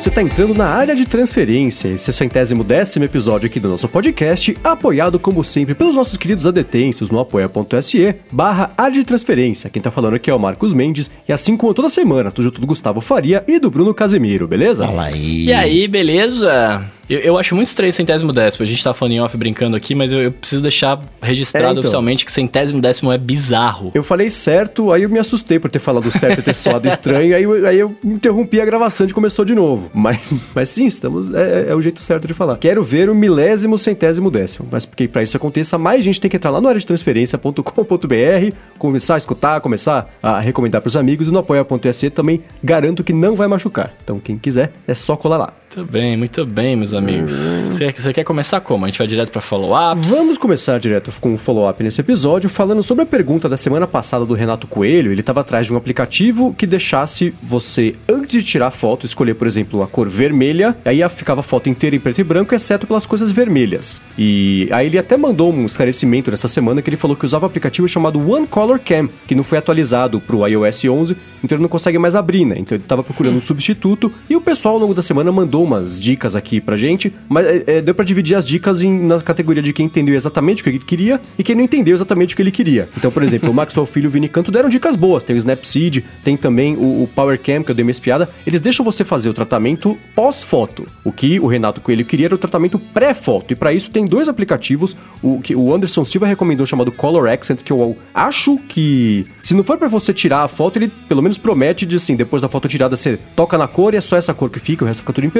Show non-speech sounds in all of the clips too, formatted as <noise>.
você está entrando na área de transferência. Esse é o centésimo décimo episódio aqui do nosso podcast, apoiado como sempre pelos nossos queridos adetêncios no apoia.se barra área de transferência. Quem tá falando aqui é o Marcos Mendes, e assim como toda semana, tudo junto do Gustavo Faria e do Bruno Casemiro, beleza? Fala aí. E aí, beleza? Eu, eu acho muito estranho centésimo décimo. A gente tá falando em off brincando aqui, mas eu, eu preciso deixar registrado É, então. oficialmente que centésimo décimo é bizarro. Eu falei certo, aí eu me assustei por ter falado certo e ter soado estranho, aí eu, aí eu interrompi a gravação e começou de novo. Mas, mas sim, estamos. É, é o jeito certo de falar. Quero ver o milésimo, centésimo décimo. Mas porque pra isso aconteça, mais gente tem que entrar lá no área de transferência.com.br, começar a escutar, começar a recomendar pros amigos e no apoia.se também garanto que não vai machucar. Então quem quiser é só colar lá. Muito bem, muito bem, meus amigos. Você, você quer começar como? A gente vai direto pra follow-ups? Vamos começar direto com um follow-up nesse episódio, falando sobre a pergunta da semana passada do Renato Coelho. Ele estava atrás de um aplicativo que deixasse você, antes de tirar a foto, escolher, por exemplo, a cor vermelha, aí ficava a foto inteira em preto e branco, exceto pelas coisas vermelhas. E aí ele até mandou um esclarecimento nessa semana que ele falou que usava um aplicativo chamado One Color Cam, que não foi atualizado pro iOS 11, então ele não consegue mais abrir, né? Então ele estava procurando um substituto e o pessoal ao longo da semana mandou umas dicas aqui pra gente, mas é, é, deu pra dividir as dicas em, na categoria de quem entendeu exatamente o que ele queria e quem não entendeu exatamente o que ele queria. Então, por exemplo, o Maxwell Filho e o Vini Canto deram dicas boas. Tem o Snapseed, tem também o, o Power Cam, que eu dei uma espiada. Eles deixam você fazer o tratamento pós-foto. O que o Renato Coelho queria era o tratamento pré-foto. E pra isso tem dois aplicativos. O que o Anderson Silva recomendou chamado Color Accent, que eu acho que se não for pra você tirar a foto, ele pelo menos promete de assim, depois da foto tirada você toca na cor e é só essa cor que fica, o resto fica tudo em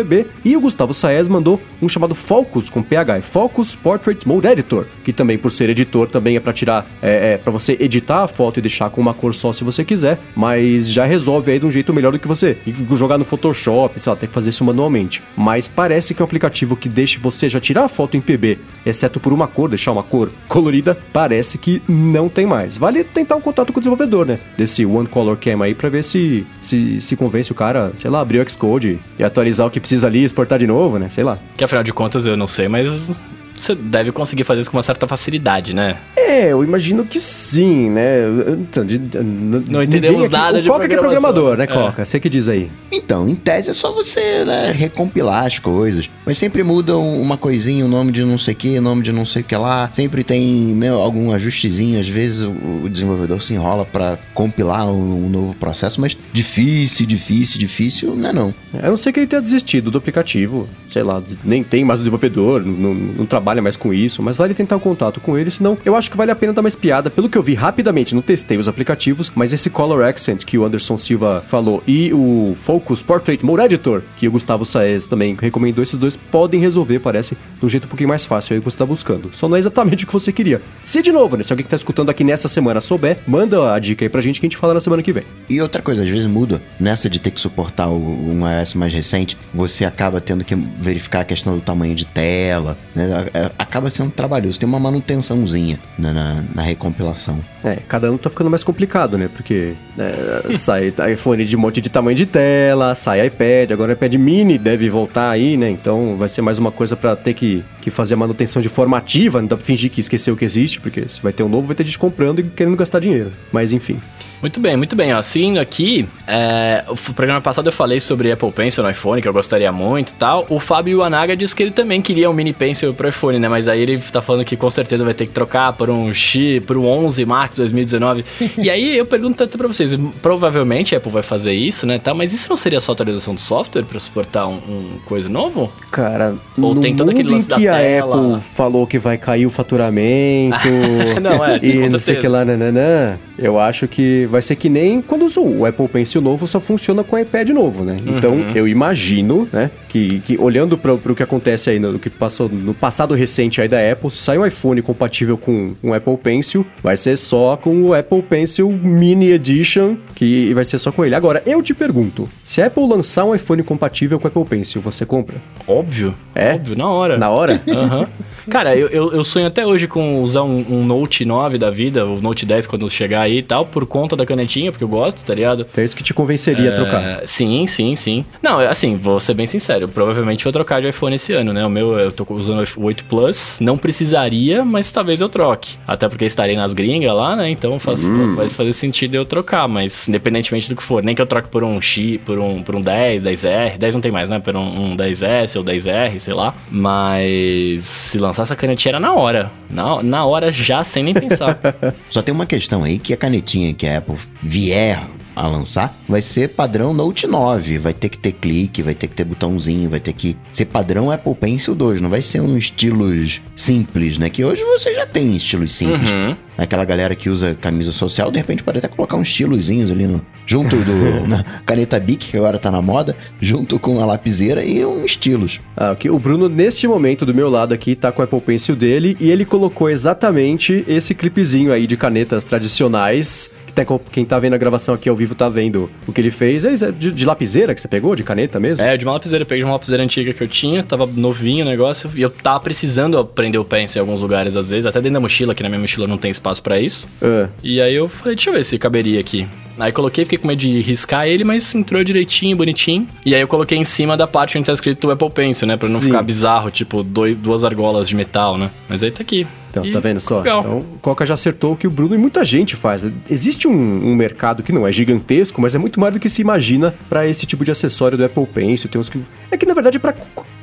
E o Gustavo Saez mandou um chamado Focus com PH, é Focus Portrait Mode Editor, que também por ser editor também é pra tirar, é, é para você editar a foto e deixar com uma cor só se você quiser, mas já resolve aí de um jeito melhor do que você jogar no Photoshop, sei lá, tem que fazer isso manualmente. Mas parece que um aplicativo que deixe você já tirar a foto em PB, exceto por uma cor, deixar uma cor colorida, parece que não tem mais. Vale tentar um contato com o desenvolvedor, né? Desse One Color Cam aí pra ver se se, se convence o cara, sei lá, abrir o Xcode e atualizar o que precisa ali, exportar de novo, né? Sei lá. Que afinal de contas eu não sei, mas você deve conseguir fazer isso com uma certa facilidade, né? É, eu imagino que sim, né? Então, de- de- Não entendemos aqui- nada o de Coca que é programador, né, É. Coca? Você que diz aí. Então, em tese é só você né, recompilar as coisas. Mas sempre muda um- uma coisinha, o nome de não sei o que, o nome de não sei o que lá. Sempre tem né, algum ajustezinho. Às vezes o, o desenvolvedor se enrola pra compilar um, um novo processo, mas difícil, difícil, difícil, não é não. A não ser que ele tenha desistido do aplicativo, sei lá, nem tem mais o desenvolvedor, não, não trabalha mais com isso, mas vale tentar o contato com ele, senão eu acho que vale a pena dar uma espiada. Pelo que eu vi rapidamente, não testei os aplicativos, mas esse Color Accent que o Anderson Silva falou e o Focus Portrait Mode Editor, que o Gustavo Saez também recomendou, esses dois podem resolver, parece, de um jeito um pouquinho mais fácil aí que você tá buscando. Só não é exatamente o que você queria. Se de novo, né, se alguém que tá escutando aqui nessa semana souber, manda a dica aí pra gente que a gente fala na semana que vem. E outra coisa, às vezes muda. Nessa de ter que suportar um iOS mais recente, você acaba tendo que verificar a questão do tamanho de tela, né? É, Acaba sendo trabalhoso. Tem uma manutençãozinha na, na, na recompilação. É, cada ano tá ficando mais complicado, né? Porque é, sai iPhone de um monte de tamanho de tela, sai iPad, agora iPad mini deve voltar aí, né? Então vai ser mais uma coisa pra ter que, que fazer a manutenção de formativa, não dá pra fingir que esqueceu que existe, porque se vai ter um novo, vai ter gente comprando e querendo gastar dinheiro. Mas enfim. Muito bem, muito bem. Ó, seguindo aqui, é, o programa passado eu falei sobre Apple Pencil no iPhone, que eu gostaria muito e tal. O Fábio Anaga disse que ele também queria um mini Pencil pro iPhone, né? Mas aí ele tá falando que com certeza vai ter que trocar por um X, por um 11 Max 2019. e aí eu pergunto tanto pra vocês, provavelmente a Apple vai fazer isso, né? Tá, mas isso não seria só atualização do software pra suportar um, um coisa novo? Cara, Ou no tem todo aquele lance em da que a tela. Apple falou que vai cair o faturamento <laughs> Não, é, e não sei que lá, nananã, eu acho que vai ser que nem quando o Apple Pencil novo só funciona com o iPad novo, né? Então, Uhum. eu imagino, né, que, que olhando para o que acontece aí, no, que passou no passado recente aí da Apple, se sair um iPhone compatível com um Apple Pencil, vai ser só com o Apple Pencil Mini Edition, que vai ser só com ele. Agora, eu te pergunto, se a Apple lançar um iPhone compatível com o Apple Pencil, você compra? Óbvio. É? Óbvio, na hora. Na hora? Aham. <laughs> Cara, eu, eu, eu sonho até hoje com usar um, um Note 9 da vida, o Note 10 quando chegar aí e tal, por conta da canetinha, porque eu gosto, tá ligado? Então é isso que te convenceria a trocar. Sim, sim, sim. Não, assim, vou ser bem sincero, eu provavelmente vou trocar de iPhone esse ano, né? O meu, eu tô usando o 8 Plus, não precisaria, mas talvez eu troque. Até porque estarei nas gringas lá, né? Então faz, Hum. faz fazer sentido eu trocar, mas independentemente do que for, nem que eu troque por um X, por um, por um 10, 10R, 10 não tem mais, né? Por um, um 10S ou 10R, sei lá. Mas se lançar essa canetinha era na hora. Na, na hora já, sem nem pensar. <laughs> Só tem uma questão aí que a canetinha que a Apple vier a lançar vai ser padrão Note 9. Vai ter que ter clique, vai ter que ter botãozinho, vai ter que ser padrão Apple Pencil 2. Não vai ser um estilos simples, né? Que hoje você já tem estilos simples. Uhum. Aquela galera que usa camisa social, de repente pode até colocar uns estilozinhos ali no, junto do <laughs> na caneta Bic, que agora tá na moda, junto com a lapiseira e um estilos. Ah, ok. O Bruno, neste momento, do meu lado aqui, tá com o Apple Pencil dele e ele colocou exatamente esse clipezinho aí de canetas tradicionais. Que tem, quem tá vendo a gravação aqui ao vivo tá vendo o que ele fez. É isso, é de, de lapiseira que você pegou? De caneta mesmo? É, de uma lapiseira. Eu peguei uma lapiseira antiga que eu tinha, tava novinho o negócio, e eu tava precisando aprender o pencil em alguns lugares, às vezes, até dentro da mochila, que na minha mochila não tem espaço pra isso. Ah, E aí eu falei, deixa eu ver se caberia aqui. Aí coloquei, fiquei com medo de riscar ele, mas entrou direitinho, bonitinho. E aí eu coloquei em cima da parte onde tá escrito Apple Pencil, né? Pra não Sim. ficar bizarro, tipo, dois, duas argolas de metal, né? Mas aí tá aqui. Então, E tá vendo só? Legal. Então, o Coca já acertou o que o Bruno e muita gente faz. né? Existe um, um mercado que não é gigantesco, mas é muito mais do que se imagina pra esse tipo de acessório do Apple Pencil. Tem uns que. É que na verdade é pra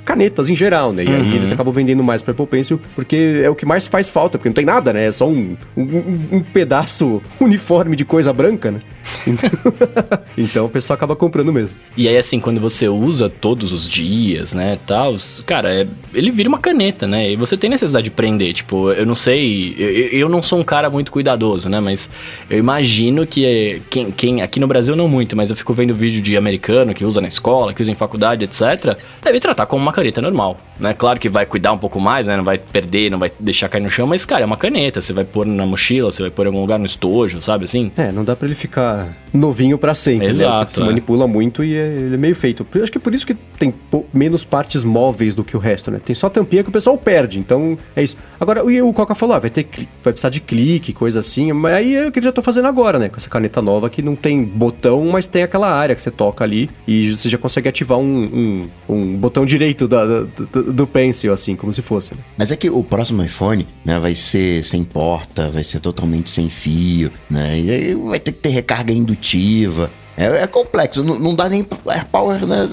canetas em geral, né? E aí Uhum. eles acabam vendendo mais pra Apple Pencil porque é o que mais faz falta, porque não tem nada, né? É só um, um, um pedaço <laughs> uniforme de coisa branca, né? Então, <laughs> então o pessoal acaba comprando mesmo. E aí, assim, quando você usa todos os dias, né, tal, cara, é- ele vira uma caneta, né? E você tem necessidade de prender. Tipo, eu não sei, eu, eu- não sou um cara muito cuidadoso, né? Mas eu imagino que é, quem, quem, aqui no Brasil não muito, mas eu fico vendo vídeo de americano que usa na escola, que usa em faculdade, etc. Deve tratar como uma caneta normal, né? Claro que vai cuidar um pouco mais, né? Não vai perder, não vai deixar cair no chão, mas, cara, é uma caneta. Você vai pôr na mochila, você vai pôr em algum lugar no estojo, sabe assim? É, não dá pra ele ficar novinho pra sempre, né? Exato, se é. manipula muito e é, ele é meio feito. Eu acho que é por isso que tem menos partes móveis do que o resto, né? Tem só tampinha que o pessoal perde, então é isso. Agora, o, o Coca falou, ah, vai ter vai precisar de clique, coisa assim, mas aí é o que ele já tá fazendo agora, né? Com essa caneta nova que não tem botão, mas tem aquela área que você toca ali e você já consegue ativar um, um, um botão direito da- do, do pencil, assim, como se fosse. né? Mas é que o próximo iPhone, né, vai ser sem porta, vai ser totalmente sem fio, né? E aí vai ter que ter recarga indutiva. É, é complexo, não, não dá nem AirPower, né?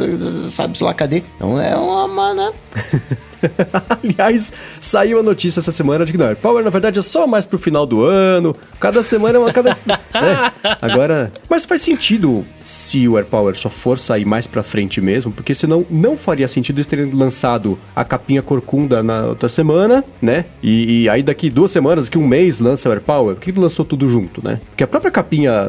Sabe-se lá cadê? Então é uma, uma, né? <laughs> <laughs> Aliás, saiu a notícia essa semana de que não, AirPower na verdade é só mais pro final do ano. Cada semana é uma cada. <laughs> né? Agora. Mas faz sentido se o AirPower só for sair mais pra frente mesmo, porque senão não faria sentido eles terem lançado a capinha corcunda na outra semana, né? E, e aí daqui duas semanas, que um mês lança o AirPower, por que lançou tudo junto, né? Porque a própria capinha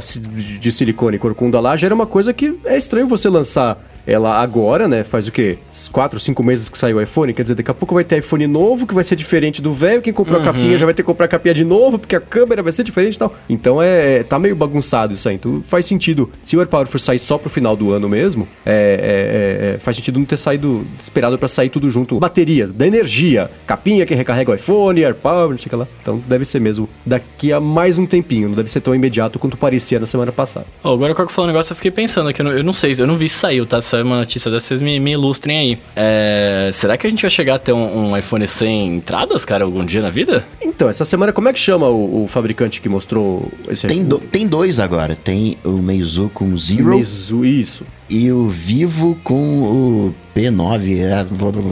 de silicone corcunda lá já era uma coisa que é estranho você lançar ela agora, né? Faz o quê? Uns Quatro, cinco meses que saiu o iPhone. Quer dizer, daqui a pouco vai ter iPhone novo, que vai ser diferente do velho. Quem comprou a capinha já vai ter que comprar a capinha de novo, porque a câmera vai ser diferente e tal. Então é. Tá meio bagunçado isso aí. Então faz sentido. Se o AirPower for sair só pro final do ano mesmo, é, é- é- faz sentido não ter saído. esperado pra sair tudo junto. Baterias, da energia, capinha que recarrega o iPhone, AirPower, não sei o que lá. Então deve ser mesmo daqui a mais um tempinho. Não deve ser tão imediato quanto parecia na semana passada. Ó, agora o Coco falou um negócio, eu fiquei pensando aqui, eu não, eu não sei, eu não vi se saiu, tá? Se uma notícia dessa, vocês me, me ilustrem aí. É, será que a gente vai chegar a ter um, um iPhone sem entradas, cara, algum dia na vida? Então, essa semana, como é que chama o, o fabricante que mostrou esse Tem, do- tem dois agora. Tem o Meizu com Zero Meizu, isso. E o Vivo com o P9, é,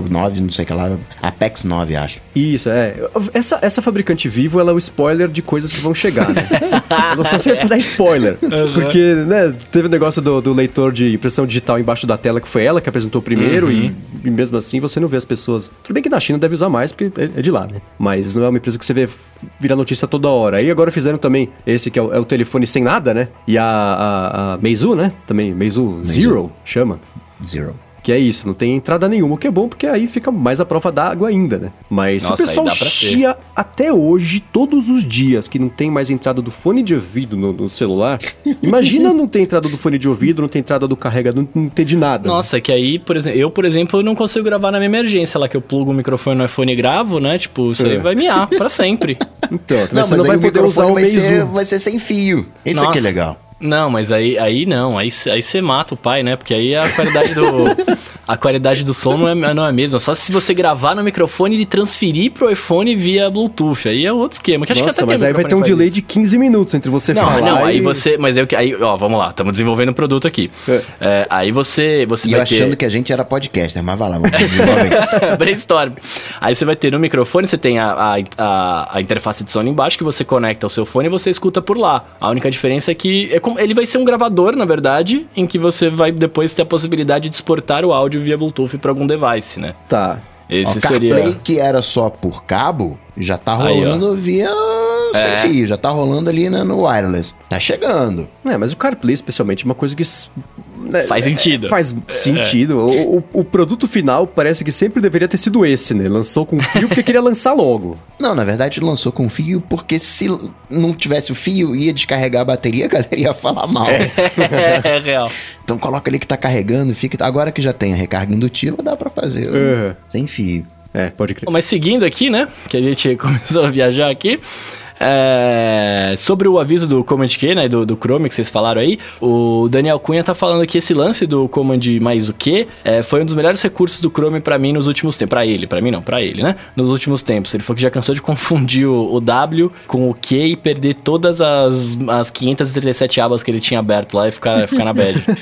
9, não sei o que lá, Apex 9, acho. Isso, é. Essa, essa fabricante vivo, ela é o spoiler de coisas que vão chegar, né? <laughs> ela só serve pra dar spoiler. Porque, né, teve o negócio do, do leitor de impressão digital embaixo da tela, que foi ela que apresentou primeiro, e, e mesmo assim você não vê as pessoas. Tudo bem que na China deve usar mais, porque é, é de lá, né? Mas não é uma empresa que você vê virar notícia toda hora. Aí agora fizeram também esse que é o, é o telefone sem nada, né? E a, a, a Meizu, né? Também, Meizu Zero, chama. Zero. Que é isso, não tem entrada nenhuma, o que é bom, porque aí fica mais a prova d'água ainda, né? Mas Nossa, se o pessoal chia até hoje, todos os dias, que não tem mais entrada do fone de ouvido no, no celular, <laughs> imagina não ter entrada do fone de ouvido, não ter entrada do carregador, não, não ter de nada. né? Nossa, que aí, por exemplo, eu, por exemplo, não consigo gravar na minha emergência lá, que eu plugo o microfone no iPhone e gravo, né? Tipo, isso aí É. vai miar pra sempre. <laughs> Então, Não, você mas não vai poder usar o vai ser, vai ser sem fio. Isso Nossa. aqui é legal. Não, mas aí, aí não, aí aí você mata o pai, né? Porque aí a qualidade do <laughs> a qualidade do som não é, não é a mesma. Só se você gravar no microfone e transferir pro iPhone via Bluetooth. Aí é outro esquema. Que acho que Nossa, até mas aí vai ter um delay faz de 15 minutos entre você Não, falar não, aí e- você. Mas aí, aí ó, vamos lá, estamos desenvolvendo um produto aqui. É. É, aí você, você E vai eu achando ter. que a gente era podcaster, mas vai lá, vamos desenvolver. <laughs> Brainstorm. Aí você vai ter no microfone, você tem a, a, a, a interface de som embaixo que você conecta ao seu fone e você escuta por lá. A única diferença é que é como, ele vai ser um gravador, na verdade, em que você vai depois ter a possibilidade de exportar o áudio via Bluetooth para algum device, né? Tá. Esse Ó, seria. CarPlay, que era só por cabo, já tá Aí, rolando via É. sem fio, já tá rolando ali né, no wireless. Tá chegando. É, mas o CarPlay, especialmente, é uma coisa que. Né, Faz sentido. Faz sentido. O, o- o produto final parece que sempre deveria ter sido esse, né? Lançou com fio porque queria lançar logo. <laughs> Não, na verdade lançou com fio, porque se não tivesse o fio, ia descarregar a bateria, <laughs> a galera ia falar mal. é <laughs> real. Então coloca ali que tá carregando, fica. Agora que já tem a recarga indutiva, dá pra fazer. É. Sem fio. É, pode crer. Mas seguindo aqui, né? Que a gente começou a viajar aqui. É, sobre o aviso do Command Q, né? Do, do Chrome que vocês falaram aí, o Daniel Cunha tá falando que esse lance do Command mais o Q é, foi um dos melhores recursos do Chrome pra mim nos últimos tempos. Pra ele, pra mim não, pra ele, né? Nos últimos tempos. Ele falou que já cansou de confundir o, o W com o Q e perder todas as, as 537 abas que ele tinha aberto lá e ficar, ficar na bad. <laughs>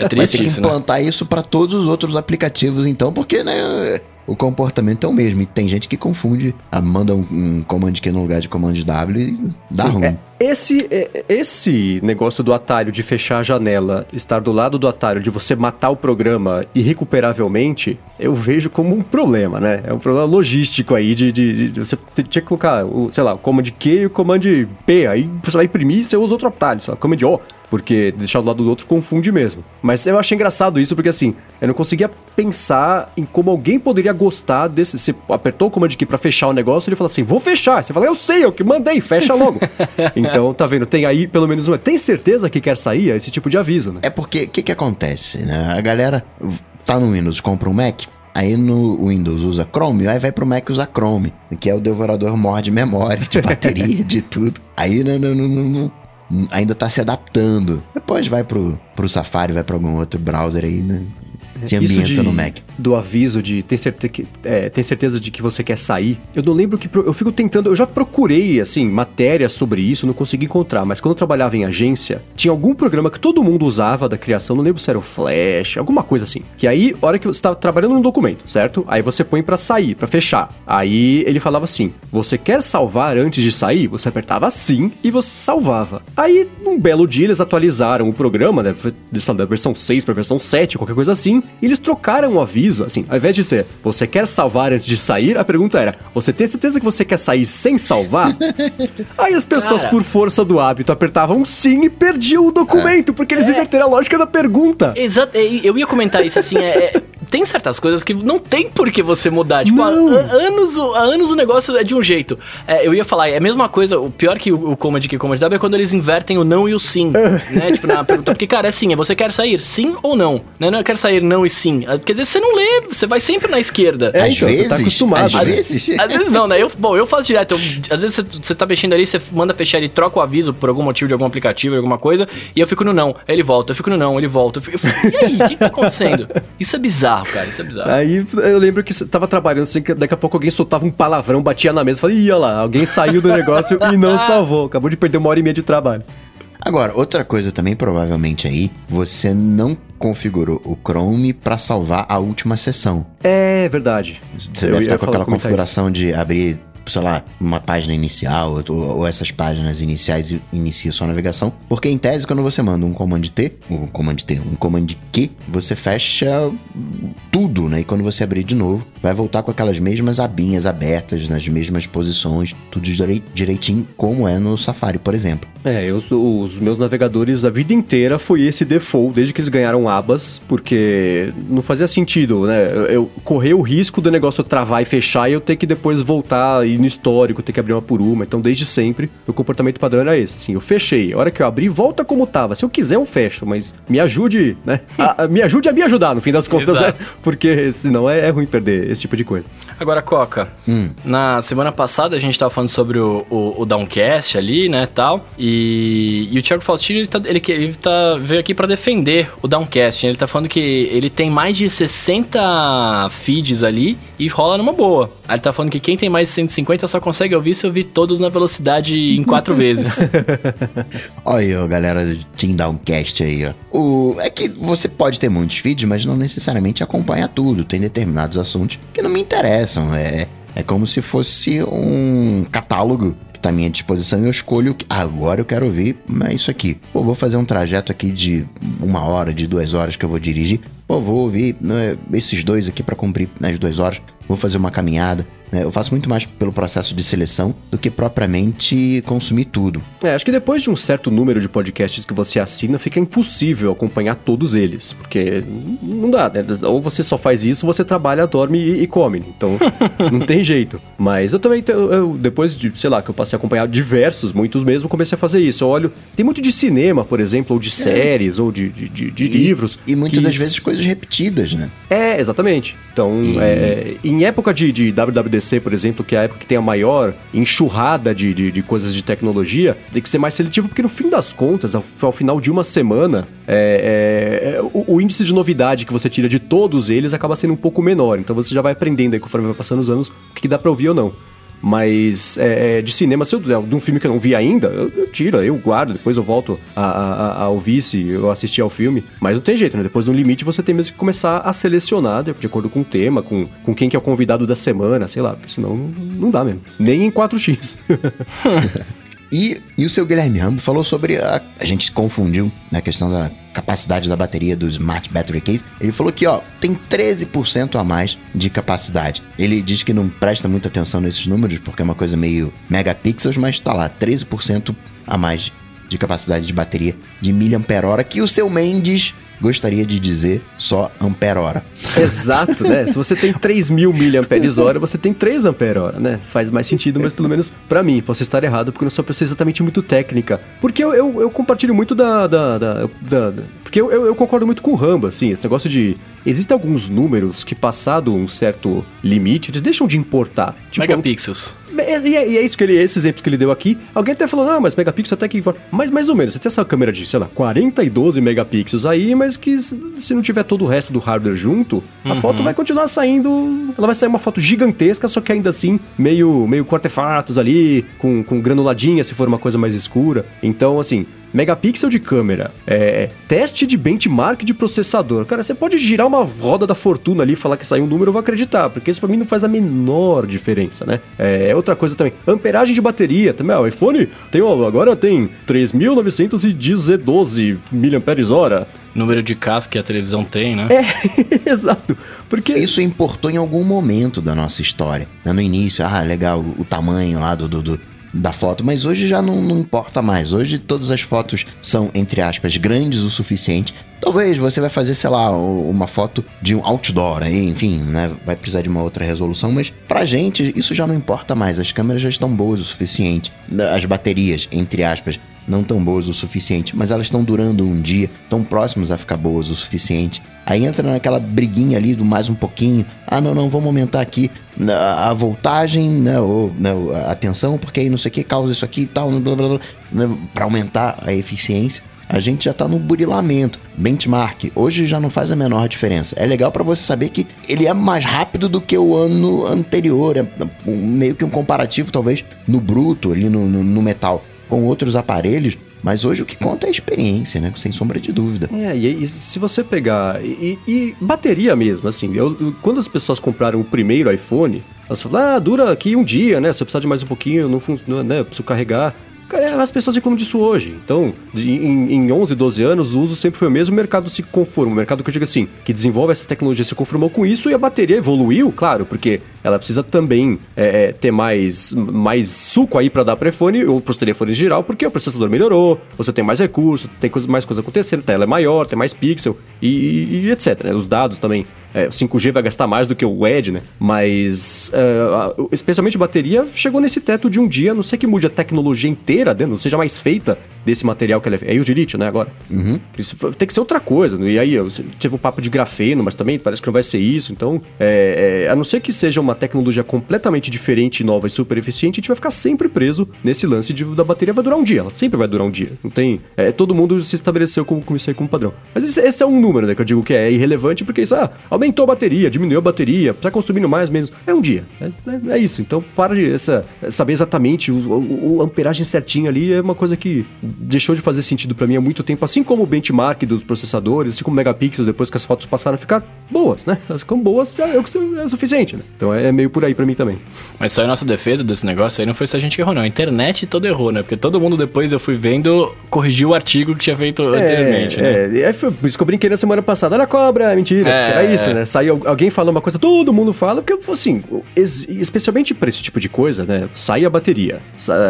É triste ter que isso, né? implantar isso pra todos os outros aplicativos, então, porque, né? O comportamento é o mesmo. E tem gente que confunde, ah, manda um, um command Q no lugar de command W e dá ruim. É, esse, é, esse negócio do atalho de fechar a janela, estar do lado do atalho, de você matar o programa irrecuperavelmente, eu vejo como um problema, né? É um problema logístico aí de, de, de você ter- tinha que colocar, o, sei lá, o command Q e o command P. Aí você vai imprimir e você usa outro atalho, sei lá, command O. Porque deixar do lado do outro confunde mesmo. Mas eu achei engraçado isso, porque assim, eu não conseguia pensar em como alguém poderia gostar desse. Você apertou o comando key pra fechar o negócio, ele falou assim: vou fechar. Você fala, eu sei, eu que mandei, fecha logo. <laughs> então, tá vendo? Tem aí pelo menos uma. Tem certeza que quer sair? É esse tipo de aviso, né? É porque, o que que acontece, né? A galera tá no Windows, compra um Mac, aí no Windows usa Chrome, aí vai pro Mac usar Chrome, que é o devorador maior de memória, de bateria, <laughs> de tudo. Aí não, não, não, não- não- ainda tá se adaptando. Depois vai pro, pro Safari, vai pra algum outro browser aí, né? Se Isso ambienta de- no Mac. Do aviso de tem, certe que, é, tem certeza de que você quer sair. Eu não lembro que. Eu fico tentando. Eu já procurei, assim, matérias sobre isso, não consegui encontrar. Mas quando eu trabalhava em agência, tinha algum programa que todo mundo usava da criação, não lembro se era o Flash, alguma coisa assim. Que aí, hora que você tá trabalhando num documento, certo? Aí você põe pra sair, pra fechar. Aí ele falava assim: você quer salvar antes de sair? Você apertava sim e você salvava. Aí, num belo dia, eles atualizaram o programa, né? Da versão 6 pra versão 7, qualquer coisa assim. E eles trocaram o aviso, assim, ao invés de ser você quer salvar antes de sair, a pergunta era: você tem certeza que você quer sair sem salvar? <laughs> Aí as pessoas, Cara. por força do hábito, apertavam sim e perdiam o documento, porque É. eles inverteram a lógica da pergunta. Exato, é, eu ia comentar isso assim, é, é, tem certas coisas que não tem por que você mudar. Tipo, há, anos, o- há anos o negócio é de um jeito. É, eu ia falar, é a mesma coisa, o pior que o, o Command que o Command W é quando eles invertem o não e o sim, <laughs> né? Tipo, na pergunta, porque, cara, é sim, é você quer sair sim ou não, né? Não é quer sair não e sim. É, Porque às vezes você não lê, você vai sempre na esquerda. É, às então, você vezes, tá acostumado, às né? vezes. Às vezes não, né? Eu, bom, eu faço direto. eu- às vezes você, você tá mexendo ali, você manda fechar, ele troca o aviso por algum motivo de algum aplicativo, de alguma coisa, e eu fico no não. Aí ele volta, eu fico no não, ele volta. Eu fico, eu fico, e aí, o que tá acontecendo? Isso é bizarro, cara, isso é bizarro. Aí eu lembro que você tava trabalhando assim, que daqui a pouco alguém soltava um palavrão, batia na mesa, falei, ih, olha lá, alguém saiu do negócio e não salvou, acabou de perder uma hora e meia de trabalho. Agora, outra coisa também, provavelmente aí, você não configurou o Chrome pra salvar a última sessão. É verdade. Você Eu deve estar com falar- aquela configuração de abrir, sei lá, uma página inicial, ou, ou essas páginas iniciais inicia sua navegação. Porque em tese, quando você manda um command T, um command T, um command Q, você fecha tudo, né? E quando você abrir de novo, vai voltar com aquelas mesmas abinhas abertas, nas mesmas posições, tudo direi- direitinho, como é no Safari, por exemplo. É, eu, os meus navegadores a vida inteira foi esse default, desde que eles ganharam abas, porque não fazia sentido, né? Eu, eu correr o risco do negócio travar e fechar e eu ter que depois voltar e ir no histórico, ter que abrir uma por uma. Então, desde sempre, o comportamento padrão era esse. Assim, eu fechei. A hora que eu abri, volta como tava. Se eu quiser, eu fecho, mas me ajude, né? <laughs> A, a, me ajude a me ajudar, no fim das contas, né? Porque senão é, é, ruim perder esse tipo de coisa. Agora, Coca, hum. na semana passada a gente tava falando sobre o, o, o Downcast ali, né, tal, e, e o Thiago Faustino, ele, tá, ele, ele tá, veio aqui para defender o Downcast, ele tá falando que ele tem mais de 60 feeds ali e rola numa boa. Aí ele tá falando que quem tem mais de 150 só consegue ouvir se ouvir todos na velocidade em quatro <laughs> vezes. <laughs> Olha aí, galera do Team Downcast aí, ó. O, é que você pode ter muitos feeds, mas não necessariamente acompanha tudo. Tem determinados assuntos que não me interessam. É, é como se fosse um catálogo que tá à minha disposição e eu escolho. Ah, agora eu quero ouvir mas isso aqui. Pô, vou fazer um trajeto aqui de uma hora, de duas horas que eu vou dirigir. Pô, vou ouvir né, esses dois aqui para cumprir nas duas horas. Vou fazer uma caminhada. Né? Eu faço muito mais pelo processo de seleção do que propriamente consumir tudo. É, acho que depois de um certo número de podcasts que você assina, fica impossível acompanhar todos eles, porque não dá, né? Ou você só faz isso, ou você trabalha, dorme e, e come. Então, <laughs> não tem jeito. Mas eu também, eu, eu, depois de, sei lá, que eu passei a acompanhar diversos, muitos mesmo, comecei a fazer isso. Eu olho, tem muito de cinema, por exemplo, ou de é. séries, ou de, de, de, de e, livros. E muitas das vezes coisas repetidas, né? É, exatamente. Então, e... é, em época de, de WWDC, por exemplo, que é a época que tem a maior enxurrada de, de, de coisas de tecnologia, tem que ser mais seletivo, porque no fim das contas, ao, ao final de uma semana, é, é, o, o, índice de novidade que você tira de todos eles acaba sendo um pouco menor. Então você já vai aprendendo aí conforme vai passando os anos o que dá pra ouvir ou não. Mas é, é, de cinema, se eu, de um filme que eu não vi ainda, eu, eu tiro, eu guardo, depois eu volto a, a, a, ouvir se eu assisti ao filme. Mas não tem jeito, né? Depois do limite você tem mesmo que começar a selecionar de, acordo com o tema, com, com quem que é o convidado da semana, sei lá, porque senão não, não dá mesmo. Nem em 4x. <laughs> E, e o seu Guilherme Rambo falou sobre a, a gente confundiu na questão da capacidade da bateria do Smart Battery Case. Ele falou que, ó, tem 13% a mais de capacidade. Ele diz que não presta muita atenção nesses números porque é uma coisa meio megapixels, mas tá lá, 13% a mais de capacidade de bateria de miliampere-hora que o seu Mendes gostaria de dizer só ampere-hora. Exato, né? Se você tem 3 mil miliamperes-hora, você tem 3 ampere-hora, né? Faz mais sentido, mas pelo menos para mim. Posso estar errado, porque não sou pessoa exatamente muito técnica. Porque eu, eu, eu compartilho muito da... da, da, da porque eu, eu, eu, concordo muito com o Ramba, assim, esse negócio de... Existem alguns números que, passado um certo limite, eles deixam de importar. Tipo, Megapixels. E é, e é, isso que ele, esse exemplo que ele deu aqui. Alguém até falou, ah, mas megapixels até que. Mas mais ou menos, você tem essa câmera de, sei lá, 40 e 12 megapixels aí, mas que se não tiver todo o resto do hardware junto, a uhum. foto vai continuar saindo. Ela vai sair uma foto gigantesca, só que ainda assim, meio, meio com artefatos ali, com, com granuladinha se for uma coisa mais escura. Então, assim, megapixel de câmera, é, teste de benchmark de processador. Cara, você pode girar uma roda da fortuna ali e falar que saiu um número, eu vou acreditar, porque isso pra mim não faz a menor diferença, né? É, outra coisa também, amperagem de bateria, também, ó, o iPhone tem, agora tem 3.912 mAh. Número de casco que a televisão tem, né? É, <laughs> exato. Porque... Isso importou em algum momento da nossa história. Né? No início, ah, legal, o tamanho lá do, do, do da foto, mas hoje já não, não importa mais. Hoje todas as fotos são, entre aspas, grandes o suficiente. Talvez você vai fazer, sei lá, uma foto de um outdoor, enfim, né? Vai precisar de uma outra resolução, mas pra gente isso já não importa mais. As câmeras já estão boas o suficiente. As baterias, entre aspas, não tão boas o suficiente, mas elas estão durando um dia, tão próximas a ficar boas o suficiente. Aí entra naquela briguinha ali do mais um pouquinho. Ah, não, não, vamos aumentar aqui a, voltagem, né, ou né, a tensão, porque aí não sei o que causa isso aqui e tal, blá, blá, blá, né, para aumentar a eficiência. A gente já está no burilamento. Benchmark, hoje já não faz a menor diferença. É legal para você saber que ele é mais rápido do que o ano anterior. É meio que um comparativo, talvez, no bruto, ali no, no, no metal com outros aparelhos, mas hoje o que conta é a experiência, né? Sem sombra de dúvida. É, e, e se você pegar. E, e, bateria mesmo, assim. Eu, quando as pessoas compraram o primeiro iPhone, elas falaram, ah, dura aqui um dia, né? Se eu precisar de mais um pouquinho, não funciona, né? Eu preciso carregar. Cara, as pessoas reclamam disso hoje. Então, em, em 11, 12 anos, o uso sempre foi o mesmo, o mercado se conforma. O mercado que eu digo assim, que desenvolve essa tecnologia se conformou com isso e a bateria evoluiu, claro, porque ela precisa também é, é ter mais, mais suco aí para dar para iPhone ou para os telefones em geral, porque o processador melhorou, você tem mais recursos, tem coisa, mais coisa acontecendo, a tela é maior, tem mais pixel e, e etc. Né? Os dados também é, o 5G vai gastar mais do que o Edge, né? Mas, uh, especialmente bateria, chegou nesse teto de um dia, não sei que mude a tecnologia inteira, né? não seja mais feita desse material que ela é. É o lítio, né, agora? Uhum. Isso tem que ser outra coisa. Né? E aí, eu tive um papo de grafeno, mas também parece que não vai ser isso. Então, é, é, a não ser que seja uma tecnologia completamente diferente, nova e super eficiente, a gente vai ficar sempre preso nesse lance de, da bateria vai durar um dia. Ela sempre vai durar um dia. Não tem. É, todo mundo se estabeleceu com, com isso aí como padrão. Mas esse, esse, é um número, né, que eu digo que é irrelevante, porque isso, ah, aumentou a bateria, diminuiu a bateria, tá consumindo mais, menos. É um dia. É, é, é isso. Então, para de essa, saber exatamente o, o, o, amperagem certinho ali é uma coisa que deixou de fazer sentido para mim há muito tempo. Assim como o benchmark dos processadores, assim como megapixels, depois que as fotos passaram a ficar boas, né? Elas ficam boas, já é, é suficiente, né? Então é, é meio por aí para mim também. Mas só em nossa defesa desse negócio aí não foi só a gente que errou, não. A internet toda errou, né? Porque todo mundo depois eu fui vendo corrigiu o artigo que tinha feito é, anteriormente, né? É, foi por isso que eu brinquei na semana passada. Era cobra, mentira. É, era isso, né? Saiu alguém falou uma coisa, todo mundo fala, porque, assim, especialmente para esse tipo de coisa, né? Sai a bateria.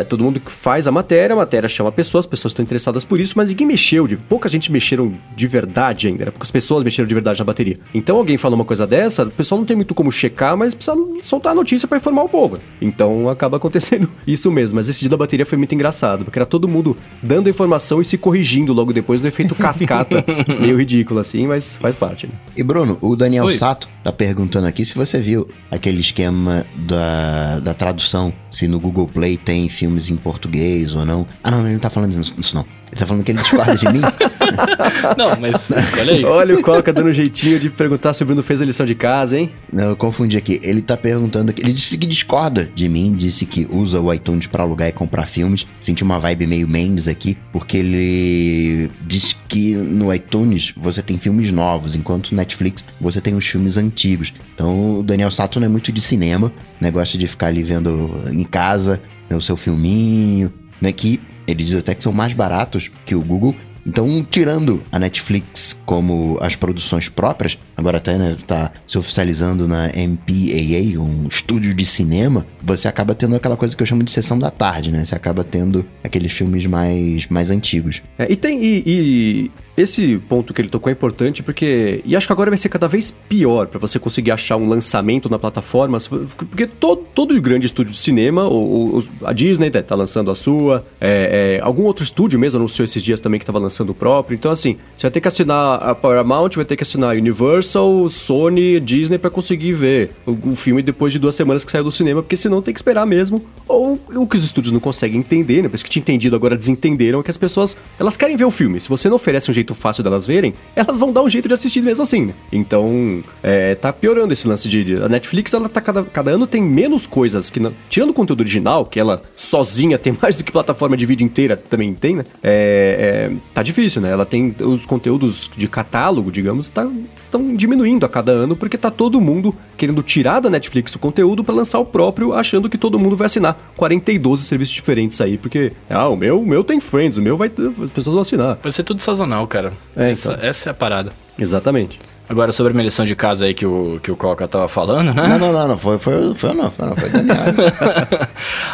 Todo mundo faz a matéria, a matéria chama pessoas, as pessoas estão interessadas por isso, mas ninguém mexeu, de, pouca gente mexeram de verdade ainda, né? Poucas pessoas mexeram de verdade na bateria. Então alguém fala uma coisa dessa, o pessoal não tem muito como checar, mas precisa soltar a notícia para informar o povo. Então acaba <laughs> acontecendo isso mesmo. Mas esse dia da bateria foi muito engraçado, porque era todo mundo dando informação e se corrigindo logo depois do efeito cascata. <laughs> meio ridículo assim, mas faz parte. Né? E Bruno, o Daniel Oi. Sato tá perguntando aqui se você viu aquele esquema da, da tradução, se no Google Play tem filmes em português ou não. Ah, não, ele não tá falando isso não. Ele tá falando que ele discorda de mim? <laughs> não, mas escolhe aí. Olha o Coca dando um jeitinho de perguntar se o Bruno fez a lição de casa, hein? Não, eu confundi aqui. Ele tá perguntando aqui. Ele disse que discorda de mim, disse que usa o iTunes para alugar e comprar filmes. Senti uma vibe meio Mendes aqui, porque ele diz que no iTunes você tem filmes novos, enquanto no Netflix você tem os filmes antigos. Então o Daniel Sato não é muito de cinema, negócio de ficar ali vendo em casa, né, o seu filminho, né? Que ele diz até que são mais baratos que o Google. Então, tirando a Netflix como as produções próprias, agora até né, tá se oficializando na MPAA, um estúdio de cinema, você acaba tendo aquela coisa que eu chamo de sessão da tarde, né? Você acaba tendo aqueles filmes mais, mais antigos. É, e tem. E, e, esse ponto que ele tocou é importante porque. E acho que agora vai ser cada vez pior para você conseguir achar um lançamento na plataforma. Porque todo, todo grande estúdio de cinema, ou, a Disney tá, tá lançando a sua, é, é, algum outro estúdio mesmo anunciou esses dias também que tava lançando o próprio. Então, assim, você vai ter que assinar a Paramount, vai ter que assinar a Universal, Sony, Disney para conseguir ver o, filme depois de duas semanas que saiu do cinema, porque senão tem que esperar mesmo. Ou o que os estúdios não conseguem entender, né? Por isso que tinha entendido, agora desentenderam, é que as pessoas elas querem ver o filme. Se você não oferece um jeito jeito fácil delas verem, elas vão dar um jeito de assistir mesmo assim, né? Então, é, tá piorando esse lance de. A Netflix, ela tá cada, cada ano tem menos coisas que. Não, tirando o conteúdo original, que ela sozinha <laughs> tem mais do que plataforma de vídeo inteira também tem, né? É, é, tá difícil, né? Ela tem os conteúdos de catálogo, digamos, tá, estão diminuindo a cada ano, porque tá todo mundo querendo tirar da Netflix o conteúdo para lançar o próprio, achando que todo mundo vai assinar 42 serviços diferentes aí, porque, ah, o meu, o meu tem Friends, o meu vai. As pessoas vão assinar. Vai ser tudo sazonal, cara. É, essa, então. essa é a parada. Exatamente. Agora, sobre a minha lição de casa aí que o, que o Coca tava falando, né? Não, não, não, não foi, foi, foi não, foi não, foi <laughs> Daniel.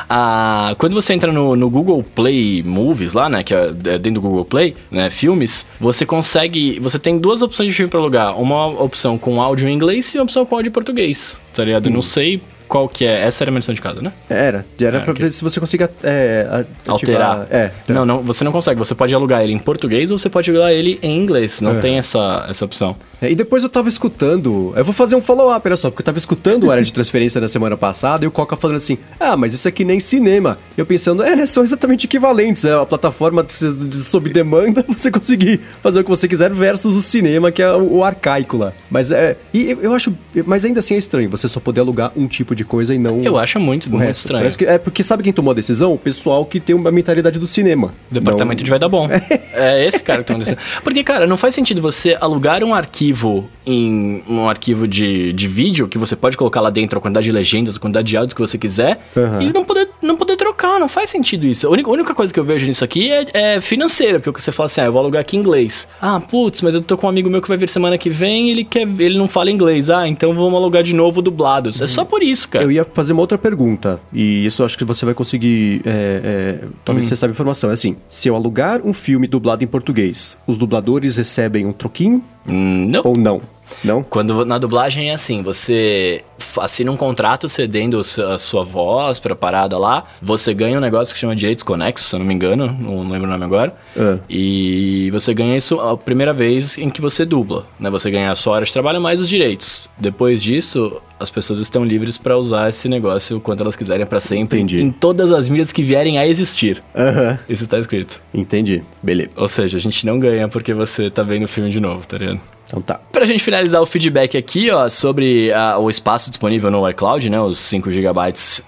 ah, quando você entra no, no Google Play Movies lá, né, que é, é dentro do Google Play, né, filmes, você consegue, você tem duas opções de filme para alugar, uma opção com áudio em inglês e uma opção com áudio em português, tá ligado? Hum. Não sei qual que é? Essa era a minha lição de casa, né? Era. Era é, pra ver se você consiga é, alterar. É, não, não, você não consegue. Você pode alugar ele em português ou você pode alugar ele em inglês. Não é. tem essa, essa opção. É, e depois eu tava escutando. Eu vou fazer um follow-up, olha só, porque eu tava escutando o área de transferência na semana passada e o Coca falando assim: ah, mas isso aqui nem cinema. Eu pensando, é, né? São exatamente equivalentes. É a plataforma sob demanda, <laughs> você conseguir fazer o que você quiser versus o cinema, que é o, o arcaico lá. Mas é. E eu acho. Mas ainda assim é estranho você só poder alugar um tipo de de coisa e não. Eu acho muito, muito resto. estranho. Parece que- é porque sabe quem tomou a decisão? O pessoal que tem uma mentalidade do cinema. O departamento Não- de vai dar bom. <laughs> é esse cara que tá acontecendo. Porque, cara, não faz sentido você alugar um arquivo em um arquivo de, de vídeo que você pode colocar lá dentro a quantidade de legendas, a quantidade de áudios que você quiser Aham. e não poder, não poder trocar. Não faz sentido isso. A única, a única coisa que eu vejo nisso aqui é, é financeira, porque você fala assim, ah, eu vou alugar aqui em inglês. Ah, putz, mas eu tô com um amigo meu que vai vir semana que vem e ele, quer, ele não fala inglês. Ah, então vamos alugar de novo dublados. É só por isso, cara. Eu ia fazer uma outra pergunta, e isso eu acho que você vai conseguir. é, é, talvez você saiba a informação. É assim: se eu alugar um filme dublado em português, os dubladores recebem um troquinho Hum, não. ou não? Não? Quando na dublagem é assim, você assina um contrato cedendo a sua voz pra parada lá, você ganha um negócio que chama direitos conexos, se eu não me engano, não lembro o nome agora. Ah. E você ganha isso a primeira vez em que você dubla, né? Você ganha a sua hora de trabalho mais os direitos. Depois disso, as pessoas estão livres pra usar esse negócio quanto elas quiserem pra sempre, Entendi. em todas as mídias que vierem a existir. Isso está escrito. Entendi. Beleza. Ou seja, a gente não ganha porque você tá vendo o filme de novo, tá ligado? Então tá. Pra gente finalizar o feedback aqui, ó, sobre ah, o espaço disponível no iCloud, né? Os 5 GB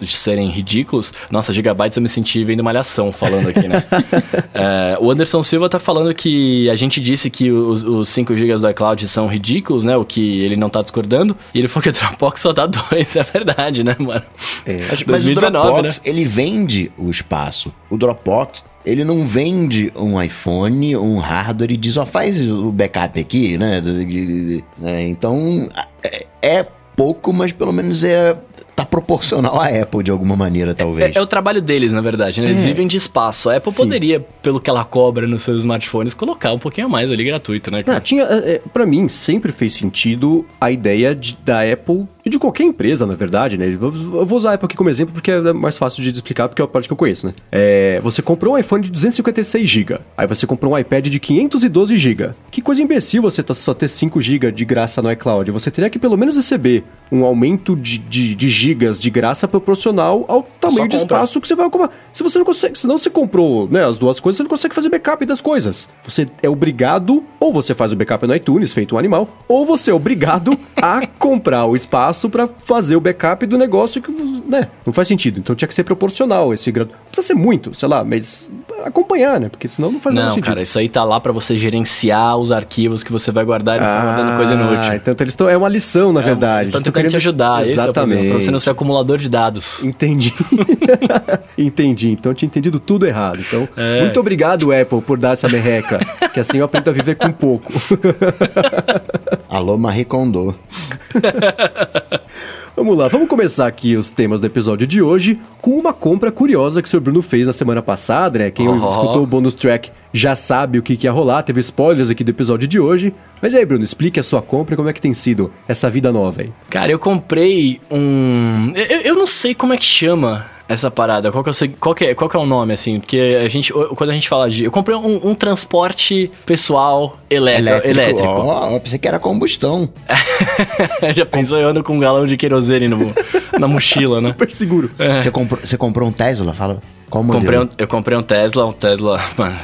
de serem ridículos. Nossa, gigabytes eu me senti vendo malhação falando aqui, né? <laughs> É, o Anderson Silva tá falando que a gente disse que os, os 5 GB do iCloud são ridículos, né? O que ele não tá discordando. E ele falou que o Dropbox só dá <laughs> dois. É verdade, né, mano? Mas, mas o 2019, Dropbox, ele vende o espaço. O Dropbox, ele não vende um iPhone, um hardware e diz, ó, faz o backup aqui, né? né? Então, é, é pouco, mas pelo menos é tá proporcional à Apple de alguma maneira, talvez. É, é o trabalho deles, na verdade, né? Eles É. vivem de espaço. A Apple Sim. poderia, pelo que ela cobra nos seus smartphones, colocar um pouquinho a mais ali gratuito, né? Cara? tinha, é, é, pra mim, sempre fez sentido a ideia de- da Apple e de qualquer empresa, na verdade, né? Eu vou usar a Apple aqui como exemplo porque é mais fácil de explicar, porque é a parte que eu conheço, né? É, você comprou um iPhone de 256 GB, aí você comprou um iPad de 512 GB. Que coisa imbecil você tá- só ter 5 GB de graça no iCloud. Você teria que pelo menos receber um aumento de, de, de gigas de graça proporcional ao tamanho de espaço que você vai ocupar. Se você não consegue, se não você comprou né, as duas coisas, você não consegue fazer backup das coisas. Você é obrigado, ou você faz o backup no iTunes, feito um animal, ou você é obrigado a comprar o espaço pra fazer o backup do negócio que, né, não faz sentido. Então tinha que ser proporcional esse. Não precisa ser muito, sei lá, mas acompanhar, né? Porque senão não faz nada Não, sentido. cara, isso aí tá lá pra você gerenciar os arquivos que você vai guardar e não ficar guardando coisa inútil. então eles estão. É uma lição, na É, verdade. Eles estão Eles tão tentando te ajudar, é Exatamente. pra você não ser acumulador de dados. Entendi. <laughs> entendi. Então eu tinha entendido tudo errado. Então, É. muito obrigado, Apple, por dar essa merreca. que assim eu aprendo a viver com pouco. <laughs> Alô, Marie Kondo. <laughs> vamos lá, vamos começar aqui os temas do episódio de hoje com uma compra curiosa que o Sr. Bruno fez na semana passada, né? Quem Oh. escutou o bonus track já sabe o que, que ia rolar, teve spoilers aqui do episódio de hoje. Mas e aí, Bruno, explique a sua compra e como é que tem sido essa vida nova aí. Cara, eu comprei um. Eu, eu não sei como é que chama essa parada. Qual que, é o, qual, que é, qual que é o nome, assim? Porque a gente. Quando a gente fala de. Eu comprei um, um transporte pessoal eletro, elétrico. Ó, eu pensei que era combustão. <laughs> Já pensou eu ando com um galão de querosene no, na mochila, né? Super seguro. Você, comprou, você comprou um Tesla? Fala, qual modelo? Comprei um- eu comprei um Tesla, um Tesla. <laughs> Mano.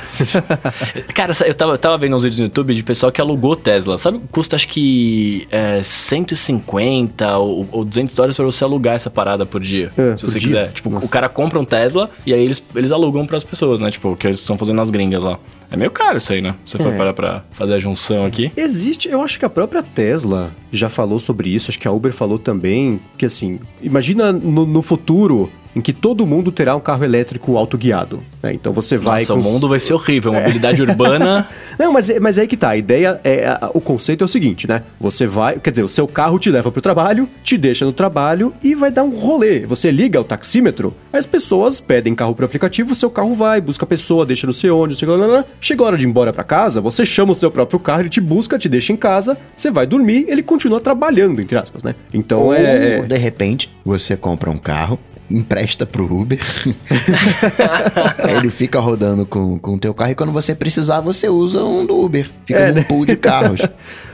Cara, eu tava, eu tava vendo uns vídeos no YouTube de pessoal que alugou Tesla. Sabe? Custa acho que é, 150 ou, ou 200 dólares pra você alugar essa parada por dia. É, se por você dia? quiser. Tipo, Nossa. o cara compra um Tesla e aí eles, eles alugam pras pessoas, né? Tipo, o que eles estão fazendo nas gringas lá. É meio caro isso aí, né? Se você for É. parar pra fazer a junção aqui. Existe, eu acho que a própria Tesla já falou sobre isso, acho que a Uber falou também, que assim, imagina no, no futuro em que todo mundo terá um carro elétrico autoguiado. Né? Então você vai Nossa, com o mundo vai ser horrível. Mobilidade <laughs> urbana. Não, mas, é- mas é aí que tá. A ideia é. a- o conceito é o seguinte, né? Você vai. Quer dizer, o seu carro te leva pro trabalho, te deixa no trabalho e vai dar um rolê. Você liga o taxímetro, as pessoas pedem carro pro aplicativo, o seu carro vai, busca a pessoa, deixa no sei onde, não sei lá. Chega a hora de ir embora pra casa, você chama o seu próprio carro, ele te busca, te deixa em casa, você vai dormir, ele continua trabalhando, entre aspas, né? Então Ou, é. é- de repente, você compra um carro, empresta pro Uber, <laughs> ele fica rodando com com o teu carro e quando você precisar, você usa um do Uber. Fica É, num né? pool de carros.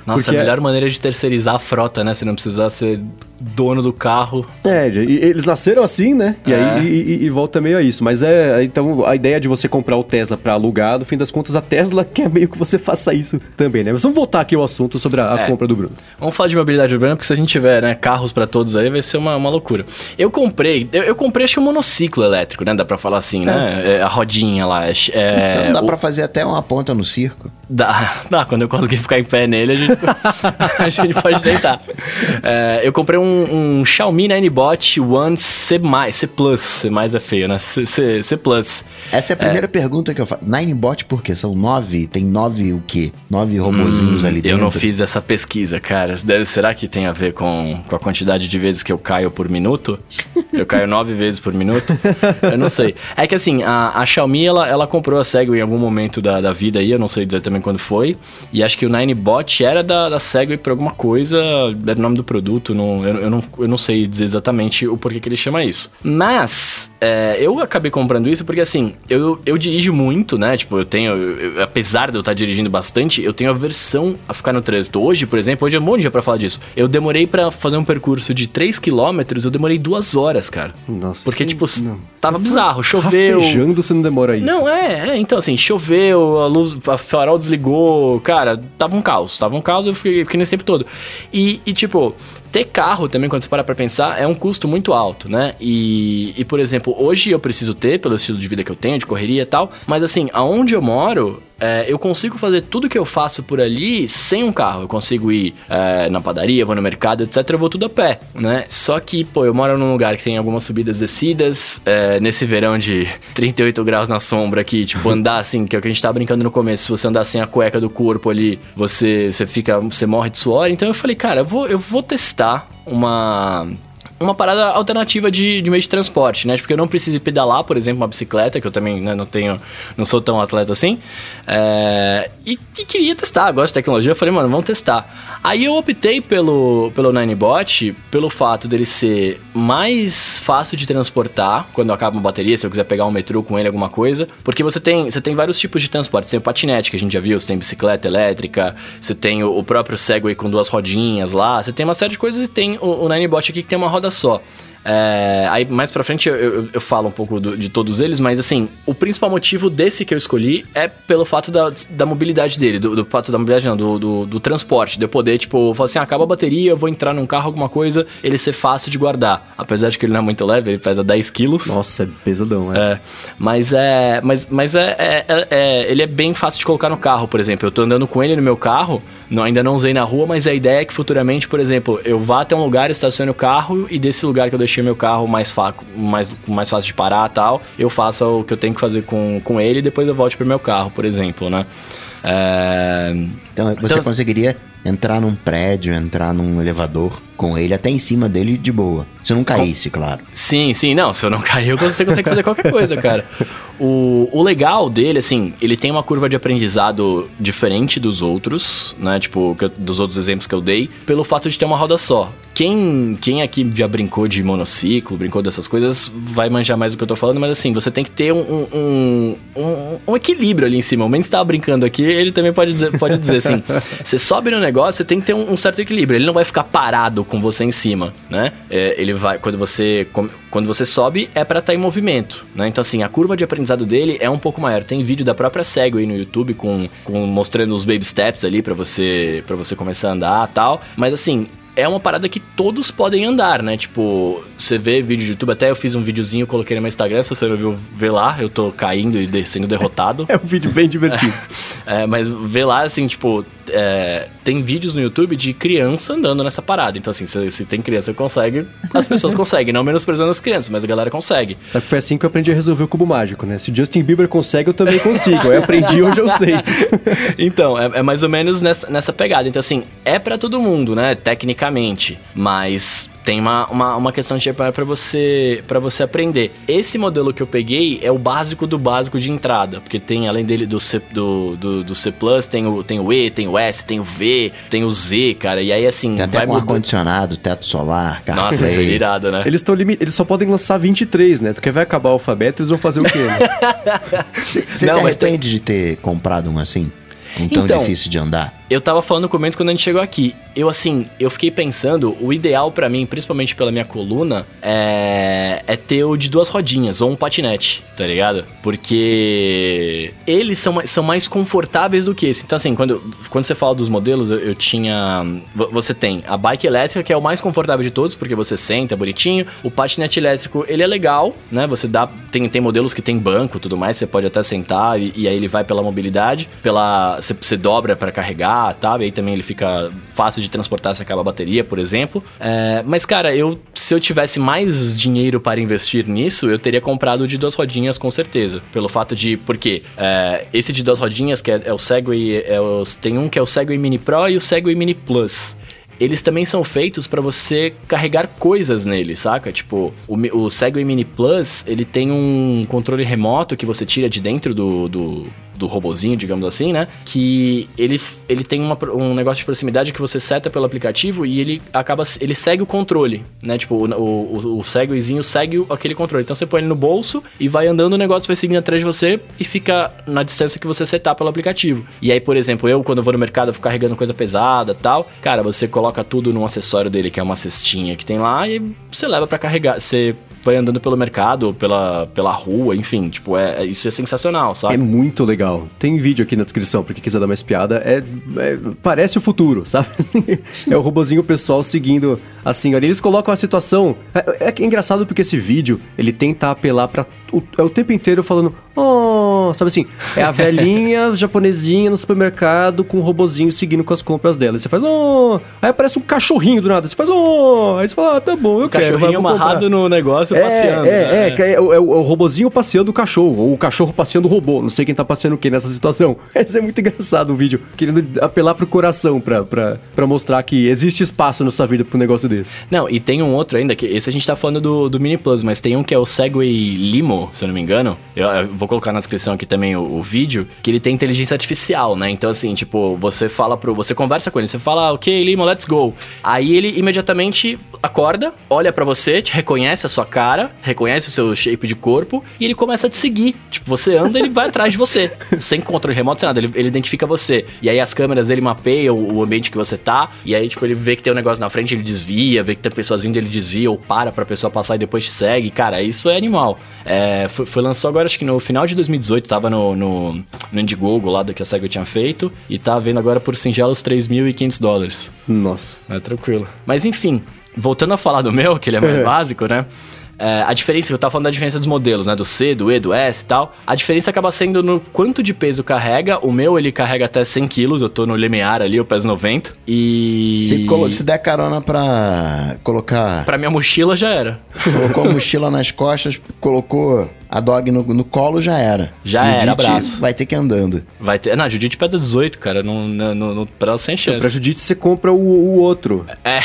Nossa, Porque a é- melhor maneira de terceirizar a frota, né? Você não precisar ser dono do carro. É, eles nasceram assim, né? E é. aí e, e, volta meio a isso. Mas é. Então, a ideia de você comprar o Tesla para alugar, no fim das contas, a Tesla <laughs> quer meio que você faça isso também, né? Mas vamos voltar aqui ao assunto sobre a, a é. compra do Bruno. Vamos falar de mobilidade urbana, porque se a gente tiver né, carros para todos aí, vai ser uma, uma loucura. Eu comprei, eu, eu, comprei acho que um monociclo elétrico, né? Dá pra falar assim, né? É. é a rodinha lá. É, então dá o... pra fazer até uma ponta no circo. Dá, dá, quando eu conseguir ficar em pé nele, a gente, <laughs> a gente pode tentar. É, eu comprei um, um Xiaomi Ninebot One C+, C+, C+, é feio, né? C, C, C+. Essa é a primeira é. pergunta que eu faço. Ninebot por quê? São nove? Tem nove o quê? Nove robozinhos hum, ali dentro? Eu não fiz essa pesquisa, cara. Deve, será que tem a ver com, com a quantidade de vezes que eu caio por minuto? Eu caio nove vezes por minuto? Eu não sei. É que assim, a, a Xiaomi, ela, ela comprou a Segway em algum momento da, da vida aí, eu não sei dizer também quando foi. E acho que o Ninebot era da, da Segway por alguma coisa, era o nome do produto, não, eu, eu, não, eu não sei dizer exatamente o porquê que ele chama isso. Mas, é, eu acabei comprando isso porque assim, eu, eu dirijo muito, né? Tipo, eu tenho, eu, apesar de eu estar dirigindo bastante, eu tenho aversão a ficar no trânsito. Hoje, por exemplo, hoje é um bom dia pra falar disso. Eu demorei para fazer um percurso de 3 km, eu demorei duas horas, cara. Nossa. Porque, tipo, não. tava bizarro, choveu. Rastejando, você não demora isso. Não, é, é, então assim, choveu, a luz, a farol desligou, cara, tava um caos, tava um caos, eu fiquei, fiquei nesse tempo todo. E, e tipo, ter carro também, quando você para pra pensar, é um custo muito alto, né? E, e, por exemplo, hoje eu preciso ter, pelo estilo de vida que eu tenho, de correria e tal, mas assim, aonde eu moro, é, eu consigo fazer tudo que eu faço por ali sem um carro. Eu consigo ir é, na padaria, vou no mercado, etc. Eu vou tudo a pé, né? Só que, pô, eu moro num lugar que tem algumas subidas e descidas. É, nesse verão de 38 graus na sombra aqui, tipo, andar assim, que é o que a gente tá brincando no começo. Se você andar sem a cueca do corpo ali, você, você fica, você morre de suor. Então eu falei, cara, eu vou, eu vou testar uma uma parada alternativa de, de meio de transporte, né? Porque eu não preciso pedalar, por exemplo, uma bicicleta, que eu também né, não tenho, não sou tão atleta assim. É, e, e, queria testar, gosto de tecnologia. Eu falei, mano, vamos testar. Aí eu optei pelo, pelo Ninebot, pelo fato dele ser mais fácil de transportar quando acaba uma bateria, se eu quiser pegar um metrô com ele, alguma coisa. Porque você tem, você tem vários tipos de transporte. Você tem o patinete, que a gente já viu, você tem bicicleta elétrica, você tem o, o próprio Segway com duas rodinhas lá, você tem uma série de coisas e tem o, o Ninebot aqui que tem uma roda só. É, aí mais pra frente eu, eu, eu falo um pouco do, de todos eles, mas assim, o principal motivo desse que eu escolhi é pelo fato da, da mobilidade dele, do, do fato da mobilidade não, do, do, do, transporte, de eu poder, tipo, falar assim, ah, acaba a bateria, eu vou entrar num carro, alguma coisa, ele ser fácil de guardar. Apesar de que ele não é muito leve, ele pesa 10 quilos. Nossa, é pesadão, é. é mas é. Mas, mas é, é, é, é, Ele é bem fácil de colocar no carro, por exemplo. Eu tô andando com ele no meu carro, não, ainda não usei na rua, mas a ideia é que futuramente, por exemplo, eu vá até um lugar, estacione o carro e desse lugar que eu deixei meu carro mais, faco, mais, mais fácil de parar tal, eu faça o que eu tenho que fazer com, com ele e depois eu volte pro meu carro, por exemplo, né? É... Então você então, conseguiria entrar num prédio, entrar num elevador com ele até em cima dele de boa. Se eu não caísse, claro. Sim, sim, não. Se eu não <laughs> cair, você consegue fazer qualquer coisa, cara. O, o legal dele, assim, ele tem uma curva de aprendizado diferente dos outros, né? Tipo, dos outros exemplos que eu dei, pelo fato de ter uma roda só. Quem, quem aqui já brincou de monociclo, brincou dessas coisas, vai manjar mais do que eu tô falando, mas assim, você tem que ter um, um, um, um equilíbrio ali em cima. O Mendes tava brincando aqui, ele também pode dizer, pode dizer assim: <laughs> você sobe no negócio, você tem que ter um, um, certo equilíbrio. Ele não vai ficar parado com você em cima, né? É, ele vai, quando você, quando você sobe, é para estar tá em movimento, né? Então, assim, a curva de aprendizado dele é um pouco maior. Tem vídeo da própria Segway no YouTube com, com mostrando os baby steps ali para você, para você começar a andar tal. Mas, assim, é uma parada que todos podem andar, né? Tipo, você vê vídeo de YouTube, até eu fiz um videozinho, coloquei no meu Instagram, se você não viu, vê lá, eu tô caindo e sendo derrotado. <laughs> É um vídeo bem divertido. É, <laughs> é, mas vê lá, assim, tipo, é, tem vídeos no YouTube de criança andando nessa parada. Então, assim, se, se tem criança que consegue, as pessoas <laughs> conseguem, não menosprezando as crianças, mas a galera consegue. Sabe que foi assim que eu aprendi a resolver o cubo mágico, né? Se o Justin Bieber consegue, eu também consigo. Eu aprendi, hoje eu sei. <laughs> então, é, é mais ou menos nessa, nessa pegada. Então, assim, é para todo mundo, né? Tecnicamente. Mas tem uma, uma, uma questão de para você para você aprender. Esse modelo que eu peguei é o básico do básico de entrada, porque tem além dele do C, do, do, do C+, tem o, tem o E, tem o S, tem o V, tem o Z, cara. E aí assim, tem até com ar-condicionado, teto solar, cara. Nossa, isso é irado, né? Eles estão eles só podem lançar 23, né? Porque vai acabar o alfabeto, eles vão fazer o quê? Você né? <laughs> se arrepende tem... de ter comprado um assim? Um tão então, difícil de andar? Eu tava falando com o Mendes quando a gente chegou aqui. Eu, assim, eu fiquei pensando, o ideal para mim, principalmente pela minha coluna, é, é ter o de duas rodinhas, ou um patinete, tá ligado? Porque eles são, são mais confortáveis do que esse. Então, assim, quando, quando você fala dos modelos, eu, eu tinha. Você tem a bike elétrica, que é o mais confortável de todos, porque você senta, é bonitinho. O patinete elétrico, ele é legal, né? Você dá. Tem, tem modelos que tem banco tudo mais, você pode até sentar e, e aí ele vai pela mobilidade, pela. Você, você dobra para carregar, tá? E aí também ele fica fácil de transportar se acaba a bateria, por exemplo. É, mas, cara, eu se eu tivesse mais dinheiro para investir nisso, eu teria comprado o de duas rodinhas com certeza. Pelo fato de. Porque é, esse de duas rodinhas, que é, é o Segway. É tem um que é o Segway Mini Pro e o Segway Mini Plus eles também são feitos para você carregar coisas nele, saca? Tipo, o, o Segway Mini Plus, ele tem um controle remoto que você tira de dentro do, do, do robozinho, digamos assim, né? Que ele, ele tem uma, um negócio de proximidade que você seta pelo aplicativo e ele acaba. Ele segue o controle, né? Tipo, o, o, o Segwayzinho segue aquele controle. Então você põe ele no bolso e vai andando, o negócio vai seguindo atrás de você e fica na distância que você setar pelo aplicativo. E aí, por exemplo, eu, quando eu vou no mercado, eu fico carregando coisa pesada tal. Cara, você coloca tudo num acessório dele, que é uma cestinha que tem lá, e você leva para carregar. Você vai andando pelo mercado, pela, pela rua, enfim, tipo, é, é, isso é sensacional, sabe? É muito legal. Tem vídeo aqui na descrição, porque quiser dar mais piada. É, é parece o futuro, <laughs> sabe? é o robozinho pessoal seguindo a senhora. E eles colocam a situação. É, é, engraçado porque esse vídeo, ele tenta apelar para o, é o tempo inteiro falando, oh, sabe assim, é a velhinha <laughs> japonesinha no supermercado com o robozinho seguindo com as compras dela. E você faz, oh, aí aparece um cachorrinho do nada. Você faz, oh, aí você fala, ah, tá bom, eu o quero. Cachorrinho amarrado no negócio é, passeando. É, né? é, é, é, o, é, o robozinho passeando o cachorro, ou o cachorro passeando o robô. Não sei quem tá passeando o que nessa situação. <laughs> Esse é muito engraçado o vídeo, querendo apelar pro coração pra, pra, pra mostrar que existe espaço na sua vida pro negócio desse. Não, e tem um outro ainda, que esse a gente tá falando do, do Mini Plus, mas tem um que é o Segway Limo, se eu não me engano. Eu, eu vou colocar na descrição aqui também o, o, vídeo, que ele tem inteligência artificial, né? Então, assim, tipo, você fala pro. Você conversa com ele, você fala, ok, Limo, let's go. Aí ele imediatamente acorda, olha para você, te reconhece a sua cara, reconhece o seu shape de corpo e ele começa a te seguir. Tipo, você anda, ele vai atrás de você. <laughs> Sem controle remoto, sem nada. Ele, ele identifica você. E aí as câmeras dele mapeiam o ambiente que você tá. E aí, tipo, ele vê que tem um negócio na frente, ele desvia, vê que tem pessoas vindo, ele desvia ou para pra pessoa passar e depois te segue. Cara, isso é animal. É, foi, foi lançou agora, acho que no final de 2018, tava no, no, no Indiegogo lá do que a SEGA tinha feito. E tá vendo agora por singelos 3.500 dólares. Nossa. É tranquilo. Mas enfim, voltando a falar do meu, que ele é mais <laughs> básico, né? É, a diferença, eu tava falando da diferença dos modelos, né? Do C, do E, do S e tal. A diferença acaba sendo no quanto de peso carrega. O meu, ele carrega até 100 quilos. Eu tô no limiar ali, eu peso 90. E... Se, colo... Se der carona pra colocar... Pra minha mochila, já era. Colocou a mochila nas costas, colocou a dog no, no colo já era. Já Judite era, abraço. Vai ter que ir andando. Vai ter. Não, Judite pesa 18, cara. Não, não, não, pra ela sem chance. Então, pra Judite você compra o, o outro. É.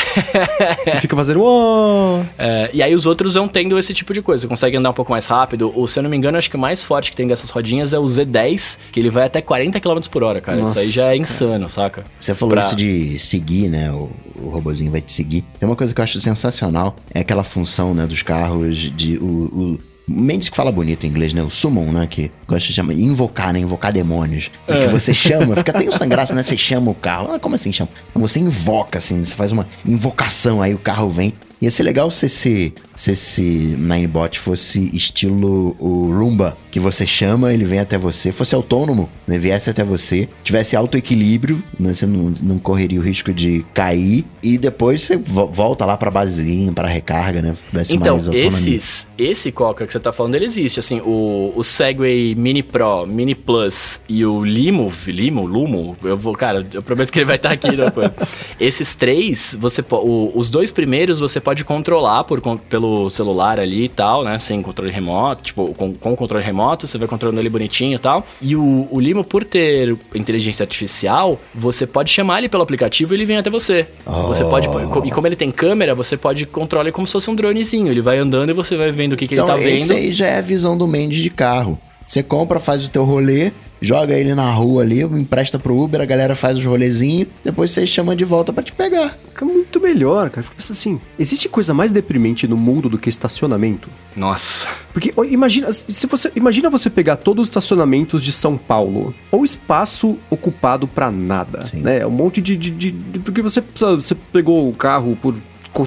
e fica fazendo. Oh! É, e aí os outros vão tendo esse tipo de coisa. Você consegue andar um pouco mais rápido. Ou, se eu não me engano, acho que o mais forte que tem dessas rodinhas é o Z10, que ele vai até 40 km por hora, cara. Nossa, isso aí já é insano, cara. saca? Você falou pra... isso de seguir, né? O, o robozinho vai te seguir. Tem uma coisa que eu acho sensacional. É aquela função, né, dos carros de. O, o Mendes que fala bonito em inglês, né? O summon, né? Que gosta de chamar, invocar, né? Invocar demônios. É. Que você chama, fica até <laughs> sem graça, né? Você chama o carro. Ah, como assim chama? Você invoca, assim, você faz uma invocação, aí o carro vem. Ia ser legal se esse, se esse Ninebot fosse estilo o Roomba, que você chama, ele vem até você, fosse autônomo, né? Viesse até você, tivesse alto equilíbrio, né? Você não, não correria o risco de cair e depois você volta lá pra basezinha, pra recarga, né? Tivesse então, mais autonomia. esses, esse Coca que você tá falando, ele existe, assim, o, o Segway Mini Pro, Mini Plus e o Limo, Limo, Lumo, eu vou, cara, eu prometo que ele vai estar aqui depois. <laughs> esses três, você o, os dois primeiros você pode controlar por, pelo celular ali e tal, né? Sem controle remoto, tipo, com, com controle remoto, você vai controlando ele bonitinho e tal. E o, o Limo, por ter inteligência artificial, você pode chamar ele pelo aplicativo e ele vem até você. Oh. Você pode. E como ele tem câmera, você pode controlar ele como se fosse um dronezinho. Ele vai andando e você vai vendo o que, que então, ele tá vendo. Isso aí já é a visão do Mendes de carro. Você compra, faz o teu rolê, joga ele na rua ali, empresta pro Uber, a galera faz os rolezinhos, depois você chama de volta para te pegar. Fica muito melhor, cara. Fica pensando assim, existe coisa mais deprimente no mundo do que estacionamento? Nossa. Porque ó, imagina, se você imagina você pegar todos os estacionamentos de São Paulo, ou espaço ocupado pra nada, Sim. né? Um monte de, de, de- de- porque você precisa- você pegou o carro por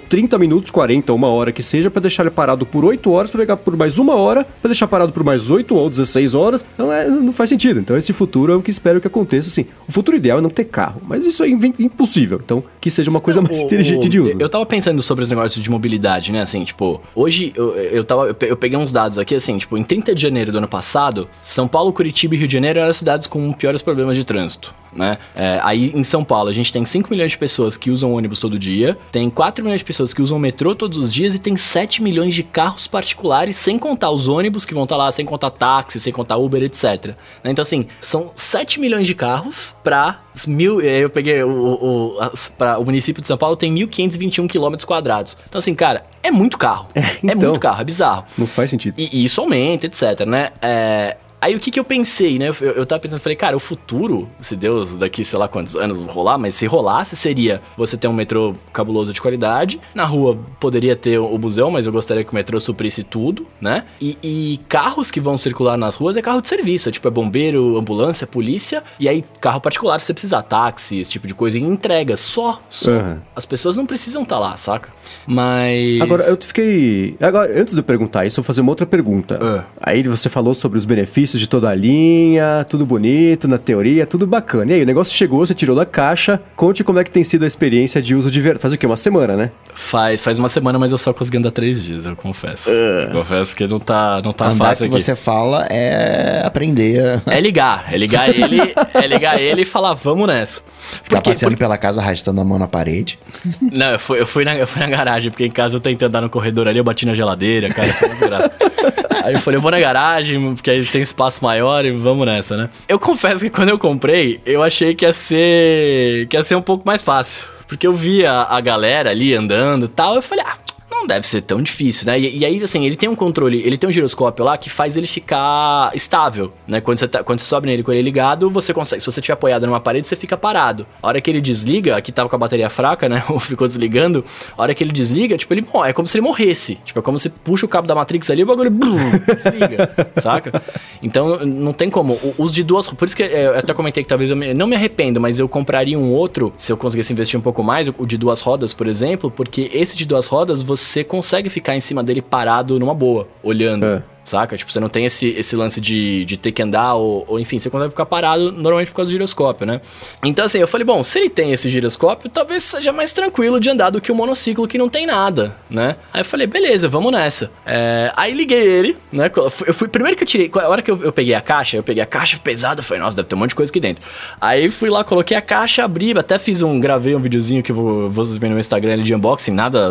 30 minutos, 40, uma hora que seja, pra deixar ele parado por 8 horas, pra pegar por mais uma hora, pra deixar parado por mais 8 ou 16 horas. Então é, não faz sentido. Então esse futuro é o que espero que aconteça, assim. O futuro ideal é não ter carro, mas isso é impossível. Então que seja uma coisa mais O- inteligente o- de uso. Eu tava pensando sobre os negócios de mobilidade, né? Assim, tipo, hoje eu, eu, tava, eu peguei uns dados aqui, assim, tipo, em 30 de janeiro do ano passado, São Paulo, Curitiba e Rio de Janeiro eram as cidades com piores problemas de trânsito, né? É, aí em São Paulo a gente tem 5 milhões de pessoas que usam ônibus todo dia, tem 4 milhões de pessoas que usam metrô todos os dias e tem 7 milhões de carros particulares, sem contar os ônibus que vão estar lá, sem contar táxi, sem contar Uber, etc. né? Então, assim, são 7 milhões de carros pra as mil. Eu peguei o, o, as- pra- o município de São Paulo tem 1.521 quilômetros quadrados. Então, assim, cara, é muito carro. É, então. muito carro, é bizarro. Não faz sentido. E, e isso aumenta, etc, né? É, Aí o que que eu pensei, né? Eu, eu tava pensando, falei, cara, o futuro, se Deus daqui sei lá quantos anos rolar, mas se rolasse, seria você ter um metrô cabuloso de qualidade. Na rua poderia ter o museu, mas eu gostaria que o metrô suprisse tudo, né? E, e carros que vão circular nas ruas é carro de serviço, é tipo é bombeiro, ambulância, polícia. E aí carro particular, se você precisar, táxi, esse tipo de coisa, e entrega, só. só. Aham. As pessoas não precisam estar lá, saca? Mas. Agora, eu fiquei. Agora, antes de eu perguntar isso, eu vou fazer uma outra pergunta. Ah. Aí você falou sobre os benefícios de toda a linha, tudo bonito, na teoria, tudo bacana. E aí, o negócio chegou, você tirou da caixa. Conte como é que tem sido a experiência de uso de verdade. Faz o quê? Uma semana, né? Faz, faz uma semana, mas eu só consegui andar três dias, eu confesso. Confesso que não tá, não tá Andar fácil que aqui. você fala é aprender a É ligar, é ligar <laughs> ele, é ligar ele e falar, vamos nessa. ficar Porque- passeando pela casa arrastando a mão na parede. <laughs> Não, eu fui, eu, fui na, eu fui na garagem, porque em casa eu tentei andar no corredor ali, eu bati na geladeira, cara, foi uma desgraça. <laughs> Aí eu falei, eu vou na garagem, porque aí tem espaço maior e vamos nessa, né? Eu confesso que quando eu comprei, eu achei que ia ser. que ia ser um pouco mais fácil. Porque eu via a galera ali andando e tal, eu falei, ah. Não deve ser tão difícil, né? E, e aí, assim, ele tem um controle, ele tem um giroscópio lá que faz ele ficar estável, né? Quando você, tá- quando você sobe nele com ele ligado, você consegue. Se você estiver apoiado numa parede, você fica parado. A hora que ele desliga, aqui tava com a bateria fraca, né? <laughs> Ou ficou desligando. A hora que ele desliga, tipo, ele. É como se ele morresse. Tipo, é como se puxa o cabo da Matrix ali e o bagulho blum, desliga, <laughs> saca? Então, não tem como. Os de duas. Por isso que é, eu até comentei que talvez eu me- não me arrependo, mas eu compraria um outro se eu conseguisse investir um pouco mais, o de duas rodas, por exemplo, porque esse de duas rodas você consegue ficar em cima dele parado numa boa, olhando. É. Saca? Tipo, você não tem esse, esse lance de, de ter que andar, ou, ou enfim, você consegue ficar parado normalmente por causa do giroscópio, né? Então, assim, eu falei, bom, se ele tem esse giroscópio, talvez seja mais tranquilo de andar do que o monociclo que não tem nada, né? Aí eu falei, beleza, vamos nessa. É, aí liguei ele, né? Eu fui, primeiro que eu tirei, a hora que eu, eu peguei a caixa, eu peguei a caixa pesada, falei, nossa, deve ter um monte de coisa aqui dentro. Aí fui lá, coloquei a caixa, abri, até fiz um, gravei um videozinho que eu vou, vou subir no meu Instagram ali de unboxing, nada,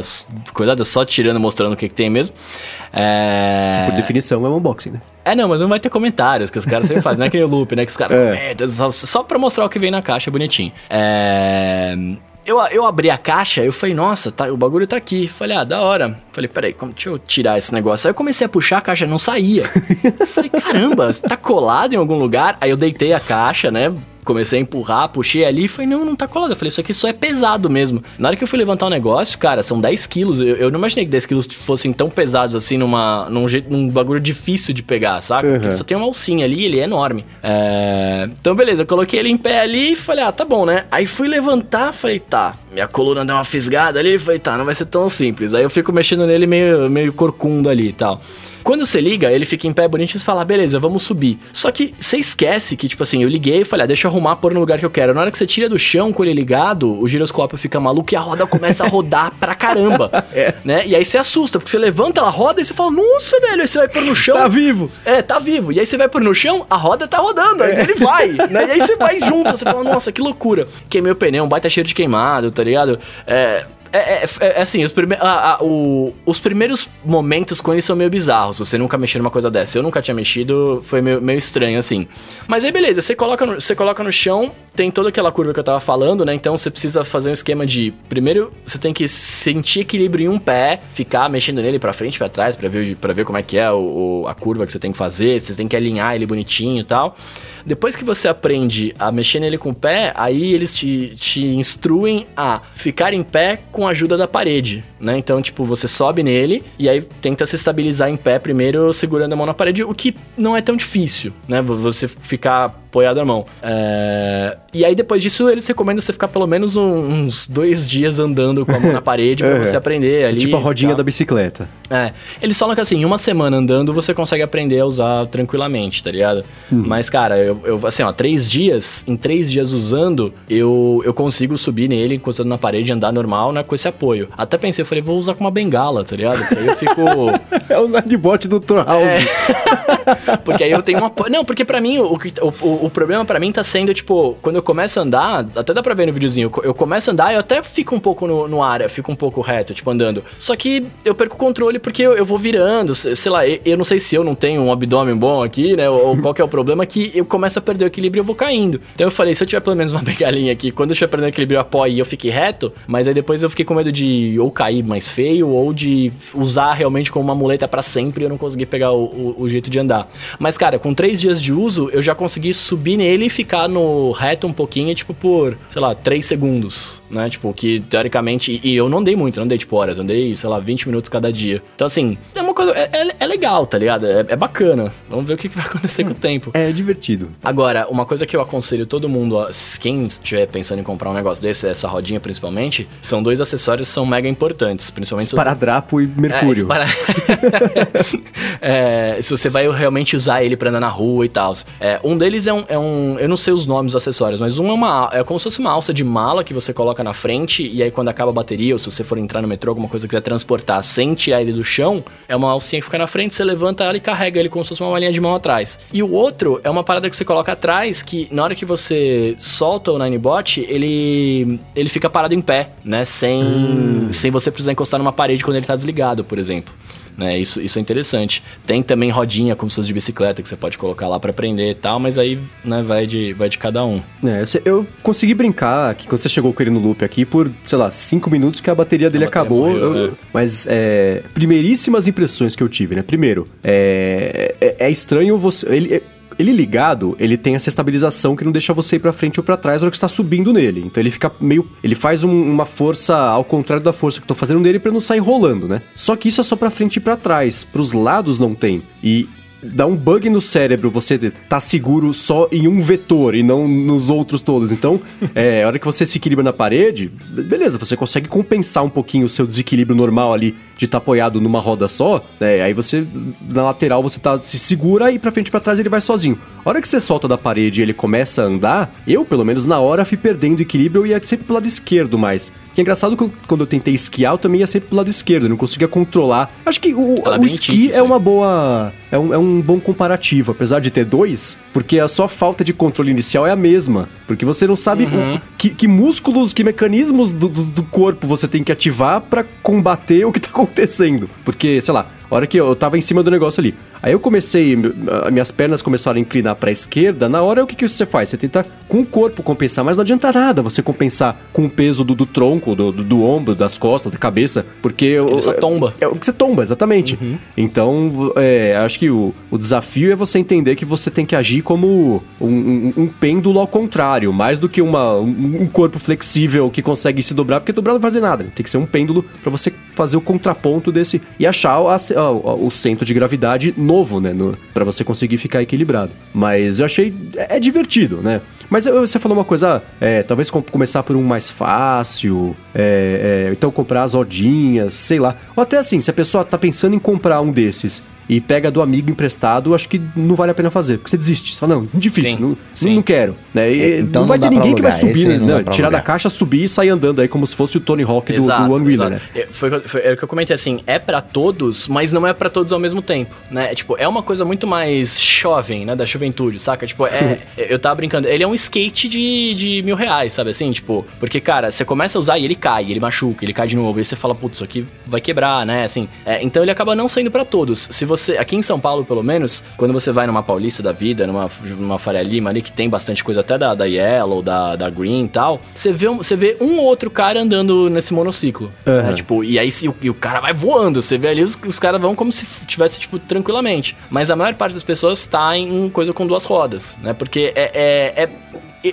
cuidado, só tirando, mostrando o que, que tem mesmo. É... Por definição, é um unboxing, né? É, não, mas não vai ter comentários que os caras sempre fazem. Não é aquele loop, né? Que os caras <laughs> É. comentam, só, só pra mostrar o que vem na caixa bonitinho. É. Eu, eu abri a caixa, eu falei, nossa, tá, o bagulho tá aqui. Falei, ah, da hora. Falei, peraí, como, deixa eu tirar esse negócio. Aí eu comecei a puxar, a caixa não saía. <laughs> falei, caramba, tá colado em algum lugar? Aí eu deitei a caixa, né? Comecei a empurrar, puxei ali e falei, não, não tá colado. Eu falei, isso aqui só é pesado mesmo. Na hora que eu fui levantar o negócio, cara, são 10 quilos. Eu, eu não imaginei que 10 quilos fossem tão pesados assim numa, num, jeito, num bagulho difícil de pegar, saca? Porque Uhum. só tem uma alcinha ali, ele é enorme. É, Então, beleza, eu coloquei ele em pé ali e falei, ah, tá bom, né? Aí fui levantar, falei, tá, minha coluna deu uma fisgada ali, falei, tá, não vai ser tão simples. Aí eu fico mexendo nele meio, meio corcunda ali e tal. Quando você liga, ele fica em pé bonito e você fala, beleza, vamos subir. Só que você esquece que, tipo assim, eu liguei e falei, ah, deixa eu arrumar, pôr no lugar que eu quero. Na hora que você tira do chão com ele ligado, o giroscópio fica maluco e a roda começa a rodar <laughs> pra caramba. <laughs> Né? E aí você assusta, porque você levanta, ela roda e você fala, nossa, velho, aí você vai pôr no chão. Tá vivo! É, tá vivo. E aí você vai pôr no chão, a roda tá rodando, aí ele vai. Né? E aí você vai <laughs> junto, você fala, nossa, que loucura. Queimei o pneu, um baita cheiro de queimado, tá ligado? É, É, é, é assim, os, prime a, a, o, os primeiros momentos com ele são meio bizarros. Você nunca mexeu numa coisa dessa. Eu nunca tinha mexido, foi meio, meio estranho, assim. Mas aí, beleza, você coloca, no, você coloca no chão, tem toda aquela curva que eu tava falando, né? Então você precisa fazer um esquema de. Primeiro, você tem que sentir equilíbrio em um pé, ficar mexendo nele pra frente, pra trás, pra ver, pra ver como é que é o, o, a curva que você tem que fazer. Você tem que alinhar ele bonitinho e tal. Depois que você aprende a mexer nele com o pé, aí eles te, te instruem a ficar em pé com a ajuda da parede, né? Então, tipo, você sobe nele e aí tenta se estabilizar em pé primeiro segurando a mão na parede, o que não é tão difícil, né? Você ficar apoiado a mão. É... E aí, depois disso, eles recomendam você ficar pelo menos uns dois dias andando com a mão na parede pra <laughs> é. você aprender ali. Tipo a rodinha da bicicleta. É. Eles falam que assim, uma semana andando você consegue aprender a usar tranquilamente, tá ligado? Hum. Mas, cara, eu, eu, assim, ó, três dias, em três dias usando, eu, eu consigo subir nele, encostando na parede, andar normal, né, com esse apoio. Até pensei, falei, vou usar com uma bengala, tá ligado? Porque aí eu fico. <laughs> é o Nightbot do Tour House. É... <laughs> porque aí eu tenho um apoio. Não, porque pra mim, o, o, o problema pra mim tá sendo, tipo, quando eu começo a andar, até dá pra ver no videozinho, eu começo a andar, eu até fico um pouco no, no ar, fico um pouco reto, tipo, andando. Só que eu perco o controle porque eu, eu vou virando, sei lá, eu, eu, não sei se eu não tenho um abdômen bom aqui, né, ou, ou qual que é o problema, que eu começo a perder o equilíbrio e eu vou caindo. Então eu falei, se eu tiver pelo menos uma <laughs> bengalinha aqui, quando eu estiver perdendo o equilíbrio, eu apoio e eu fiquei reto, mas aí depois eu fiquei com medo de ou cair mais feio, ou de usar realmente como uma muleta para sempre e eu não conseguir pegar o, o, o, jeito de andar. Mas, cara, com três dias de uso, eu já consegui subir nele e ficar no reto um pouquinho, tipo, por, sei lá, três segundos, né? Tipo, que teoricamente. E eu não andei muito, não andei tipo horas, andei, sei lá, 20 minutos cada dia. Então, assim, é uma coisa. É, é, é legal, tá ligado? É, é, bacana. Vamos ver o que, que vai acontecer com o tempo. É divertido. Agora, uma coisa que eu aconselho todo mundo, quem estiver pensando em comprar um negócio desse, essa rodinha principalmente, são dois acessórios que são mega importantes, principalmente Esparadrapo os... e mercúrio. É, espara... <laughs> é, se você vai realmente usar ele para andar na rua e tal. É, um deles é um, é um, Eu não sei os nomes dos acessórios, mas um é uma. É como se fosse uma alça de mala que você coloca na frente, e aí quando acaba a bateria, ou se você for entrar no metrô, alguma coisa que quiser transportar sem tirar ele do chão, é uma alcinha que fica na frente, você levanta ela e carrega ele como se fosse uma malinha de mão atrás. E o outro é uma parada que você coloca atrás, que na hora que você solta o Ninebot, ele, ele fica parado em pé, né? Sem, hum. sem você precisar encostar numa parede quando ele tá desligado, por exemplo. Né? Isso, isso é interessante. Tem também rodinha como se fosse de bicicleta que você pode colocar lá para prender e tal, mas aí né, vai, de, vai de cada um. É, eu consegui brincar que quando você chegou com ele no loop aqui por, sei lá, 5 minutos que a bateria dele a bateria acabou. Morreu, eu, é. Mas é, primeiríssimas impressões que eu tive, né? Primeiro, é, é, é estranho você. Ele, ele ligado, ele tem essa estabilização que não deixa você ir para frente ou para trás na hora que está subindo nele. Então ele fica meio, ele faz um, uma força ao contrário da força que eu tô fazendo nele para não sair rolando, né? Só que isso é só para frente e para trás, para os lados não tem. E dá um bug no cérebro você tá seguro só em um vetor e não nos outros todos. Então, <laughs> é, a hora que você se equilibra na parede, beleza, você consegue compensar um pouquinho o seu desequilíbrio normal ali de estar tá apoiado numa roda só, né? Aí você, na lateral, você tá, se segura e pra frente e pra trás ele vai sozinho. A hora que você solta da parede e ele começa a andar, eu, pelo menos na hora, fui perdendo equilíbrio e ia sempre pro lado esquerdo mais. Que é engraçado que quando eu tentei esquiar, eu também ia sempre pro lado esquerdo, eu não conseguia controlar. Acho que o, o esqui é uma boa. É um, é um bom comparativo, apesar de ter dois, porque a sua falta de controle inicial é a mesma. Porque você não sabe uhum. o, que, que, músculos, que mecanismos do, do, do corpo você tem que ativar para combater o que tá acontecendo. Porque, sei lá, a hora que eu tava em cima do negócio ali. Aí eu comecei, minhas pernas começaram a inclinar para a esquerda. Na hora, o que, que você faz? Você tenta com o corpo compensar, mas não adianta nada você compensar com o peso do, do tronco, do, do, do, ombro, das costas, da cabeça, porque. Você tomba. É o que você tomba, exatamente. Uhum. Então, é, acho que o, o desafio é você entender que você tem que agir como um, um, um pêndulo ao contrário, mais do que uma, um, um, corpo flexível que consegue se dobrar, porque dobrar não vai fazer nada. Tem que ser um pêndulo para você fazer o contraponto desse e achar a, o centro de gravidade novo, né? para você conseguir ficar equilibrado. Mas eu achei. É, é divertido, né? Mas você falou uma coisa, é, talvez começar por um mais fácil, é, é, então comprar as rodinhas, sei lá. Ou até assim, se a pessoa tá pensando em comprar um desses e pega do amigo emprestado, acho que não vale a pena fazer. Porque você desiste. Você fala, não, difícil, Sim, não, sim. não quero. Né? E Então não vai não ter ninguém que vai subir, né? tirar da caixa, subir e sair andando aí como se fosse o Tony Hawk do, do Exato, One Wheeler, exato. né? É, Foi, foi, é o que eu comentei assim, é pra todos, mas não é pra todos ao mesmo tempo, né? É, Tipo, é uma coisa muito mais jovem, né? Da juventude, saca? Tipo, é, <laughs> eu tava brincando, ele é um skate de, de mil reais, sabe assim? Tipo, porque, cara, você começa a usar e ele cai, ele machuca, ele cai de novo, e você fala, putz, isso aqui vai quebrar, né? Assim, é, então ele acaba não saindo pra todos. Se você, aqui em São Paulo, pelo menos, quando você vai numa Paulista da vida, numa, numa Faria Lima ali, que tem bastante coisa até da, da Yellow, da, da Green e tal, você vê, um, você vê um ou outro cara andando nesse monociclo. Aham. né? Tipo, e aí se, o, e o cara vai voando, você vê ali, os, os caras vão como se tivesse, tipo, tranquilamente. Mas a maior parte das pessoas tá em coisa com duas rodas, né? Porque é- é- é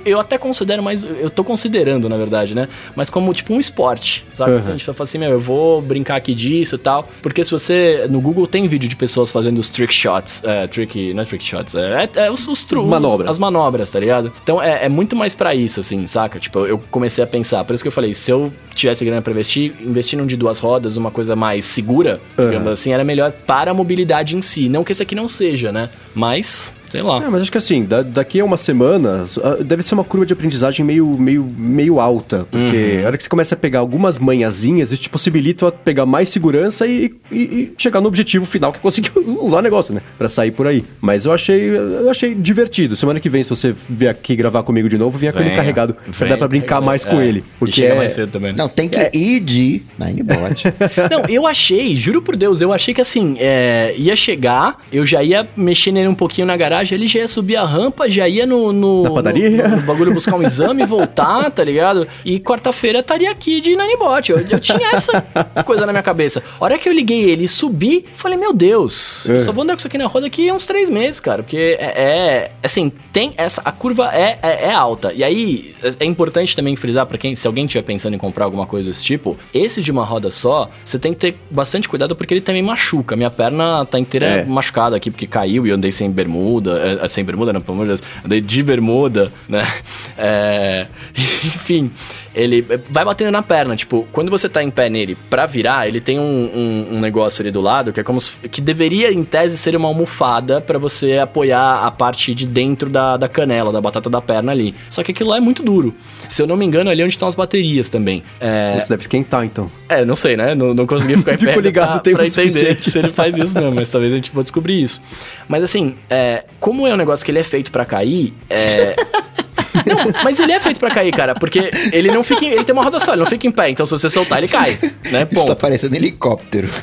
eu até considero, mas eu tô considerando, na verdade, né? Mas como tipo um esporte, sabe? Uhum. Assim, a gente fala assim, meu, eu vou brincar aqui disso e tal. Porque se você. No Google tem vídeo de pessoas fazendo os trick shots. É, trick. Não é trick shots, é, é, é os, os truques. manobras. As manobras, tá ligado? Então é, é muito mais pra isso, assim, saca? Tipo, eu comecei a pensar. Por isso que eu falei, se eu tivesse grana pra investir, investir num de duas rodas, uma coisa mais segura, digamos Uhum. assim, era melhor para a mobilidade em si. Não que esse aqui não seja, né? Mas. Sei lá. É, mas acho que assim, da- daqui a uma semana, ah, deve ser uma curva de aprendizagem meio, meio, meio alta. Porque Uhum. a hora que você começa a pegar algumas manhãzinhas, isso te possibilita pegar mais segurança e, e- e chegar no objetivo final que é conseguir <laughs> usar o negócio, né? Pra sair por aí. Mas eu achei, eu achei divertido. Semana que vem, se você vier aqui gravar comigo de novo, vinha com ele carregado. Pra venha, dar pra brincar mais com É. ele. E Porque chega é... mais cedo também. Não, tem que ir de Ninebot. <laughs> Não, eu achei, juro por Deus, eu achei que assim, é, ia chegar, eu já ia mexer nele um pouquinho na garagem, ele já ia subir a rampa, já ia no. no Na padaria? No, no bagulho buscar um exame e voltar, tá ligado? E quarta-feira estaria aqui de Nanibot. Eu, eu tinha essa coisa na minha cabeça. A hora que eu liguei ele e subi, falei, meu Deus, eu É. só vou andar com isso aqui na roda aqui uns três meses, cara. Porque é. é- assim, tem essa. A curva é, é, é alta. E aí, é, é importante também frisar pra quem, se alguém estiver pensando em comprar alguma coisa desse tipo, esse de uma roda só, você tem que ter bastante cuidado porque ele também machuca. Minha perna tá inteira É. machucada aqui porque caiu e eu andei sem bermuda. É, sem bermuda, não, pelo amor de Deus. Andei de bermuda, né? É, <laughs> enfim, ele vai batendo na perna. Tipo, quando você tá em pé nele pra virar, ele tem um, um- um negócio ali do lado que é como se, que deveria, em tese, ser uma almofada pra você apoiar a parte de dentro da, da canela, da batata da perna ali. Só que aquilo lá é muito duro. Se eu não me engano, ali é onde estão as baterias também. É, Putz, deve esquentar, então. é, não sei, né? Não, não consegui ficar <laughs> em Fico pé ligado pra, o tempo pra entender suficiente. se ele faz isso mesmo, mas talvez a gente vá descobrir isso. Mas assim, é, como é um negócio que ele é feito pra cair, é... <laughs> Não, mas ele é feito pra cair, cara, porque ele não fica. em- Ele tem uma roda só, ele não fica em pé, então se você soltar, ele cai. Né? Isso tá Ponto. parecendo helicóptero. <laughs>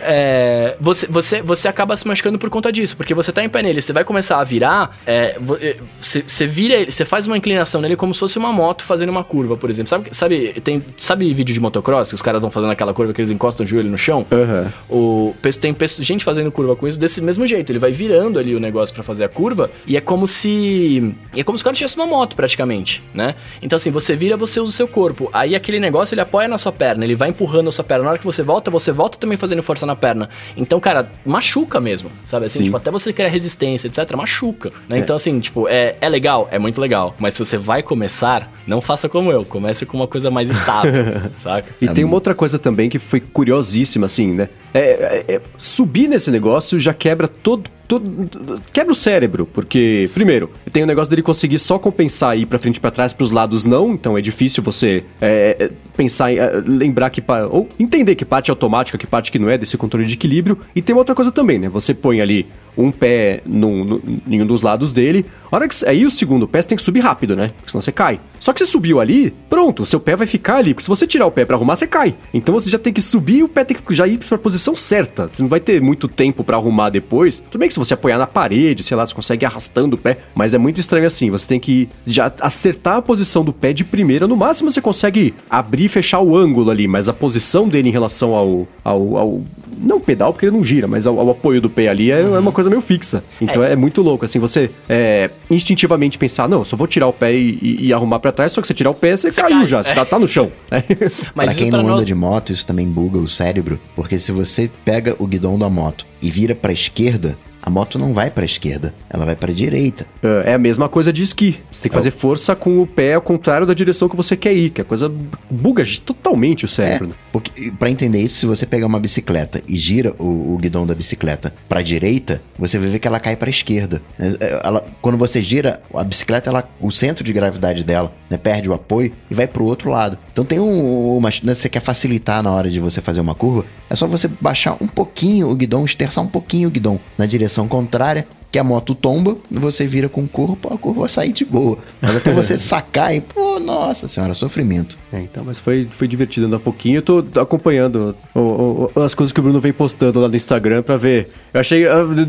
É, você, você, você acaba se machucando por conta disso, porque você tá em pé nele, você vai começar a virar, é, é, você, você vira ele, você faz uma inclinação nele como se fosse uma moto fazendo uma curva, por exemplo. Sabe, sabe, tem, sabe vídeo de motocross que os caras vão fazendo aquela curva que eles encostam o joelho no chão? Aham. O, tem gente fazendo curva com isso desse mesmo jeito. Ele vai virando ali o negócio pra fazer a curva e é como se. É como se o cara tivesse uma moto, praticamente, né? Então, assim, você vira, você usa o seu corpo. Aí aquele negócio ele apoia na sua perna, ele vai empurrando a sua perna. Na hora que você volta, você volta também fazendo força na perna. Então, cara, machuca mesmo, sabe? Assim, Sim. tipo, até você criar resistência, etc., machuca. Né? É. Então, assim, tipo, é, é legal, é muito legal. Mas se você vai começar, não faça como eu. Comece com uma coisa mais estável, <laughs> saca? E tem uma outra coisa também que foi curiosíssima, assim, né? É, é- é- subir nesse negócio já quebra todo. Todo- quebra o cérebro, porque, primeiro, tem o negócio dele conseguir só compensar ir pra frente e pra trás, pros lados não, então é difícil você é, é, pensar, é, lembrar que. ou entender que parte é automática, que parte que não é, desse controle de equilíbrio. E tem outra coisa também, né? Você põe ali um pé num, num- em um dos lados dele, hora que, aí o segundo pé você tem que subir rápido, né? Porque senão você cai. Só que você subiu ali, pronto, o seu pé vai ficar ali, porque se você tirar o pé pra arrumar, você cai. Então você já tem que subir e o pé tem que já ir pra posição certa. Você não vai ter muito tempo pra arrumar depois. Tudo bem que se você apoiar na parede, sei lá, você consegue ir arrastando o pé, mas é muito estranho assim. Você tem que já acertar a posição do pé de primeira. No máximo você consegue abrir e fechar o ângulo ali, mas a posição dele em relação ao. ao, ao- não pedal, porque ele não gira, mas ao, ao apoio do pé ali é, é uma coisa meio fixa. Então é, muito louco, assim, você é, instintivamente pensar, não, eu só vou tirar o pé e, e- e arrumar pra trás, só que você tirar o pé, você, caiu cai. já, você já tá no chão. <laughs> pra quem não anda de moto, isso também buga o cérebro, porque se você pega o guidão da moto e vira pra esquerda, a moto não vai pra esquerda, ela vai pra direita. É a mesma coisa de esqui. Você tem que fazer força com o pé ao contrário da direção que você quer ir, que a coisa buga totalmente o cérebro. É, porque para entender isso, se você pegar uma bicicleta e gira o, o guidão da bicicleta para direita, você vai ver que ela cai para esquerda. É, ela, quando você gira a bicicleta, ela, o centro de gravidade dela né, perde o apoio e vai para o outro lado. Então tem um, uma, né, você quer facilitar na hora de você fazer uma curva, é só você baixar um pouquinho o guidão, esterçar um pouquinho o guidão na direção contrária que a moto tomba, você vira com o corpo, a curva vai sair de boa. Mas até você <laughs> sacar e, pô, nossa senhora, sofrimento. É, então, mas foi, foi divertido andar um pouquinho. Eu tô acompanhando o, o, as coisas que o Bruno vem postando lá no Instagram pra ver. Eu achei,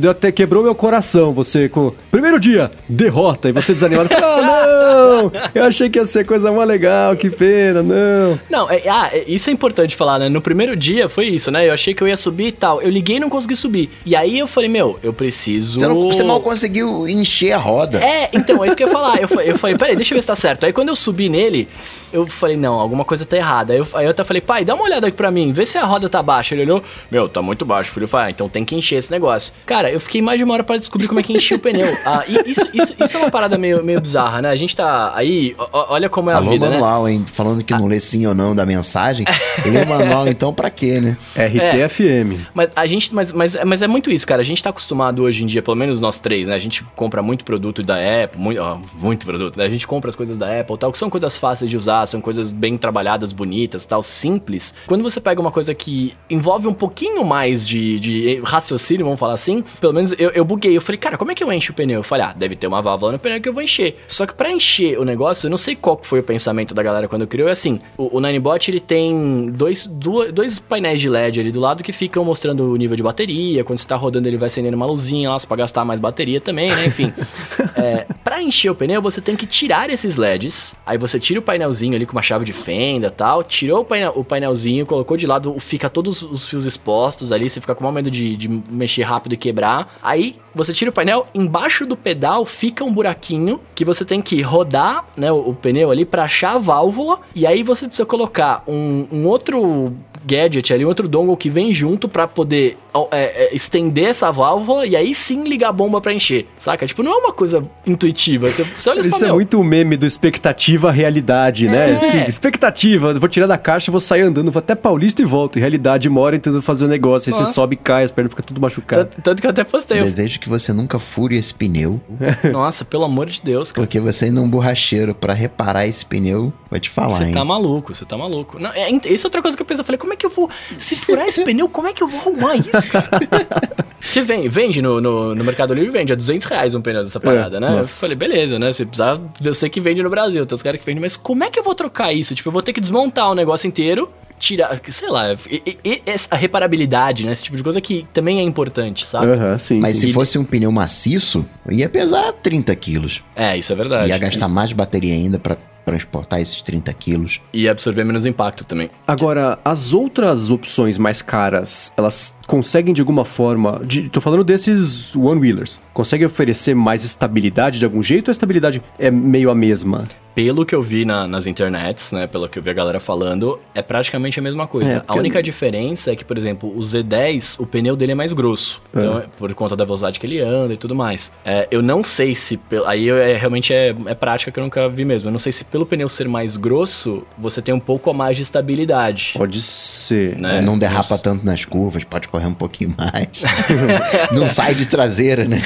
até quebrou meu coração você com. Primeiro dia, derrota, e você desanimado. ah, não! Eu achei que ia ser coisa mais legal, que pena, não. Não, é, ah, é, isso é importante falar, né? No primeiro dia foi isso, né? Eu achei que eu ia subir e tal. Eu liguei e não consegui subir. E aí eu falei, meu, eu preciso. Você não você mal conseguiu encher a roda. É, então, é isso que eu ia falar. Eu, eu falei, peraí, deixa eu ver se tá certo. Aí quando eu subi nele, eu falei, não, alguma coisa tá errada. Aí eu, aí eu até falei, pai, dá uma olhada aqui pra mim, vê se a roda tá baixa. Ele olhou, meu, tá muito baixo. Filho falou, ah, então tem que encher esse negócio. Cara, eu fiquei mais de uma hora pra descobrir como é que enchia o pneu. Ah, e isso, isso, isso é uma parada meio, meio bizarra, né? A gente tá aí, olha como é Alô, a vida, né? manual, né? hein? Falando que não lê sim ou não da mensagem. Ele é manual, <laughs> então pra quê, né? RTFM. É, mas a gente, mas, mas, mas é muito isso, cara. A gente tá acostumado hoje em dia, pelo menos nós três, né? A gente compra muito produto da Apple, muito, muito produto, né? A gente compra as coisas da Apple tal, que são coisas fáceis de usar, são coisas bem trabalhadas, bonitas, tal, simples. Quando você pega uma coisa que envolve um pouquinho mais de, de raciocínio, vamos falar assim, pelo menos eu, eu buguei. Eu falei, cara, como é que eu encho o pneu? Eu falei, ah, deve ter uma válvula no pneu que eu vou encher. Só que para encher o negócio, eu não sei qual foi o pensamento da galera quando criou, é assim, o, o Ninebot ele tem dois, dois, dois painéis de LED ali do lado que ficam mostrando o nível de bateria, quando você tá rodando ele vai acendendo uma luzinha lá, pra gastar mais bateria também, né? Enfim. <laughs> é, pra encher o pneu, você tem que tirar esses LEDs. Aí você tira o painelzinho ali com uma chave de fenda tal. Tirou o, painel, o painelzinho, colocou de lado, fica todos os fios expostos ali. Você fica com o medo de, de mexer rápido e quebrar. Aí você tira o painel, embaixo do pedal fica um buraquinho que você tem que rodar né, o, o pneu ali para achar a válvula. E aí você precisa colocar um, um outro gadget ali, outro dongle que vem junto para poder é, é, estender essa válvula e aí sim ligar a bomba para encher, saca? Tipo, não é uma coisa intuitiva. Você, você olha Isso é muito o meme do expectativa realidade, né? É. Sim, expectativa, vou tirar da caixa, vou sair andando, vou até Paulista e volto. Em realidade, mora tentando fazer o um negócio, aí Nossa. você sobe e cai, as pernas ficam tudo machucadas. Tanto, tanto, que eu até postei. Desejo que você nunca fure esse pneu. <laughs> Nossa, pelo amor de Deus, cara. Porque você indo um borracheiro para reparar esse pneu, vai te falar, você hein? Você tá maluco, você tá maluco. Não, é, isso é outra coisa que eu pensei. Eu falei, como é que eu vou. Se furar esse pneu, como é que eu vou arrumar isso, cara? <laughs> que vem, vende no, no, no, Mercado Livre, vende a 200 reais um pneu dessa parada, é, né? Nossa. Eu falei, beleza, né? Se precisar, eu sei que vende no Brasil, tem os caras que vendem, mas como é que eu vou trocar isso? Tipo, eu vou ter que desmontar o negócio inteiro, tirar, sei lá, e, e, a reparabilidade, né? Esse tipo de coisa que também é importante, sabe? Uhum, sim, Mas sim. se fosse um pneu maciço, ia pesar 30 quilos. É, isso é verdade. Ia gastar mais bateria ainda para transportar esses 30 quilos. E absorver menos impacto também. Agora, as outras opções mais caras, elas conseguem de alguma forma. De, tô falando desses one-wheelers. Conseguem oferecer mais estabilidade de algum jeito ou a estabilidade é meio a mesma? pelo que eu vi na, nas internets, né, pelo que eu vi a galera falando, é praticamente a mesma coisa. É, a única diferença é que, por exemplo, o Z10, o pneu dele é mais grosso, é. Então, por conta da velocidade que ele anda e tudo mais. É, eu não sei se, aí é, realmente é, é prática que eu nunca vi mesmo, eu não sei se pelo pneu ser mais grosso, você tem um pouco a mais de estabilidade. Pode ser. Né? Não derrapa Nossa. tanto nas curvas, pode correr um pouquinho mais. <laughs> não sai de traseira, né?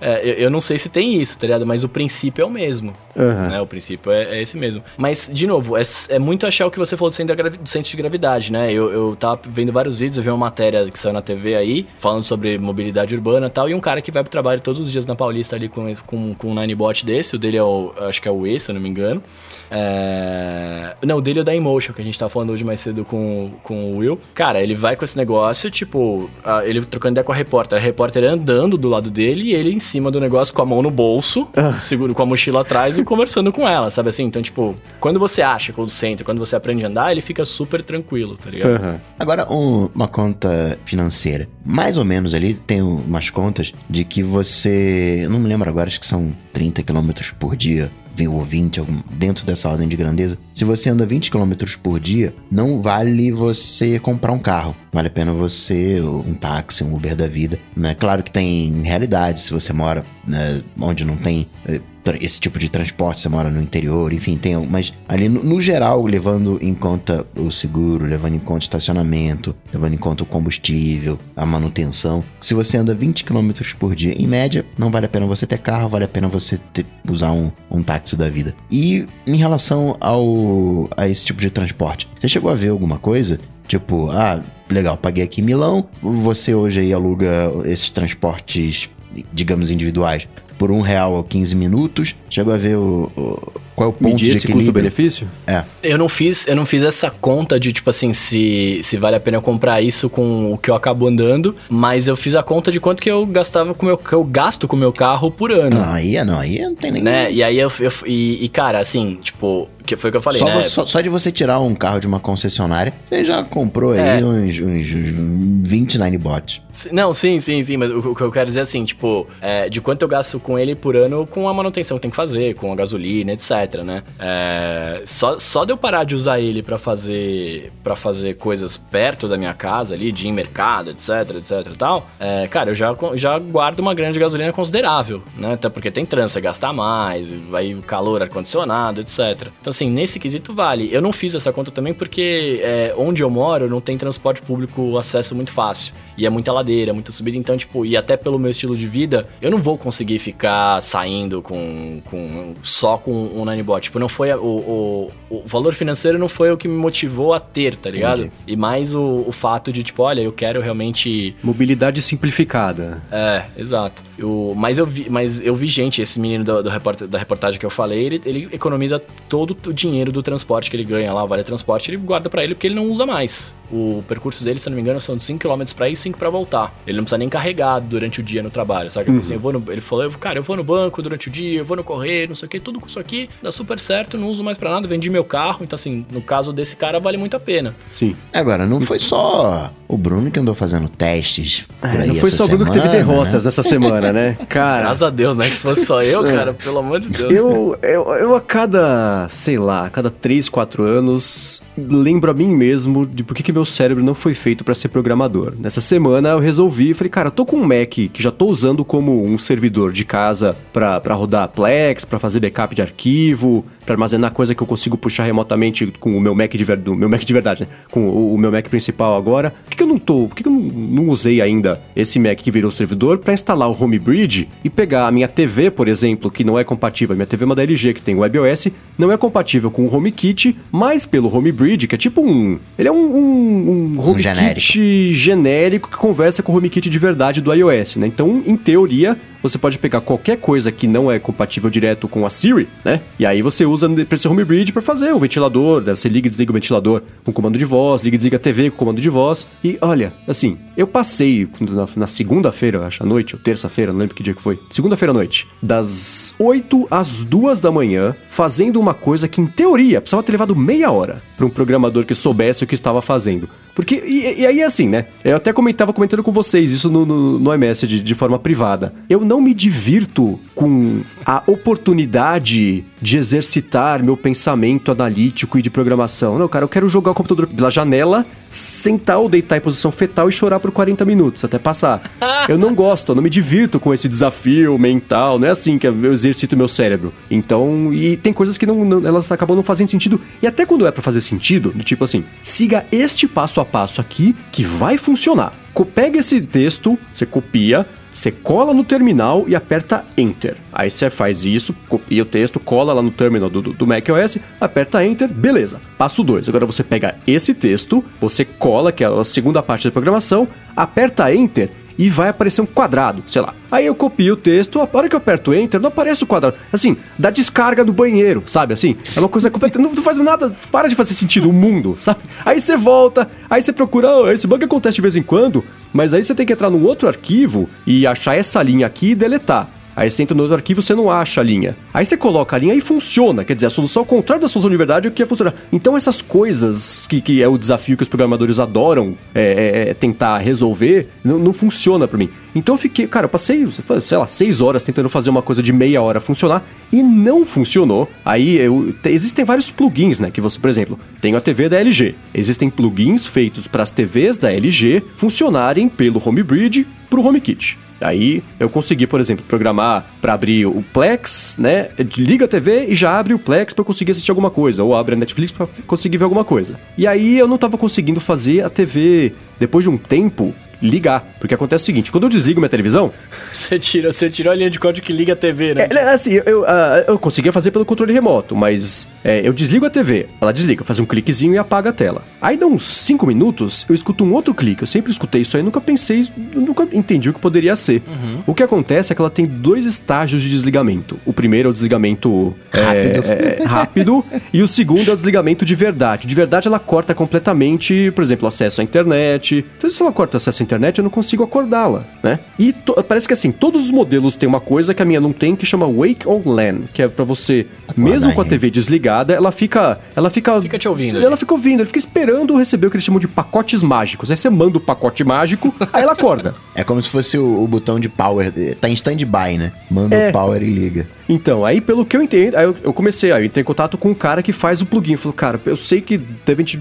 É, eu, eu, não sei se tem isso, tá ligado? Mas o princípio é o mesmo. Uhum. Né? O princípio é, é, esse mesmo. Mas, de novo, é, é muito achar o que você falou do centro, do centro de gravidade, né? Eu, eu tava vendo vários vídeos, eu vi uma matéria que saiu na TV aí, falando sobre mobilidade urbana e tal, e um cara que vai pro trabalho todos os dias na Paulista ali com, com, com um Ninebot desse, o dele é o, acho que é o E, se eu não me engano. É... Não, o dele é da Emotion, que a gente tava falando hoje mais cedo com, com o Will. Cara, ele vai com esse negócio, tipo, ele trocando ideia com a repórter, a repórter andando do lado dele e ele em cima do negócio com a mão no bolso, ah. seguro com a mochila atrás e conversando com ela, sabe assim? Então, tipo, quando você acha que o centro, quando você aprende a andar, ele fica super tranquilo, tá ligado? Uhum. Agora, um, uma conta financeira. Mais ou menos ali tem umas contas de que você. Eu não me lembro agora, acho que são 30 km por dia ou 20, algum, dentro dessa ordem de grandeza. Se você anda 20 km por dia, não vale você comprar um carro. Vale a pena você, um táxi, um Uber da vida. Né? Claro que tem realidade, se você mora né, onde não tem eh, esse tipo de transporte, você mora no interior, enfim, tem. Mas ali no, no, geral, levando em conta o seguro, levando em conta o estacionamento, levando em conta o combustível, a manutenção. Se você anda 20 km por dia, em média, não vale a pena você ter carro, vale a pena você ter, usar um, um táxi da vida. E em relação ao a esse tipo de transporte, você chegou a ver alguma coisa? Tipo, ah, legal, paguei aqui em Milão, você hoje aí aluga esses transportes digamos, individuais, por um real a 15 minutos. Chegou a ver o, o qual é o ponto Medir de esse custo-benefício? É. Eu não fiz, eu não fiz essa conta de tipo assim, se, se vale a pena comprar isso com o que eu acabo andando, mas eu fiz a conta de quanto que eu gastava com meu que eu gasto com o meu carro por ano. Não, aí é não, aí não tem nem. Né? E aí eu, eu e, e, cara, assim, tipo, que foi o que eu falei, só, né? só, só, de você tirar um carro de uma concessionária, você já comprou aí é. uns, uns, uns 20 Ninebots. Não, sim, sim, sim, mas o, o, que eu quero dizer é assim, tipo, é, de quanto eu gasto com ele por ano com a manutenção que tem que fazer, com a gasolina, etc né? É, só, só de eu parar de usar ele para fazer para fazer coisas perto da minha casa ali, de ir em mercado, etc, etc e tal, é, cara, eu já, já guardo uma grande gasolina considerável, né? Até porque tem trânsito, gastar mais, vai calor, ar-condicionado, etc. Então, assim, nesse quesito vale. Eu não fiz essa conta também porque é, onde eu moro não tem transporte público acesso muito fácil. E é muita ladeira, muita subida, então, tipo, e até pelo meu estilo de vida, eu não vou conseguir ficar saindo com, com só com um Ninebot. Tipo, não foi. O, o, o, valor financeiro não foi o que me motivou a ter, tá ligado? Entendi. E mais o, o fato de, tipo, olha, eu quero realmente. Mobilidade simplificada. É, exato. Eu, mas, eu vi, mas eu vi gente, esse menino do, do report, da reportagem que eu falei, ele, ele economiza todo o dinheiro do transporte que ele ganha lá, o Vale Transporte, ele guarda para ele porque ele não usa mais. O percurso dele, se não me engano, são 5 km para ir 5 para voltar. Ele não precisa nem carregar durante o dia no trabalho, sabe? Uhum. Assim, eu vou no, ele falou, cara, eu vou no banco durante o dia, eu vou no correio, não sei o que, tudo com isso aqui dá super certo, não uso mais para nada, vendi meu carro. Então, assim, no caso desse cara, vale muito a pena. Sim. Agora, não foi só o Bruno que andou fazendo testes. É, não foi só o Bruno semana, que teve derrotas né? nessa semana, né? <laughs> Cara. Graças a Deus, né? Que se fosse só eu, <laughs> é. cara, pelo amor de Deus. Eu, eu, eu a cada, sei lá, a cada 3, 4 anos, lembro a mim mesmo de por que, que meu cérebro não foi feito para ser programador. Nessa semana eu resolvi, falei, cara, tô com um Mac que já tô usando como um servidor de casa para rodar Plex, para fazer backup de arquivo, para armazenar coisa que eu consigo puxar remotamente com o meu Mac de, ver, meu Mac de verdade, né? Com o, o, meu Mac principal agora. Por que, que eu não tô, por que, que eu não, não, usei ainda esse Mac que virou servidor para instalar o Homebridge e pegar a minha TV, por exemplo, que não é compatível, minha TV é uma da LG que tem WebOS, não é compatível com o HomeKit, mas pelo Homebridge, que é tipo um, ele é um, um, um HomeKit genérico. genérico que conversa com o HomeKit de verdade do iOS, né? Então, em teoria, você pode pegar qualquer coisa que não é compatível direto com a Siri, né? E aí você usa esse home bridge para fazer o ventilador, né? você liga e desliga o ventilador com comando de voz, liga e desliga a TV com comando de voz. E olha, assim, eu passei na, na segunda-feira, acho à noite, ou terça-feira, não lembro que dia que foi. Segunda-feira à noite, das 8 às 2 da manhã, fazendo uma coisa que em teoria precisava ter levado meia hora para um programador que soubesse o que estava fazendo. Porque, e, e aí assim, né? Eu até comentava comentando com vocês isso no, no, no iMessage de forma privada. Eu não me divirto com a oportunidade de exercitar meu pensamento analítico e de programação. Não, cara, eu quero jogar o computador pela janela, sentar ou deitar em posição fetal e chorar por 40 minutos até passar. <laughs> Eu não gosto, eu não me divirto com esse desafio mental. Não é assim que eu exercito meu cérebro. Então, e tem coisas que não, não elas acabam não fazendo sentido. E até quando é para fazer sentido, do tipo assim, siga este passo a passo aqui que vai funcionar. Pega esse texto, você copia, você cola no terminal e aperta Enter. Aí você faz isso, copia o texto, cola lá no terminal do, do, macOS, aperta Enter, beleza. Passo 2. Agora você pega esse texto, você cola, que é a segunda parte da programação, aperta Enter e vai aparecer um quadrado, sei lá. Aí eu copio o texto, a hora que eu aperto Enter, não aparece o quadrado. Assim, dá descarga no banheiro, sabe? Assim, é uma coisa completa. Não, não faz nada, para de fazer sentido o mundo, <laughs> sabe? Aí você volta, aí você procura, oh, esse bug acontece de vez em quando, mas aí você tem que entrar num outro arquivo e achar essa linha aqui e deletar. Aí você entra no outro arquivo, você não acha a linha. Aí você coloca a linha e funciona. Quer dizer, a solução ao contrário da solução de verdade é que ia funcionar. Então essas coisas que, que é o desafio que os programadores adoram é, é, é tentar resolver, não, não funciona para mim. Então eu fiquei, cara, eu passei, sei lá, seis horas tentando fazer uma coisa de meia hora funcionar e não funcionou. Aí eu, existem vários plugins, né? Que você, por exemplo, tem a TV da LG. Existem plugins feitos para as TVs da LG funcionarem pelo Homebridge para o HomeKit. Aí eu consegui, por exemplo, programar para abrir o Plex, né? Liga a TV e já abre o Plex para eu conseguir assistir alguma coisa, ou abre a Netflix para conseguir ver alguma coisa. E aí eu não estava conseguindo fazer a TV depois de um tempo ligar. Porque acontece o seguinte, quando eu desligo minha televisão... <laughs> Você tirou, você tirou a linha de código que liga a TV, né? É, assim, eu, uh, eu conseguia fazer pelo controle remoto, mas é, eu desligo a TV, ela desliga, faz um cliquezinho e apaga a tela. Aí dá uns 5 minutos, eu escuto um outro clique. Eu sempre escutei isso aí, nunca pensei, nunca entendi o que poderia ser. Uhum. O que acontece é que ela tem dois estágios de desligamento. O primeiro é o desligamento rápido, é, é, rápido e o segundo é o desligamento de verdade. De verdade, ela corta completamente, por exemplo, acesso à internet. Então, se ela corta acesso à internet, eu não consigo acordá-la, né? E parece que assim, todos os modelos têm uma coisa que a minha não tem, que chama Wake on LAN, que é para você, Acorda mesmo com a TV desligada, ela fica, ela fica Fica te ouvindo. Ela fica ouvindo, ela fica esperando receber o que eles chamam de pacotes mágicos. Aí você manda o pacote mágico, <laughs> aí ela acorda. É como se fosse o, o botão de power, tá em stand-by, né? Manda é. o power e liga. Então, aí pelo que eu entendo, aí eu, eu comecei, aí eu entrei em contato com o cara que faz o plugin. Falou, cara, eu sei que devem te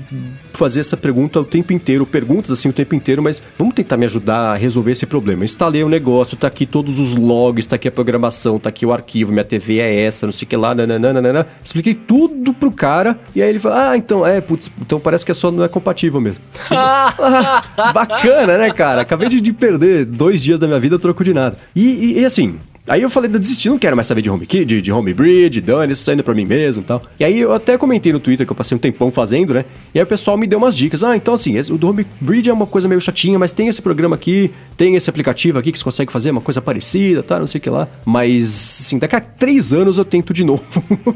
fazer essa pergunta o tempo inteiro, perguntas assim o tempo inteiro, mas vamos tentar me ajudar a resolver esse problema. Instalei o negócio, tá aqui todos os logs, tá aqui a programação, tá aqui o arquivo, minha TV é essa, não sei o que lá, nananana. Expliquei tudo pro cara, e aí ele falou, ah, então, é, putz, então parece que é só não é compatível mesmo. <laughs> ah, bacana, né, cara? Acabei de, de, perder dois dias da minha vida troco de nada. e, e, e assim, Aí eu falei, desisti, não quero mais saber de HomeKit, de, de HomeBridge, dane, isso saindo pra mim mesmo e tal. E aí eu até comentei no Twitter que eu passei um tempão fazendo, né? E aí o pessoal me deu umas dicas. Ah, então assim, o do HomeBridge é uma coisa meio chatinha, mas tem esse programa aqui, tem esse aplicativo aqui que você consegue fazer uma coisa parecida, tá? Não sei o que lá. Mas, assim, daqui a três anos eu tento de novo.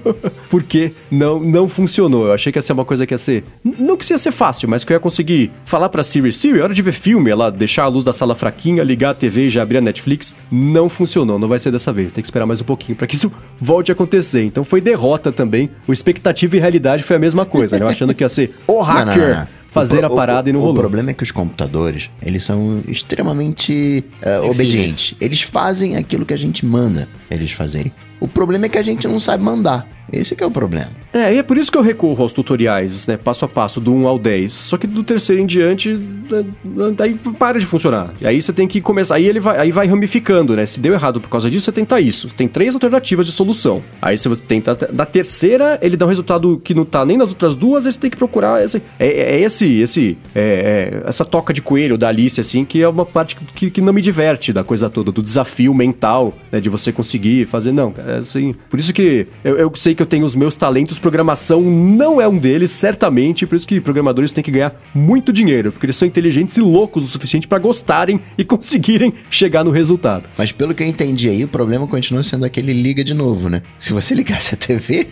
<laughs> Porque não, não funcionou. Eu achei que ia ser uma coisa que ia ser. Não que ia ser fácil, mas que eu ia conseguir falar pra Siri, Siri, é hora de ver filme, ela deixar a luz da sala fraquinha, ligar a TV e já abrir a Netflix. Não funcionou, não vai vai ser dessa vez. Tem que esperar mais um pouquinho para que isso volte a acontecer. Então foi derrota também. O expectativa e realidade foi a mesma coisa, né? Eu achando que ia ser o hacker. Não, não, não fazer a parada o, e não rolou. O problema é que os computadores, eles são extremamente uh, obedientes. Eles fazem aquilo que a gente manda eles fazerem. O problema é que a gente não sabe mandar. Esse é o problema. É, e é por isso que eu recorro aos tutoriais, né? Passo a passo, do 1 ao 10. Só que do terceiro em diante, né, daí para de funcionar. E aí você tem que começar. Aí ele vai, aí vai ramificando, né? Se deu errado por causa disso, você tenta isso. Tem três alternativas de solução. Aí você tenta. Da terceira, ele dá um resultado que não tá nem nas outras duas, aí você tem que procurar. Esse, é, é esse, esse é, é, essa toca de coelho da Alice, assim, que é uma parte que, que não me diverte da coisa toda, do desafio mental, né? De você conseguir fazer. Não, é assim. Por isso que eu, eu sei que eu tenho os meus talentos, programação não é um deles, certamente, por isso que programadores têm que ganhar muito dinheiro, porque eles são inteligentes e loucos o suficiente para gostarem e <laughs> conseguirem chegar no resultado. Mas pelo que eu entendi aí, o problema continua sendo aquele liga de novo, né? Se você ligasse a TV.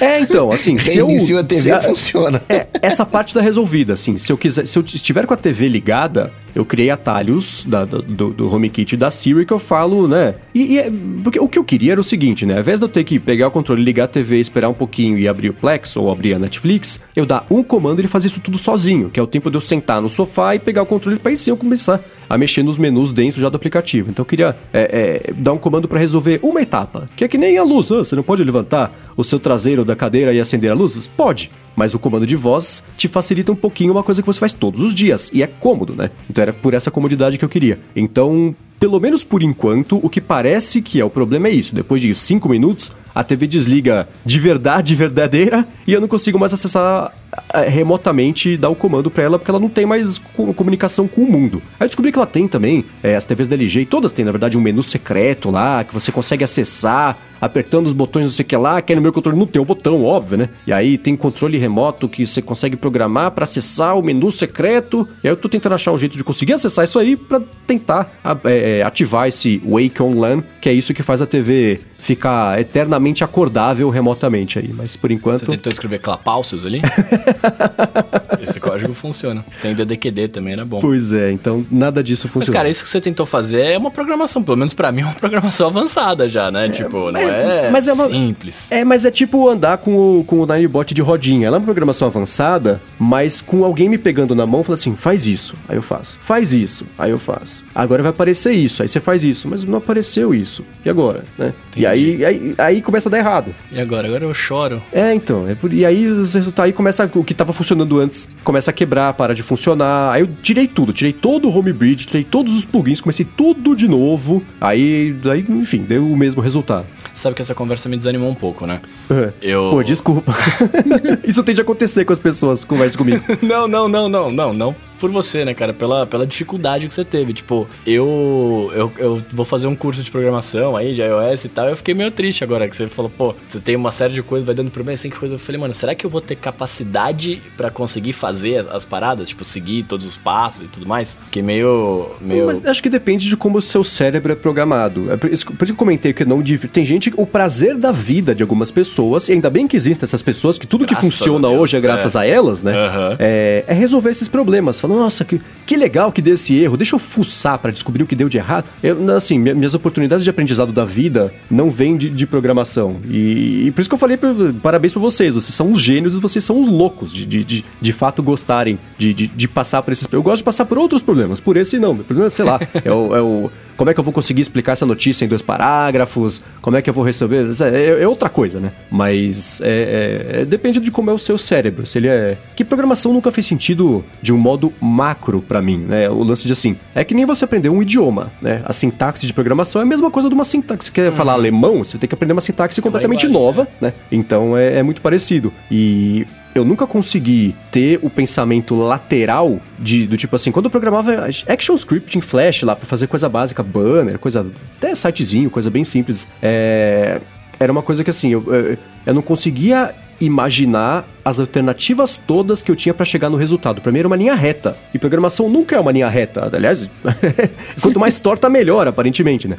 É, então, assim, <laughs> se eu. a TV, a, funciona. É, essa parte tá resolvida, assim. Se eu quiser, se eu estiver com a TV ligada, eu criei atalhos da, do, do HomeKit da Siri que eu falo, né? E, e é, porque o que eu queria era o seguinte, né? Ao invés de eu ter que pegar o controle, ligar a TV, esperar um pouquinho e abrir o Plex ou abrir a Netflix, eu dar um comando e ele fazer isso tudo sozinho, que é o tempo de eu sentar no sofá e pegar o controle para sim eu começar a mexer nos menus dentro já do aplicativo. Então eu queria é, é, dar um comando para resolver uma etapa, que é que nem a luz. Ah, você não pode levantar o seu traseiro da cadeira e acender a luz? Pode, mas o comando de voz te facilita um pouquinho uma coisa que você faz todos os dias e é cômodo, né? Então era por essa comodidade que eu queria. Então pelo menos por enquanto, o que parece que é o problema é isso. Depois de 5 minutos, a TV desliga de verdade, verdadeira, e eu não consigo mais acessar eh, remotamente dar o comando para ela porque ela não tem mais comunicação com o mundo. Aí eu descobri que ela tem também, é, as TVs da LG, todas têm na verdade um menu secreto lá que você consegue acessar apertando os botões não sei o que lá, que no meu controle tem o botão, óbvio, né? E aí tem controle remoto que você consegue programar para acessar o menu secreto. E aí eu tô tentando achar um jeito de conseguir acessar isso aí para tentar é, ativar esse Wake On LAN, que é isso que faz a TV ficar eternamente acordável remotamente aí. Mas por enquanto. Você tentou escrever clapalcios ali? <laughs> Esse código funciona. Tem DDQD também, era bom. Pois é, então nada disso funciona. Mas, cara, isso que você tentou fazer é uma programação, pelo menos pra mim, é uma <laughs> programação avançada já, né? tipo, não é, mas é uma- simples. É, mas é tipo andar com o, com o Ninebot de rodinha. Ela é uma programação avançada, mas com alguém me pegando na mão, fala assim, faz isso. Aí eu faço. Faz isso. Aí eu faço. Agora vai aparecer isso. Aí você faz isso. Mas não apareceu isso. E agora, né? E aí, aí, aí começa a dar errado. E agora? Agora eu choro. É, então. É por, e aí os resultados aí começa. O que tava funcionando antes começa a quebrar, para de funcionar. Aí eu tirei tudo, tirei todo o home bridge, tirei todos os plugins, comecei tudo de novo. Aí, aí enfim, deu o mesmo resultado. Sabe que essa conversa me desanimou um pouco, né? É. Eu. Pô, desculpa. <laughs> Isso tem de acontecer com as pessoas que conversam comigo. <laughs> Não, não, não, não, não, não por você, né, cara? Pela, pela dificuldade que você teve. Tipo, eu, eu, eu vou fazer um curso de programação aí, de iOS e tal. Eu fiquei meio triste agora que você falou, pô, você tem uma série de coisas, vai dando problema, assim, que coisa. Eu falei, mano, será que eu vou ter capacidade pra conseguir fazer as paradas? Tipo, seguir todos os passos e tudo mais? Fiquei meio. meio... Mas acho que depende de como o seu cérebro é programado. É por isso, que eu comentei que não tem gente o prazer da vida de algumas pessoas e ainda bem que existem essas pessoas que tudo Graças que funciona Deus, hoje é graças é. a elas, né? Aham. É, é resolver esses problemas. Fala, nossa, que, que legal que deu esse erro. Deixa eu fuçar pra descobrir o que deu de errado. Eu, assim, minha- minhas oportunidades de aprendizado da vida não vêm de, de programação. E, e por isso que eu falei parabéns pra vocês. Vocês são os gênios e vocês são os loucos de, de, de, de fato gostarem de, de, de passar por esses. Eu gosto de passar por outros problemas. Por esse não. Meu problema, sei lá, <laughs> é o. é o- como é que eu vou conseguir explicar essa notícia em dois parágrafos? Como é que eu vou receber? É, é outra coisa, né? Mas é- é- é- depende de como é o seu cérebro. Se ele é. Que programação nunca fez sentido de um modo macro pra mim, né? O lance de assim. É que nem você aprender um idioma, né? A sintaxe de programação é a mesma coisa de uma sintaxe. Você quer falar alemão, você tem que aprender uma sintaxe completamente nova, né? Então é, é muito parecido. E eu nunca consegui ter o pensamento lateral de, do tipo assim, quando eu programava Action Script em Flash lá pra fazer coisa básica, banner, coisa. até sitezinho, coisa bem simples. É, era uma coisa que assim, eu, eu, eu não conseguia imaginar as alternativas todas que eu tinha pra chegar no resultado. Pra mim era uma linha reta. E programação nunca é uma linha reta. Aliás, <laughs> quanto mais torta, melhor, aparentemente, né?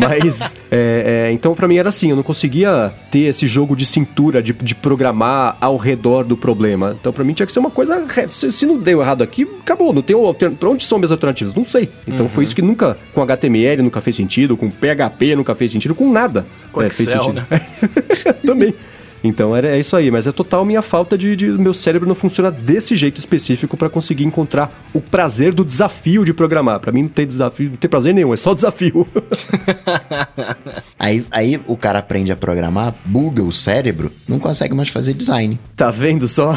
Mas, <laughs> é, é, então pra mim era assim, eu não conseguia ter esse jogo de cintura, de, de programar ao redor do problema. Então pra mim tinha que ser uma coisa reta. Se, se não deu errado aqui, acabou. Não tem alter... Pra onde são minhas alternativas? Não sei. Então foi isso que nunca, com HTML nunca fez sentido, com PHP nunca fez sentido, com nada. Com é, fez Excel, sentido. né? <laughs> Também. Então era, é isso aí, mas é total minha falta de, de meu cérebro não funciona desse jeito específico pra conseguir encontrar o prazer do desafio de programar. Pra mim não tem desafio, não tem prazer nenhum, é só desafio. <laughs> Aí, aí o cara aprende a programar, buga o cérebro, não consegue mais fazer design. tá vendo só?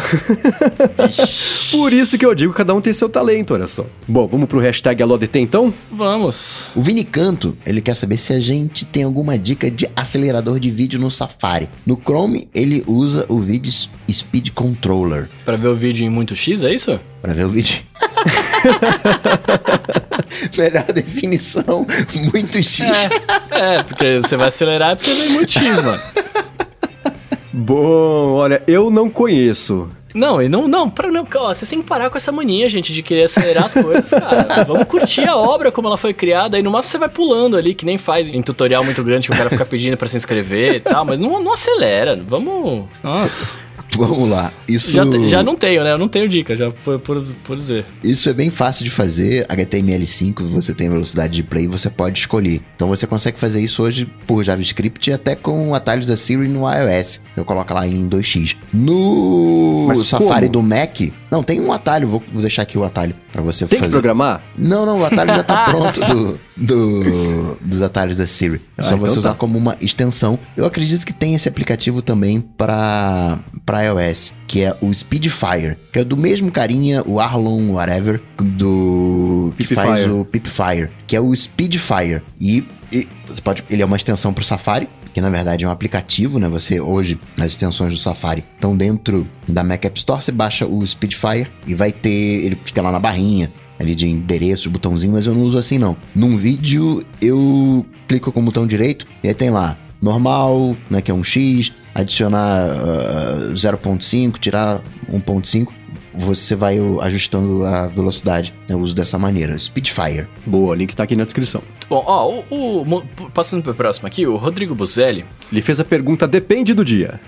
<laughs> Por isso que eu digo que cada um tem seu talento, olha só. Bom, vamos pro hashtag AloDT então? Vamos. O Vini Canto, ele quer saber se a gente tem alguma dica de acelerador de vídeo no Safari. No Chrome, ele usa o Vídeo Speed Controller. Pra ver o vídeo em muito X, é isso? Pra ver o vídeo. <laughs> Melhor definição, muito X. É, porque você vai acelerar pra você ver muito X, mano. Bom, olha, eu não conheço. Não, e não, não, pra, não, ó, vocês têm que parar com essa mania, gente, de querer acelerar as coisas, cara. Vamos curtir a obra como ela foi criada, e no máximo você vai pulando ali, que nem faz em tutorial muito grande que o cara fica pedindo pra se inscrever e tal, mas não, não acelera, vamos... Nossa, <laughs> Vamos lá. Isso, já, já não tenho, né? Eu não tenho dica, já por, por, por dizer. isso é bem fácil de fazer. HTML5, você tem velocidade de play, você pode escolher. Então você consegue fazer isso hoje por JavaScript e até com atalhos da Siri no iOS. Eu coloco lá em 2x. No Mas Safari como? do Mac, não, tem um atalho. Vou, vou deixar aqui o atalho pra você Tem que fazer. programar? Não, não, o atalho já tá <laughs> pronto do, do- dos atalhos da Siri. É só Ah, você então usar tá. como uma extensão. Eu acredito que tem esse aplicativo também para para iOS, que é o Speedfire, que é do mesmo carinha, o Arlon whatever, do que Pipfire. faz o Pipfire, que é o Speedfire. E, e você pode, ele é uma extensão para o Safari, que na verdade é um aplicativo, né? Você hoje as extensões do Safari estão dentro da Mac App Store, você baixa o Speedfire e vai ter, ele fica lá na barrinha ali de endereço, botãozinho, mas eu não uso assim não. Num vídeo eu clico com o botão direito e aí tem lá normal, né, que é um X, adicionar ah, 0.5, tirar 1.5. você vai uh, ajustando a velocidade, né, o uso dessa maneira. Speedfire. Boa, link tá aqui na descrição. Muito bom. Ó, o, o- passando pro próximo aqui, o Rodrigo Buzelli, Ele fez a pergunta depende do dia.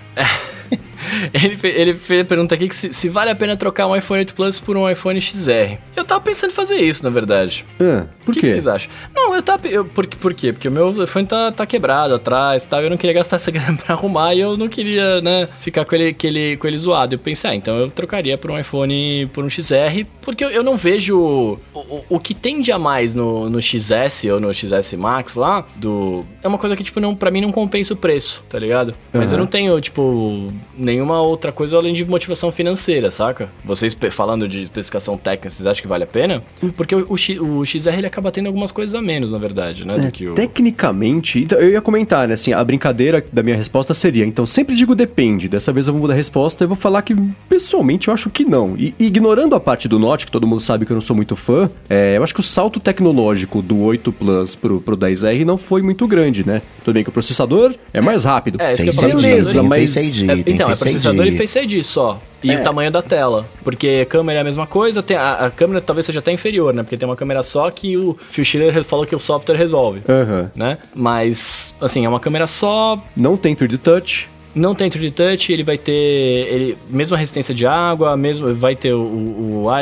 <laughs> ele, fe- ele fez pergunta aqui que se, se vale a pena trocar um iPhone 8 Plus por um iPhone XR. Eu tava pensando em fazer isso, na verdade. Ah, por o que, quê? que vocês acham? Não, eu tava. Eu, por, por quê? Porque o meu iPhone tá, tá quebrado atrás tal. Eu não queria gastar essa <laughs> grana pra arrumar e eu não queria, né, ficar com ele, com ele, com ele zoado. Eu pensei, ah, então eu trocaria por um iPhone por um XR, porque eu, eu não vejo. O, o, o que tende a mais no, no XS ou no XS Max lá, do. É uma coisa que, tipo, não, pra mim não compensa o preço, tá ligado? Mas eu não tenho, tipo, nenhuma outra coisa além de motivação financeira, saca? Vocês falando de especificação técnica, vocês acham que vale a pena? Porque o, o, o XR ele acaba tendo algumas coisas a menos, na verdade, né? É, do que o. Tecnicamente, então, eu ia comentar, né, assim, a brincadeira da minha resposta seria, então sempre digo depende, dessa vez eu vou mudar a resposta e vou falar que, pessoalmente, eu acho que não. E ignorando a parte do Note, que todo mundo sabe que eu não sou muito fã, é, eu acho que o salto tecnológico do 8 Plus pro, pro 10R não foi muito grande, né? Tudo bem que o processador é mais rápido. É, isso Tem que eu. Beleza, tem mas- Face ID, É, tem então, é ID. e Face ID só. E o tamanho da tela. Porque a câmera é a mesma coisa, tem a, a câmera talvez seja até inferior, né? Porque tem uma câmera só que o Phil Schiller falou que o software resolve. Aham. Né? Mas, assim, é uma câmera só, Não tem 3D Touch. Não tem 3D Touch, ele vai ter ele, mesma resistência de água, mesmo vai ter o, o, o lá.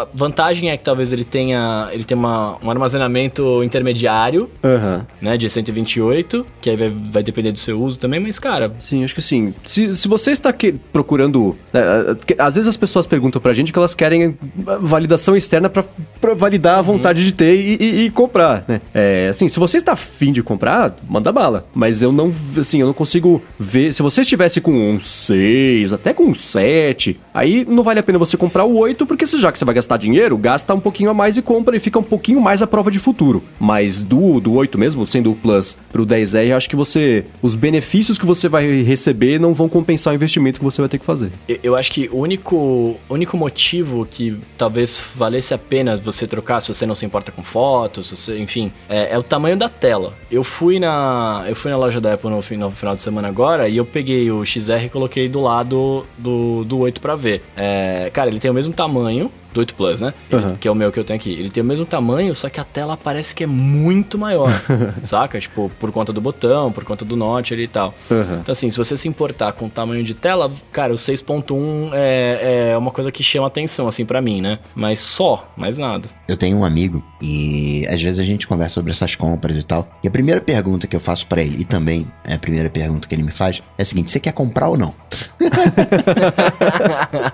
A vantagem é que talvez ele tenha, ele tenha uma, um armazenamento intermediário, Aham. né, de 128, que aí vai, vai depender do seu uso também, mas cara, Sim, acho que sim. Se, se você está que- procurando. né, às vezes as pessoas perguntam pra gente que elas querem validação externa pra, pra validar a vontade de ter e, e- e comprar, né? É, assim, se você está afim de comprar, manda bala. Mas eu não, assim, eu não consigo ver. Se você estivesse com um 6, até com um 7, aí não vale a pena você comprar o 8, porque já que você vai gastar dinheiro, gasta um pouquinho a mais e compra e fica um pouquinho mais à prova de futuro. Mas do, do 8 mesmo, sendo o Plus pro 10R, eu acho que você. Os benefícios que você vai receber não vão compensar o investimento que você vai ter que fazer. eu, eu acho que o único, único motivo que talvez valesse a pena você trocar, se você não se importa com fotos, você, enfim, é, é o tamanho da tela. Eu fui na, eu fui na loja da Apple no, no final de semana agora e eu peguei o XR e coloquei do lado do, do 8 pra ver. É, cara, ele tem o mesmo tamanho do 8 Plus, né? Ele- Aham. Que é o meu que eu tenho aqui. Ele tem o mesmo tamanho, só que a tela parece que é muito maior, <laughs> saca? Tipo, por conta do botão, por conta do note ali e tal. Aham. Então, assim, se você se importar com o tamanho de tela, cara, o 6.1 é, é uma coisa que chama atenção, assim, pra mim, né? Mas só, mais nada. Eu tenho um amigo e às vezes a gente conversa sobre essas compras e tal. E a primeira pergunta que eu faço pra ele, e também é a primeira pergunta que ele me faz, é a seguinte: você quer comprar ou não? <laughs>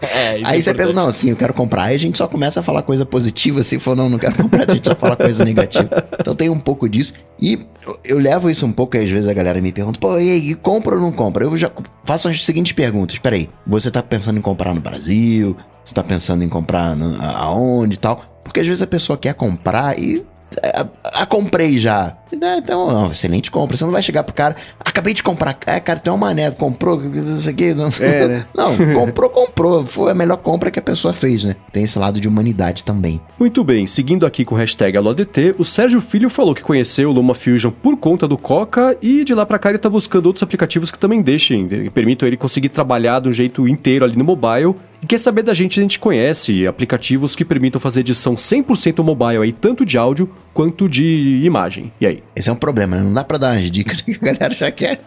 é, isso Aí é você pergunta, não, sim, eu quero comprar. Aí a gente só começa a falar coisa positiva, se for, não, não quero comprar, a gente só fala coisa negativa. Então tem um pouco disso. E eu, eu levo isso um pouco, às vezes a galera me pergunta, pô, e aí, compra ou não compra? Eu já faço as seguintes perguntas. Peraí, você tá pensando em comprar no Brasil? Você tá pensando em comprar no- aonde e tal? Porque às vezes a pessoa quer comprar e. A, a comprei já. Então, não, excelente compra. Você não vai chegar pro cara. Acabei de comprar. É, cara, tem uma mané, comprou, não sei o que. Não, É, né? não, <laughs> comprou, comprou. Foi a melhor compra que a pessoa fez, né? Tem esse lado de humanidade também. Muito bem, seguindo aqui com o hashtag AloADT, o Sérgio Filho falou que conheceu o Luma Fusion por conta do Coca e de lá pra cá ele tá buscando outros aplicativos que também deixem, que permitam ele conseguir trabalhar de um jeito inteiro ali no mobile. E quer saber da gente a gente conhece aplicativos que permitam fazer edição 100% mobile aí, tanto de áudio quanto de imagem. E aí? Esse é um problema, né? Não dá pra dar umas dicas <laughs> que a galera já quer.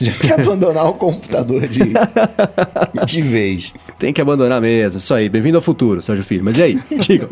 Já quer abandonar o computador de, <laughs> de vez. Tem que abandonar mesmo, isso aí. Bem-vindo ao futuro, Sérgio Filho. Mas e aí? <laughs> Digam.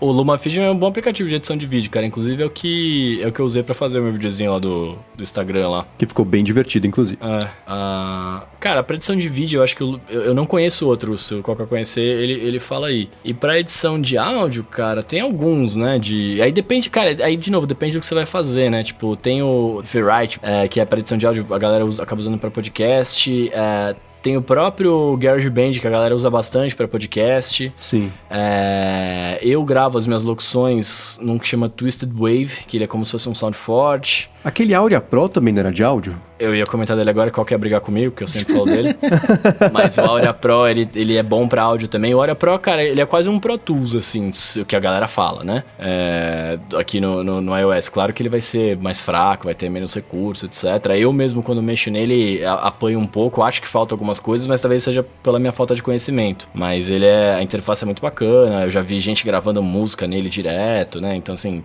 O LumaFusion é um bom aplicativo de edição de vídeo, cara. Inclusive é o que, é o que eu usei pra fazer o meu videozinho lá do, do Instagram lá. Que ficou bem divertido, inclusive. É, ah, cara, pra edição de vídeo, eu acho que eu, eu eu não conheço outro. Se o Coca conhecer, ele, ele fala aí. E pra edição de áudio, cara, tem alguns, né? De. Aí depende, cara, aí de novo, depende do que você vai fazer, né? Tipo, tem o Ferrite, é, que é pra edição de áudio, a galera usa- acaba usando pra podcast. é, tem o próprio GarageBand, que a galera usa bastante pra podcast. Sim. É, eu gravo as minhas locuções num que chama Twisted Wave, que ele é como se fosse um SoundForge. Aquele Aurea Pro também não era de áudio? Eu ia comentar dele agora, qual que ia brigar comigo, porque eu sempre falo dele. <laughs> Mas o Aurea Pro, ele, ele é bom pra áudio também. O Aurea Pro, cara, ele é quase um Pro Tools, assim, o que a galera fala, né? É, aqui no, no, no, iOS. Claro que ele vai ser mais fraco, vai ter menos recursos, etc. Eu mesmo, quando mexo nele, apanho um pouco. Acho que falta algumas coisas, mas talvez seja pela minha falta de conhecimento. Mas ele é... A interface é muito bacana. Eu já vi gente gravando música nele direto, né? Então, assim,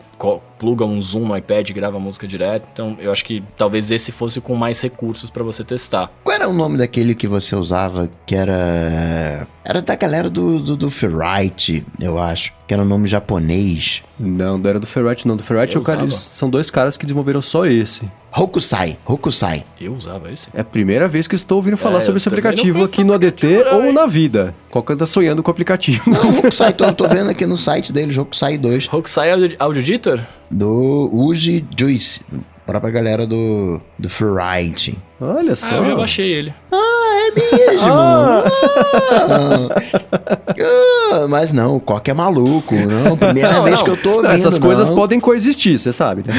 pluga um zoom no iPad e grava música direto. Então, eu acho que talvez esse fosse com mais recursos para você testar. Qual era o nome daquele que você usava que era. Era da galera do, do, do Ferrite, eu acho. Que era um nome japonês. Não, não era do Ferrite, não. Do Ferrite cara, são dois caras que desenvolveram só esse. Hokusai, Hokusai. Eu usava esse? É a primeira vez que estou ouvindo falar é, sobre esse aplicativo aqui no ADT ou na vida. Qual que anda sonhando com o aplicativo? Não, <laughs> Hokusai, tô, tô vendo aqui no site dele, Hokusai 2. Hokusai Audio, Audio Editor? Do Uji Juice própria galera do, do Freeride. Olha só. Ah, eu já baixei ele. Ah, é mesmo? ah. Ah. mas não, o Coque é maluco. Não, primeira não, vez não. que eu tô ouvindo. Essas coisas podem coexistir, você sabe, né?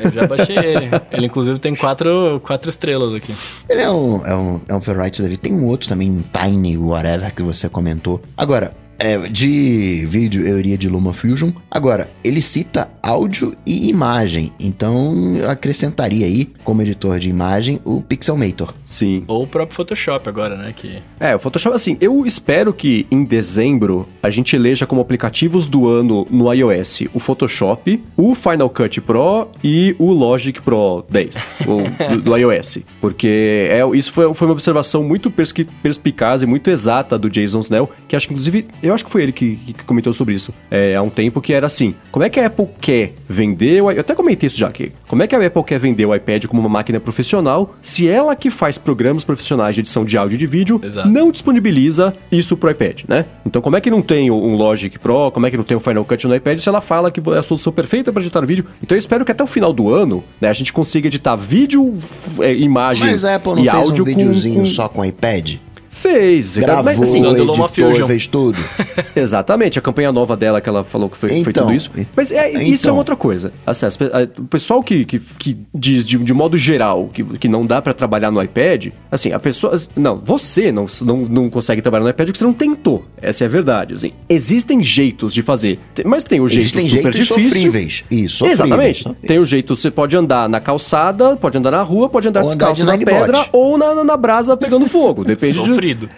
eu já baixei ele. Ele, inclusive, tem quatro, quatro estrelas aqui. Ele é um, é um, é um Ferrite David. Tem um outro também, Tiny, whatever, que você comentou. Agora, é, de vídeo eu iria de LumaFusion. Agora, ele cita áudio e imagem, então eu acrescentaria aí, como editor de imagem, o Pixelmator. Sim. Ou o próprio Photoshop agora, né? Que... É, o Photoshop, assim, eu espero que em dezembro a gente eleja como aplicativos do ano no iOS o Photoshop, o Final Cut Pro e o Logic Pro 10 do, do, iOS. Porque é, isso foi, foi uma observação muito perspicaz e muito exata do Jason Snell, que acho que inclusive eu acho que foi ele que, que comentou sobre isso é, há um tempo, que era assim: como é que a Apple quer vender. O, eu até comentei isso já aqui. Como é que a Apple quer vender o iPad como uma máquina profissional se ela que faz programas profissionais de edição de áudio e de vídeo Exato. não disponibiliza isso pro iPad, né? Então, como é que não tem um Logic Pro, como é que não tem o Final Cut no iPad se ela fala que é a solução perfeita para editar vídeo? Então, eu espero que até o final do ano, né, a gente consiga editar vídeo, é, imagem Mas a Apple não e fez áudio um videozinho com, com... só com iPad? Fez. Gravou, mas, assim, editou, fez tudo. <laughs> Exatamente, a campanha nova dela que ela falou que foi, então, foi tudo isso. Mas é, então. isso é outra coisa. Assim, o pessoal que, que, que diz de, de, modo geral que, que não dá para trabalhar no iPad, assim, a pessoa... Não, você não, não, não consegue trabalhar no iPad porque você não tentou. Essa é a verdade. Assim, existem jeitos de fazer, mas tem o jeito existem super jeitos difícil. Sofríveis. Isso, sofríveis, Exatamente. Sofríveis. Tem o jeito, você pode andar na calçada, pode andar na rua, pode andar ou descalço andar de na pedra ou na, na, na brasa pegando fogo. <laughs> Depende de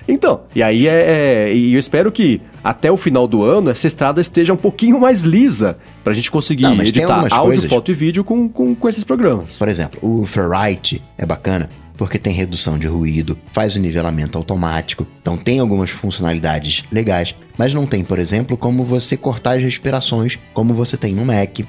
então, e aí é, é. E eu espero que até o final do ano essa estrada esteja um pouquinho mais lisa pra gente conseguir Não, editar áudio, coisas... foto e vídeo com, com, com esses programas. Por exemplo, o Ferrite é bacana porque tem redução de ruído, faz o nivelamento automático, então tem algumas funcionalidades legais, mas não tem, por exemplo, como você cortar as respirações como você tem no Mac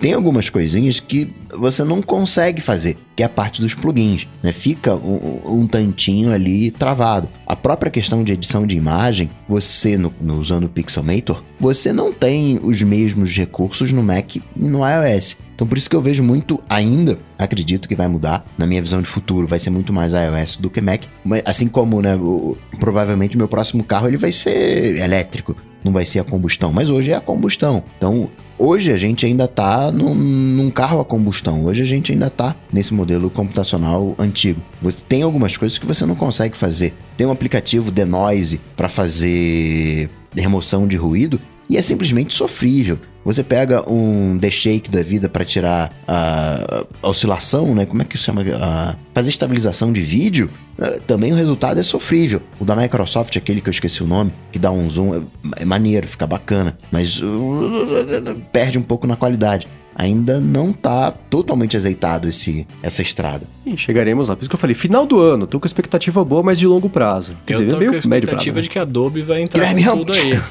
tem algumas coisinhas que você não consegue fazer, que é a parte dos plugins, né? Fica um, um tantinho ali travado. A própria questão de edição de imagem, você no, no, usando o Pixelmator, você não tem os mesmos recursos no Mac e no iOS. Então por isso que eu vejo muito ainda, acredito que vai mudar, na minha visão de futuro, vai ser muito mais iOS do que Mac. Assim como, né, o, provavelmente o meu próximo carro ele vai ser elétrico, não vai ser a combustão, mas hoje é a combustão. Então Hoje a gente ainda está num, num, carro a combustão. Hoje a gente ainda está nesse modelo computacional antigo. Você tem algumas coisas que você não consegue fazer. Tem um aplicativo Denoise para fazer remoção de ruído e é simplesmente sofrível. Você pega um The Shake da vida para tirar a, a, oscilação, né? Como é que se chama? A, fazer estabilização de vídeo. Eh, também o resultado é sofrível. O da Microsoft, aquele que eu esqueci o nome, que dá um zoom, é, é maneiro, fica bacana. Mas uh, perde um pouco na qualidade ainda não tá totalmente azeitado esse, essa estrada. E chegaremos lá. Por isso que eu falei, final do ano, tô com expectativa boa, mas de longo prazo. Quer eu dizer, tô meio com expectativa né? de que a Adobe vai entrar com tudo aí. <laughs>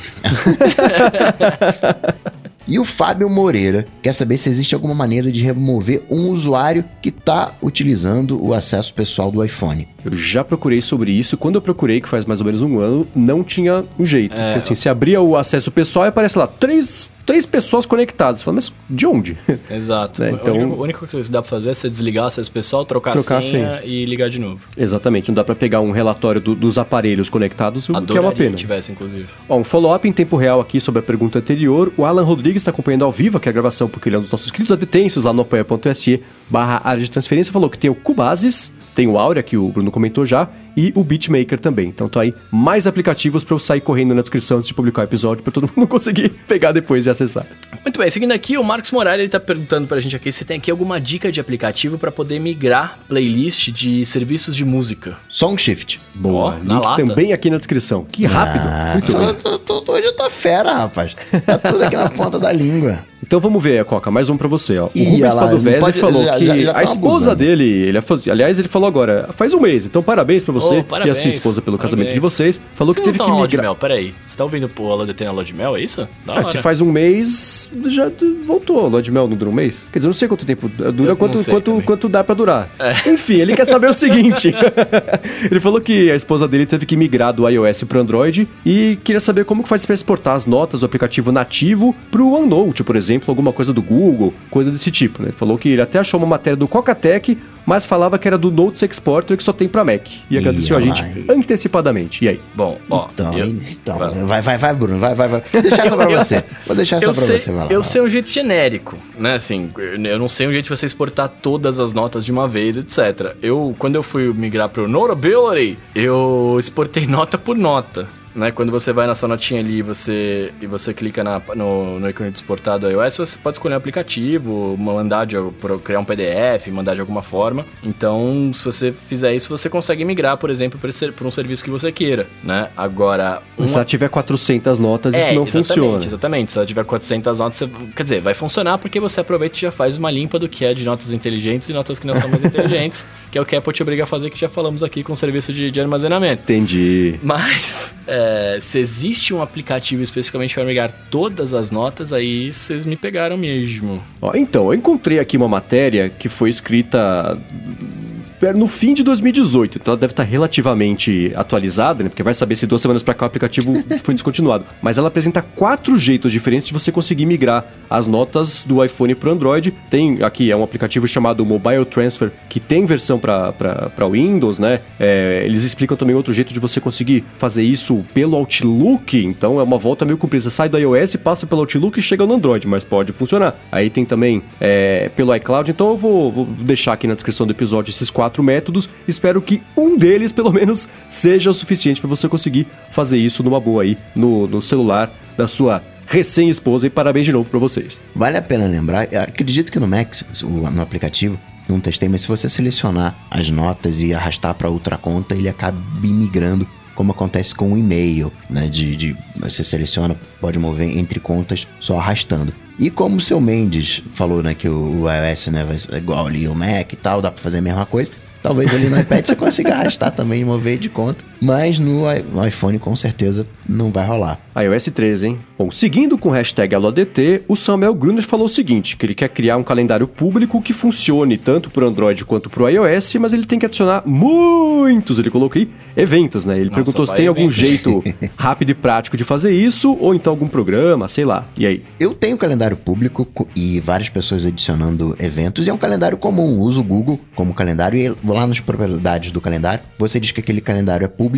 E o Fábio Moreira quer saber se existe alguma maneira de remover um usuário que está utilizando o acesso pessoal do iPhone. Eu já procurei sobre isso. Quando eu procurei, que faz mais ou menos um ano, não tinha um jeito. É... Porque, assim, se abria o acesso pessoal e aparece lá três três pessoas conectadas. Fala, mas de onde? <laughs> Exato. Né, Então... única coisa que dá pra fazer é você desligar o acesso pessoal, trocar, Trocar a a senha, e ligar de novo. Exatamente, não dá pra pegar um relatório do- dos aparelhos conectados, o que é Adoraria uma pena. que tivesse, inclusive. Ó, um follow-up em tempo real aqui sobre a pergunta anterior. O Alan Rodrigues está acompanhando ao vivo aqui a gravação, porque ele é um dos nossos queridos adetensos lá no apoia.se barra área de transferência. Falou que tem o Cubases, tem o Áurea, que o Bruno comentou já, e o Beatmaker também. Então tá aí mais aplicativos para eu sair correndo na descrição antes de publicar o episódio, para todo mundo <laughs> conseguir pegar depois e acessar. Muito bem, seguindo aqui, o Marcos Morales ele tá perguntando pra gente aqui se tem aqui alguma dica de aplicativo pra poder migrar playlist de serviços de música. Song Shift. Boa, Ó, na link lata. também aqui na descrição. Que rápido. Ah, Muito bem. tô- tô- tô- hoje eu tô fera, rapaz. Tá tudo aqui na ponta da língua. Então vamos ver, Coca, mais um pra você, ó. O Ih, Rubens Padovese pode- falou já- que já- já a tão esposa abusando. dele, ele, é aliás, ele falou agora, faz um mês, então parabéns pra você Oh, e a parabéns, sua esposa pelo parabéns. casamento de vocês. Falou Vocês que teve não que lua de migrar. mel, peraí. Você tá ouvindo o Alô DT na lua de mel, é isso? Da Ah, hora. se faz um mês, já voltou. Lua de mel não dura um mês? Quer dizer, eu não sei quanto tempo. Dura quanto, quanto, também. É. quanto dá pra durar. Enfim, ele quer saber o <laughs> seguinte: <laughs> ele falou que a esposa dele teve que migrar do iOS pro Android e queria saber como que faz pra exportar as notas do aplicativo nativo pro OneNote, por exemplo, alguma coisa do Google, coisa desse tipo, né? Falou que ele até achou uma matéria do Cocatec, mas falava que era do Notes Exporter que só tem pra Mac. E agradeceu a gente aí. antecipadamente. E aí? Bom, ó. Então, eu- então Vai. vai, vai, vai, Bruno, vai, vai, vai. Vou deixar essa pra <laughs> você. Vou deixar essa pra sei, você, vai lá. eu vai sei um jeito genérico, né? Assim, eu não sei um jeito de você exportar todas as notas de uma vez, etc. Eu, quando eu fui migrar pro Notability, eu exportei <laughs> nota por nota. Né? Quando você vai na sua notinha ali você, e você clica na- no, no ícone de exportar do iOS, você pode escolher um aplicativo, mandar de, criar um PDF, mandar de alguma forma. Então, se você fizer isso, você consegue migrar, por exemplo, para um serviço que você queira. Né? Agora, um Se ela tiver 400 notas, isso não É, exatamente, funciona. Exatamente, se ela tiver 400 notas, você- quer dizer, vai funcionar porque você aproveita e já faz uma limpa do que é de notas inteligentes e notas que não são mais <laughs> inteligentes, que é o que a Apple te obriga a fazer, que já falamos aqui com o serviço de, de armazenamento. Entendi. Mas, é, se existe um aplicativo especificamente para migrar todas as notas, aí vocês me pegaram mesmo. Então, eu encontrei aqui uma matéria que foi escrita é, no fim de 2018, então ela deve estar relativamente atualizada, né? Porque vai saber se duas semanas pra cá o aplicativo <laughs> foi descontinuado. Mas ela apresenta quatro jeitos diferentes de você conseguir migrar as notas do iPhone pro Android. Tem aqui, é um aplicativo chamado Mobile Transfer, que tem versão para Windows, né? É, eles explicam também outro jeito de você conseguir fazer isso pelo Outlook, então é uma volta meio comprida. Sai do iOS, passa pelo Outlook e chega no Android, mas pode funcionar. Aí tem também é, pelo iCloud, então eu vou, vou deixar aqui na descrição do episódio esses quatro métodos. Espero que um deles, pelo menos, seja o suficiente para você conseguir fazer isso numa boa aí no, no celular da sua recém-esposa. E parabéns de novo para vocês. Vale a pena lembrar, acredito que no Mac, o- no aplicativo, não testei, mas se você selecionar as notas e arrastar para outra conta, ele acaba migrando, como acontece com o e-mail, né? De, de- você seleciona, pode mover entre contas só arrastando. E como o seu Mendes falou, né, que o, iOS né, vai ser igual ali o Mac e tal, dá para fazer a mesma coisa. Talvez ali no iPad você consiga arrastar também e mover de conta. Mas no, iPhone com certeza não vai rolar. iOS 13, hein? Bom, seguindo com o hashtag AloADT, o Samuel Gruner falou o seguinte, que ele quer criar um calendário público que funcione tanto para Android quanto para o iOS, mas ele tem que adicionar muitos, ele colocou aí, eventos, né? Ele Nossa, perguntou se tem algum jeito <laughs> rápido e prático de fazer isso, ou então algum programa, sei lá. E aí? Eu tenho calendário público co- e várias pessoas adicionando eventos, e é um calendário comum. Uso o Google como calendário e vou lá nas propriedades do calendário. Você diz que aquele calendário é público,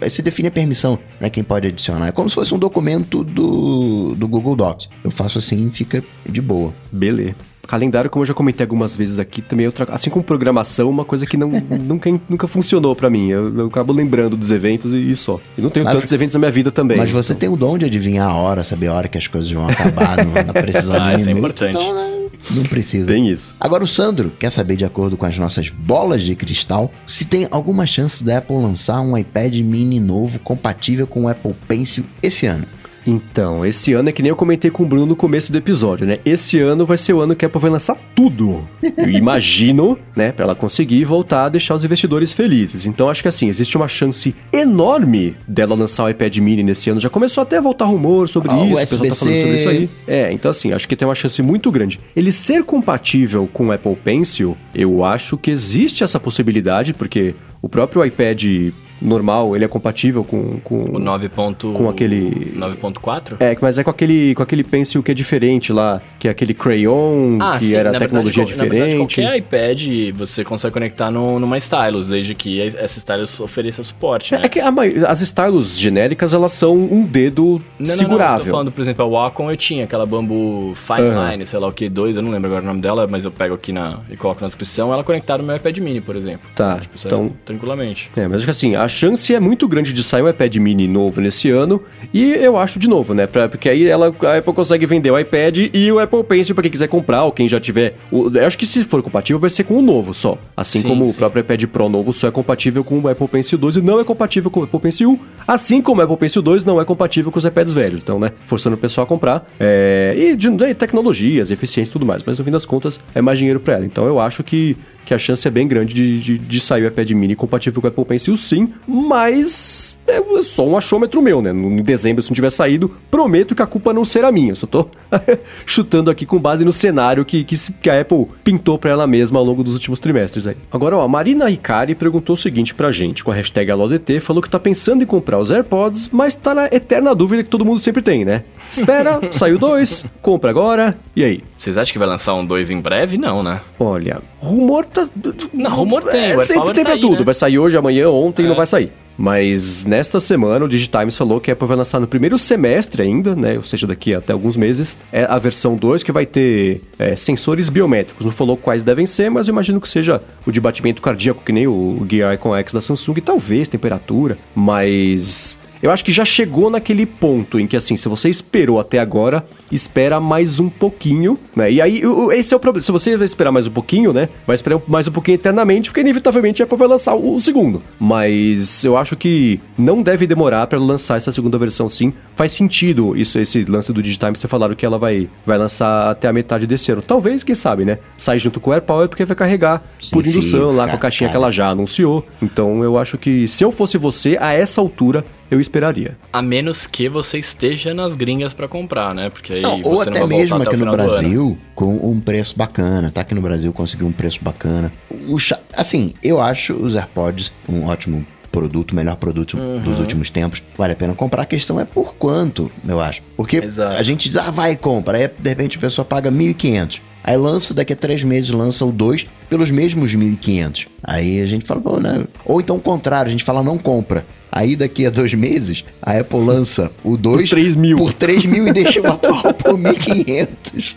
aí você define a permissão, né? Quem pode adicionar. É como se fosse um documento do, do Google Docs. Eu faço assim e fica de boa. Beleza. Calendário, como eu já comentei algumas vezes aqui, também é outra, assim como programação, uma coisa que não, <laughs> nunca, nunca funcionou pra mim. Eu, eu acabo lembrando dos eventos e, e só. E não tenho Mas- tantos eventos na minha vida também. Mas você tem o dom de adivinhar a hora, saber a hora que as coisas vão acabar, não, na precisão <laughs> Ah, de um isso é importante. Então, né, não precisa. Tem isso. Agora o Sandro quer saber, de acordo com as nossas bolas de cristal, se tem alguma chance da Apple lançar um iPad mini novo compatível com o Apple Pencil esse ano. Então, esse ano é que nem eu comentei com o Bruno no começo do episódio, né? Esse ano vai ser o ano que a Apple vai lançar tudo. Eu imagino, <laughs> né, pra ela conseguir voltar a deixar os investidores felizes. Então, acho que assim, existe uma chance enorme dela lançar o iPad mini nesse ano. Já começou até a voltar rumor sobre Ah, isso, o pessoal tá falando sobre isso aí. É, então assim, acho que tem uma chance muito grande. Ele ser compatível com o Apple Pencil, eu acho que existe essa possibilidade, porque o próprio iPad normal, ele é compatível com... com... O 9. Com aquele... 9.4? É, mas é com aquele, com aquele pencil que é diferente lá, que é aquele crayon, Ah, que sim, era tecnologia verdade, qual- Na verdade, diferente. qualquer iPad você consegue conectar no, numa stylus, desde que essa stylus ofereça suporte, né? É que a as stylus genéricas, elas são um dedo Não, não, não, segurável. tô falando, por exemplo, a Wacom eu tinha aquela Bambu Fine Aham. Line, sei lá o que, 2, eu não lembro agora o nome dela, mas eu pego aqui na, e coloco na descrição, ela conectada no meu iPad mini, por exemplo. Tá, Tipo, isso então- é tranquilamente. É, mas acho que assim, a chance é muito grande de sair um iPad mini novo nesse ano. E eu acho de novo, né? Pra- porque aí ela, a Apple consegue vender o iPad e o Apple Pencil pra quem quiser comprar, ou quem já tiver. o- eu acho que se for compatível, vai ser com o novo só. Assim Sim, como o sim. próprio iPad Pro novo só é compatível com o Apple Pencil 2 e não é compatível com o Apple Pencil 1. Assim como o Apple Pencil 2 não é compatível com os iPads velhos. Então, né? Forçando o pessoal a comprar. É, e de, de tecnologias, eficiência e tudo mais. Mas no fim das contas, é mais dinheiro pra ela. Então eu acho que que a chance é bem grande de, de, de sair o iPad mini compatível com o Apple Pencil sim, mas é só um achômetro meu, né? Em dezembro, se não tiver saído, prometo que a culpa não será minha. Eu só tô <laughs> chutando aqui com base no cenário que, que, se- que a Apple pintou pra ela mesma ao longo dos últimos trimestres aí. Agora, ó, a Marina Ricari perguntou o seguinte pra gente, com a hashtag AloDT, falou que tá pensando em comprar os AirPods, mas tá na eterna dúvida que todo mundo sempre tem, né? Espera, <laughs> saiu dois, compra agora, e aí? Vocês acham que vai lançar um 2 em breve? Não, né? Olha, rumor tá. Não, rumor tem, É, sempre tem tá pra aí, tudo. né? Vai sair hoje, amanhã, ontem, É. não vai sair. Mas nesta semana o Digitimes falou que a Apple vai lançar no primeiro semestre ainda, né? Ou seja, daqui até alguns meses, é a versão 2 que vai ter é, sensores biométricos. Não falou quais devem ser, mas eu imagino que seja o de batimento cardíaco, que nem o Gear Icon X da Samsung, talvez temperatura. Mas eu acho que já chegou naquele ponto em que, assim, se você esperou até agora, espera mais um pouquinho, né? E aí, esse é o problema. Se você vai esperar mais um pouquinho, né? Vai esperar mais um pouquinho eternamente, porque inevitavelmente a Apple vai lançar o, o segundo. Mas eu acho que não deve demorar para lançar essa segunda versão, sim. Faz sentido isso, esse lance do Digitime, você falaram que ela vai, vai lançar até a metade desse ano. Talvez, quem sabe, né? Sai junto com o AirPower, porque vai carregar Sem por indução fio, lá com a cara, caixinha que cara. ela já anunciou. Então eu acho que se eu fosse você, a essa altura, eu esperaria. A menos que você esteja nas gringas pra comprar, né? Porque aí Não, ou até mesmo até aqui no. Brasil, com um preço bacana. Tá aqui no Brasil, conseguiu um preço bacana. O Assim, eu acho os AirPods um ótimo produto, melhor produto Uhum. dos últimos tempos. Vale a pena comprar. A questão é por quanto, eu acho. Porque Exato. a gente diz, ah, vai e compra. Aí, de repente, a pessoa paga 1.500. Aí lança, daqui a três meses, lança o 2 pelos mesmos 1.500. Aí a gente fala, pô, né? Ou então o contrário, a gente fala, não compra. Aí daqui a dois meses, a Apple lança o 2 Por 3 mil. por 3 mil e deixa o <laughs> atual por 1.500.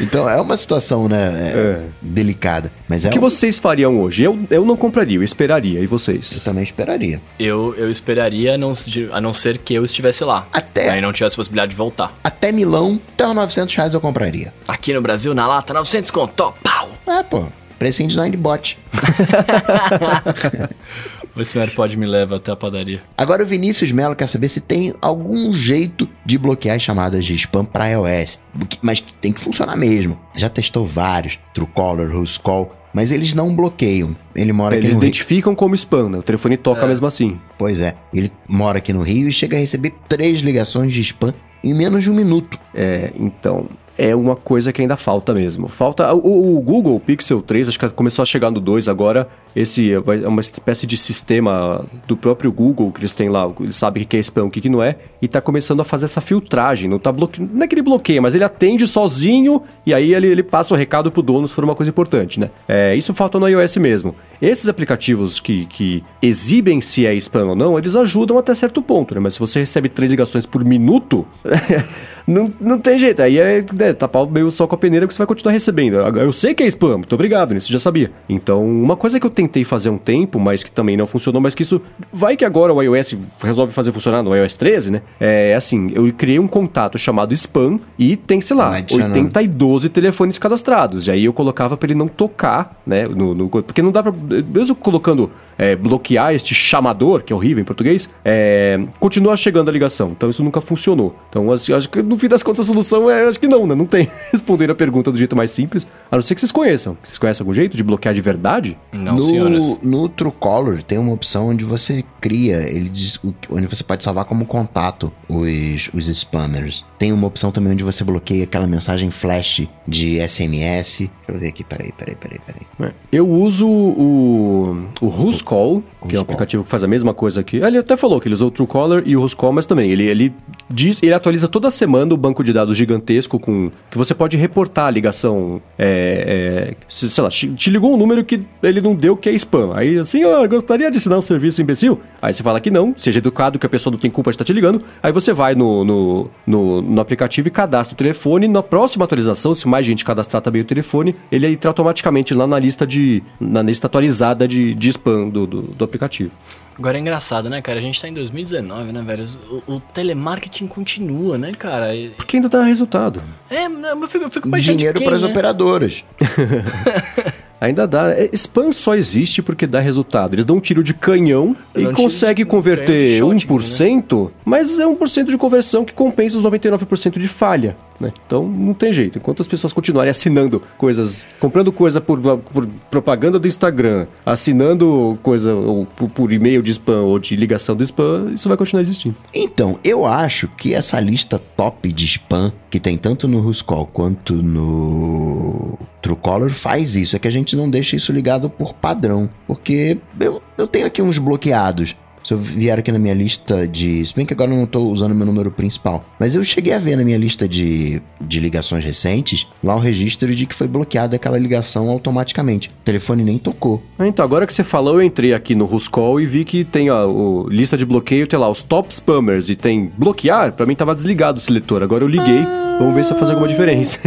Então é uma situação, né? é, É. Delicada. Mas é O que um- vocês fariam hoje? Eu, eu não compraria, eu esperaria. E Eu vocês? também esperaria. Eu, eu esperaria, a não, se- a não ser que eu estivesse lá. Até- Aí não tivesse possibilidade de voltar. Até Milão, até os 900 reais eu compraria. Aqui no Brasil, na lata, 900 conto, pau! É, pô. Precinho de Ninebot. <laughs> Vê se meu AirPod me leva até a padaria. Agora o Vinícius Melo quer saber se tem algum jeito de bloquear as chamadas de spam para iOS, mas que tem que funcionar mesmo. Já testou vários, Truecaller, Whoscall, mas eles não bloqueiam. Ele mora aqui Eles no Rio. identificam como spam, né? O telefone toca mesmo assim. Pois é, ele mora aqui no Rio e chega a receber três ligações de spam em menos de um minuto. É, então. É uma coisa que ainda falta mesmo. Falta. O, o Google Pixel 3, acho que começou a chegar no 2 agora. Esse é uma espécie de sistema do próprio Google que eles têm lá. Eles sabem o que é spam, o que não é. E tá começando a fazer essa filtragem. Não, tá bloque... não é que ele bloqueia, mas ele atende sozinho e aí ele, ele passa o recado pro dono se for uma coisa importante, né? É, isso falta no iOS mesmo. Esses aplicativos que, que exibem se é spam ou não, eles ajudam até certo ponto, né? Mas se você recebe três ligações por minuto, <laughs> não, não tem jeito. Aí é, é tapar meio só com a peneira que você vai continuar recebendo. Eu sei que é spam, muito obrigado, nisso já sabia. Então, uma coisa que eu tentei fazer um tempo, mas que também não funcionou, mas que isso vai que agora o iOS resolve fazer funcionar no iOS 13, né? É assim, eu criei um contato chamado spam e tem, sei lá, Adicionando. 80 e 12 telefones cadastrados. E aí eu colocava pra ele não tocar, né? No, no- porque não dá pra. Mesmo colocando é, bloquear este chamador, que é horrível em português, é, continua chegando a ligação. Então isso nunca funcionou. Então assim, acho que no fim das contas a solução é. Acho que não, né? Não tem. <laughs> Responder a pergunta do jeito mais simples. A não ser que vocês conheçam. Vocês conhecem algum jeito de bloquear de verdade? Não, no, senhoras. No Truecaller tem uma opção onde você cria, ele diz, onde você pode salvar como contato os, os spammers. Tem uma opção também onde você bloqueia aquela mensagem flash de SMS. Deixa eu ver aqui, peraí, peraí, peraí, peraí. É. Eu uso o, o Who's.Call, que é um aplicativo que faz a mesma coisa aqui. Ele até falou que ele usou o Truecaller e o Who's.Call, mas também ele, ele diz, ele atualiza toda semana o banco de dados gigantesco com que você pode reportar a ligação. É, é, se- sei lá, te te ligou um número que ele não deu que é spam. Aí assim, ó, gostaria de assinar um serviço imbecil. Aí você fala que não, seja educado, que a pessoa não tem culpa de estar te ligando. Aí você vai no, no, no, no aplicativo e cadastra o telefone. Na próxima atualização, se mais gente cadastrar também o telefone, ele entra automaticamente lá na lista de. na lista atualizada de, de spam do, do, do aplicativo. Agora é engraçado, né, cara? A gente tá em 2019, né, velho? O, o telemarketing continua, né, cara? E- Porque ainda dá resultado. É, eu fico, eu fico Dinheiro quem, para as né? operadoras. <laughs> Ainda dá. É, Spam só existe porque dá resultado. Eles dão um tiro de canhão e um tiro converter canhão de shotgun, 1%, mas é 1% de conversão que compensa os 99% de falha. Né? Então não tem jeito. Enquanto as pessoas continuarem assinando coisas, comprando coisa por, por propaganda do Instagram, assinando coisa ou por, por e-mail de spam ou de ligação do spam, isso vai continuar existindo. Então, eu acho que essa lista top de spam, que tem tanto no Ruscall quanto no Truecaller, faz isso. É que a gente não deixa isso ligado por padrão. Porque eu, eu tenho aqui uns bloqueados. Se eu vier aqui na minha lista de. Se bem que agora eu não estou usando meu número principal. Mas eu cheguei a ver na minha lista de, de ligações recentes lá o registro de que foi bloqueada aquela ligação automaticamente. O telefone nem tocou. Ah, Então, agora que você falou, eu entrei aqui no Ruscall e vi que tem a o, lista de bloqueio, tem lá os top spammers e tem bloquear. Pra mim tava desligado o seletor. Agora eu liguei. Vamos ver se vai fazer alguma diferença.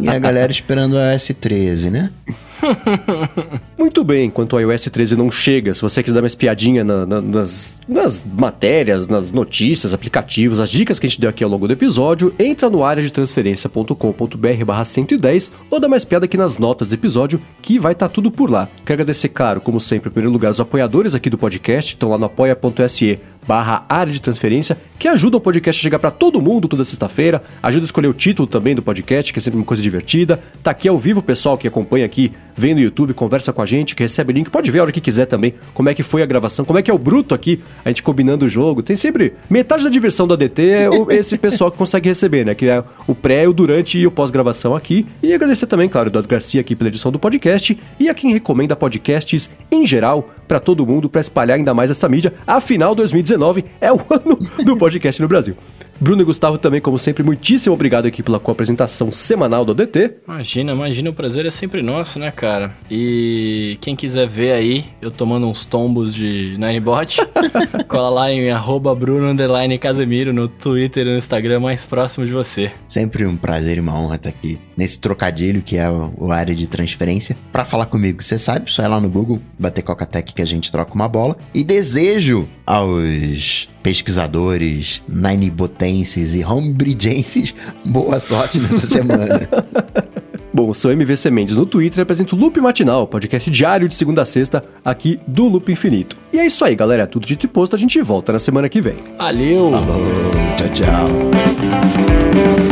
E a galera esperando a S13, né? <laughs> <laughs> Muito bem, enquanto o iOS 13 não chega, se você quiser dar uma espiadinha na- na- nas, nas matérias, nas notícias, aplicativos, as dicas que a gente deu aqui ao longo do episódio, entra no área de transferência.com.br barra 110 ou dá uma espiada aqui nas notas do episódio que vai estar tudo por lá. Quero agradecer, claro, como sempre, em primeiro lugar, os apoiadores aqui do podcast, estão lá no apoia.se barra área de transferência, que ajuda o podcast a chegar para todo mundo toda sexta-feira, ajuda a escolher o título também do podcast, que é sempre uma coisa divertida. Tá aqui ao vivo o pessoal que acompanha aqui, vem no YouTube, conversa com a gente, que recebe link, pode ver a hora que quiser também, como é que foi a gravação, como é que é o bruto aqui, a gente combinando o jogo. Tem sempre metade da diversão do ADT é <laughs> esse pessoal que consegue receber, né? Que é o pré, o durante e o pós-gravação aqui. E agradecer também, claro, o Eduardo Garcia aqui pela edição do podcast e a quem recomenda podcasts em geral para todo mundo, para espalhar ainda mais essa mídia. Afinal, 2019 é o <laughs> ano do podcast no Brasil. Bruno e Gustavo também, como sempre, muitíssimo obrigado aqui pela co-apresentação semanal do ADT. Imagina, imagina, o prazer é sempre nosso, né, cara? E quem quiser ver aí, eu tomando uns tombos de Ninebot, <laughs> cola lá em arroba Bruno underline Casemiro no Twitter e no Instagram mais próximo de você. Sempre um prazer e uma honra estar aqui nesse trocadilho que é o, área de transferência. Pra falar comigo, você sabe, só ir lá no Google, bater Coca-Tech que a gente troca uma bola. E desejo aos pesquisadores, ninebotenses e homebridgenses boa sorte nessa semana. <laughs> Bom, sou MVC Mendes no Twitter e apresento o Loop Matinal, podcast diário de segunda a sexta aqui do Loop Infinito. E é isso aí, galera. Tudo dito e posto, a gente volta na semana que vem. Valeu! Falou, tchau, tchau.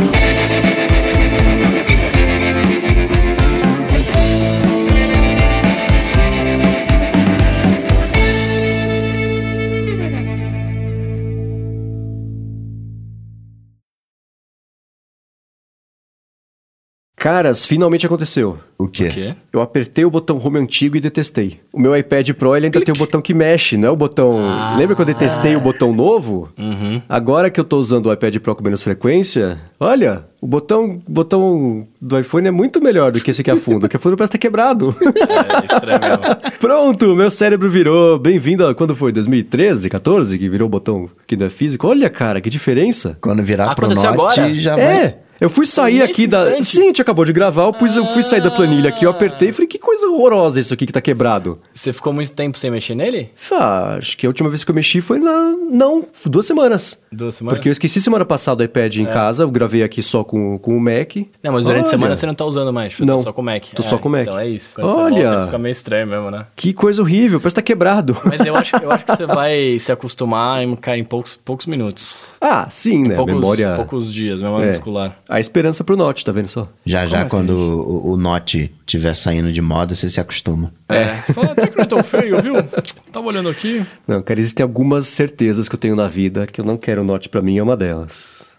Caras, finalmente aconteceu. O quê? O quê? Eu apertei o botão home antigo e detestei. O meu iPad Pro ele ainda tem o botão que mexe, não é o botão. Ah. Lembra que eu detestei o botão novo? Uhum. Agora que eu tô usando o iPad Pro com menos frequência, olha, o botão, botão do iPhone é muito melhor do que esse aqui a fundo. que a fundo parece ter quebrado. <laughs> É, estranho. <laughs> Pronto, meu cérebro virou. Bem-vindo a quando foi? 2013, 14, que virou o botão que não é físico. Olha, cara, que diferença. Quando virar pro Aconteceu norte, agora? já vai... É, eu fui sair Nesse aqui da. instante? Sim, a gente acabou de gravar, eu, pus, eu fui sair da planilha aqui, eu apertei e falei, que coisa horrorosa isso aqui que tá quebrado. Você ficou muito tempo sem mexer nele? Ah, acho que a última vez que eu mexi foi na. Não, duas semanas. Duas semanas? Porque eu esqueci semana passada o iPad em casa, eu gravei aqui só com, com o Mac. Não, mas durante a Olha, semana você não tá usando mais, você Não, tá só com o Mac. tô só com o Mac. Então é isso. Quando Olha. você volta, fica meio estranho mesmo, né? Que coisa horrível, parece que tá quebrado. Mas eu acho, eu acho que você <laughs> vai se acostumar em, cara, em poucos, poucos minutos. ah, sim, né? poucos, memória. poucos dias, memória É. muscular. A esperança pro Note, tá vendo só? Já já, assim, quando o, o Note estiver saindo de moda, você se acostuma. É. Fala até que não é tão feio, viu? Tava olhando aqui. Não, cara, existem algumas certezas que eu tenho na vida que eu não quero Note pra mim, é uma delas.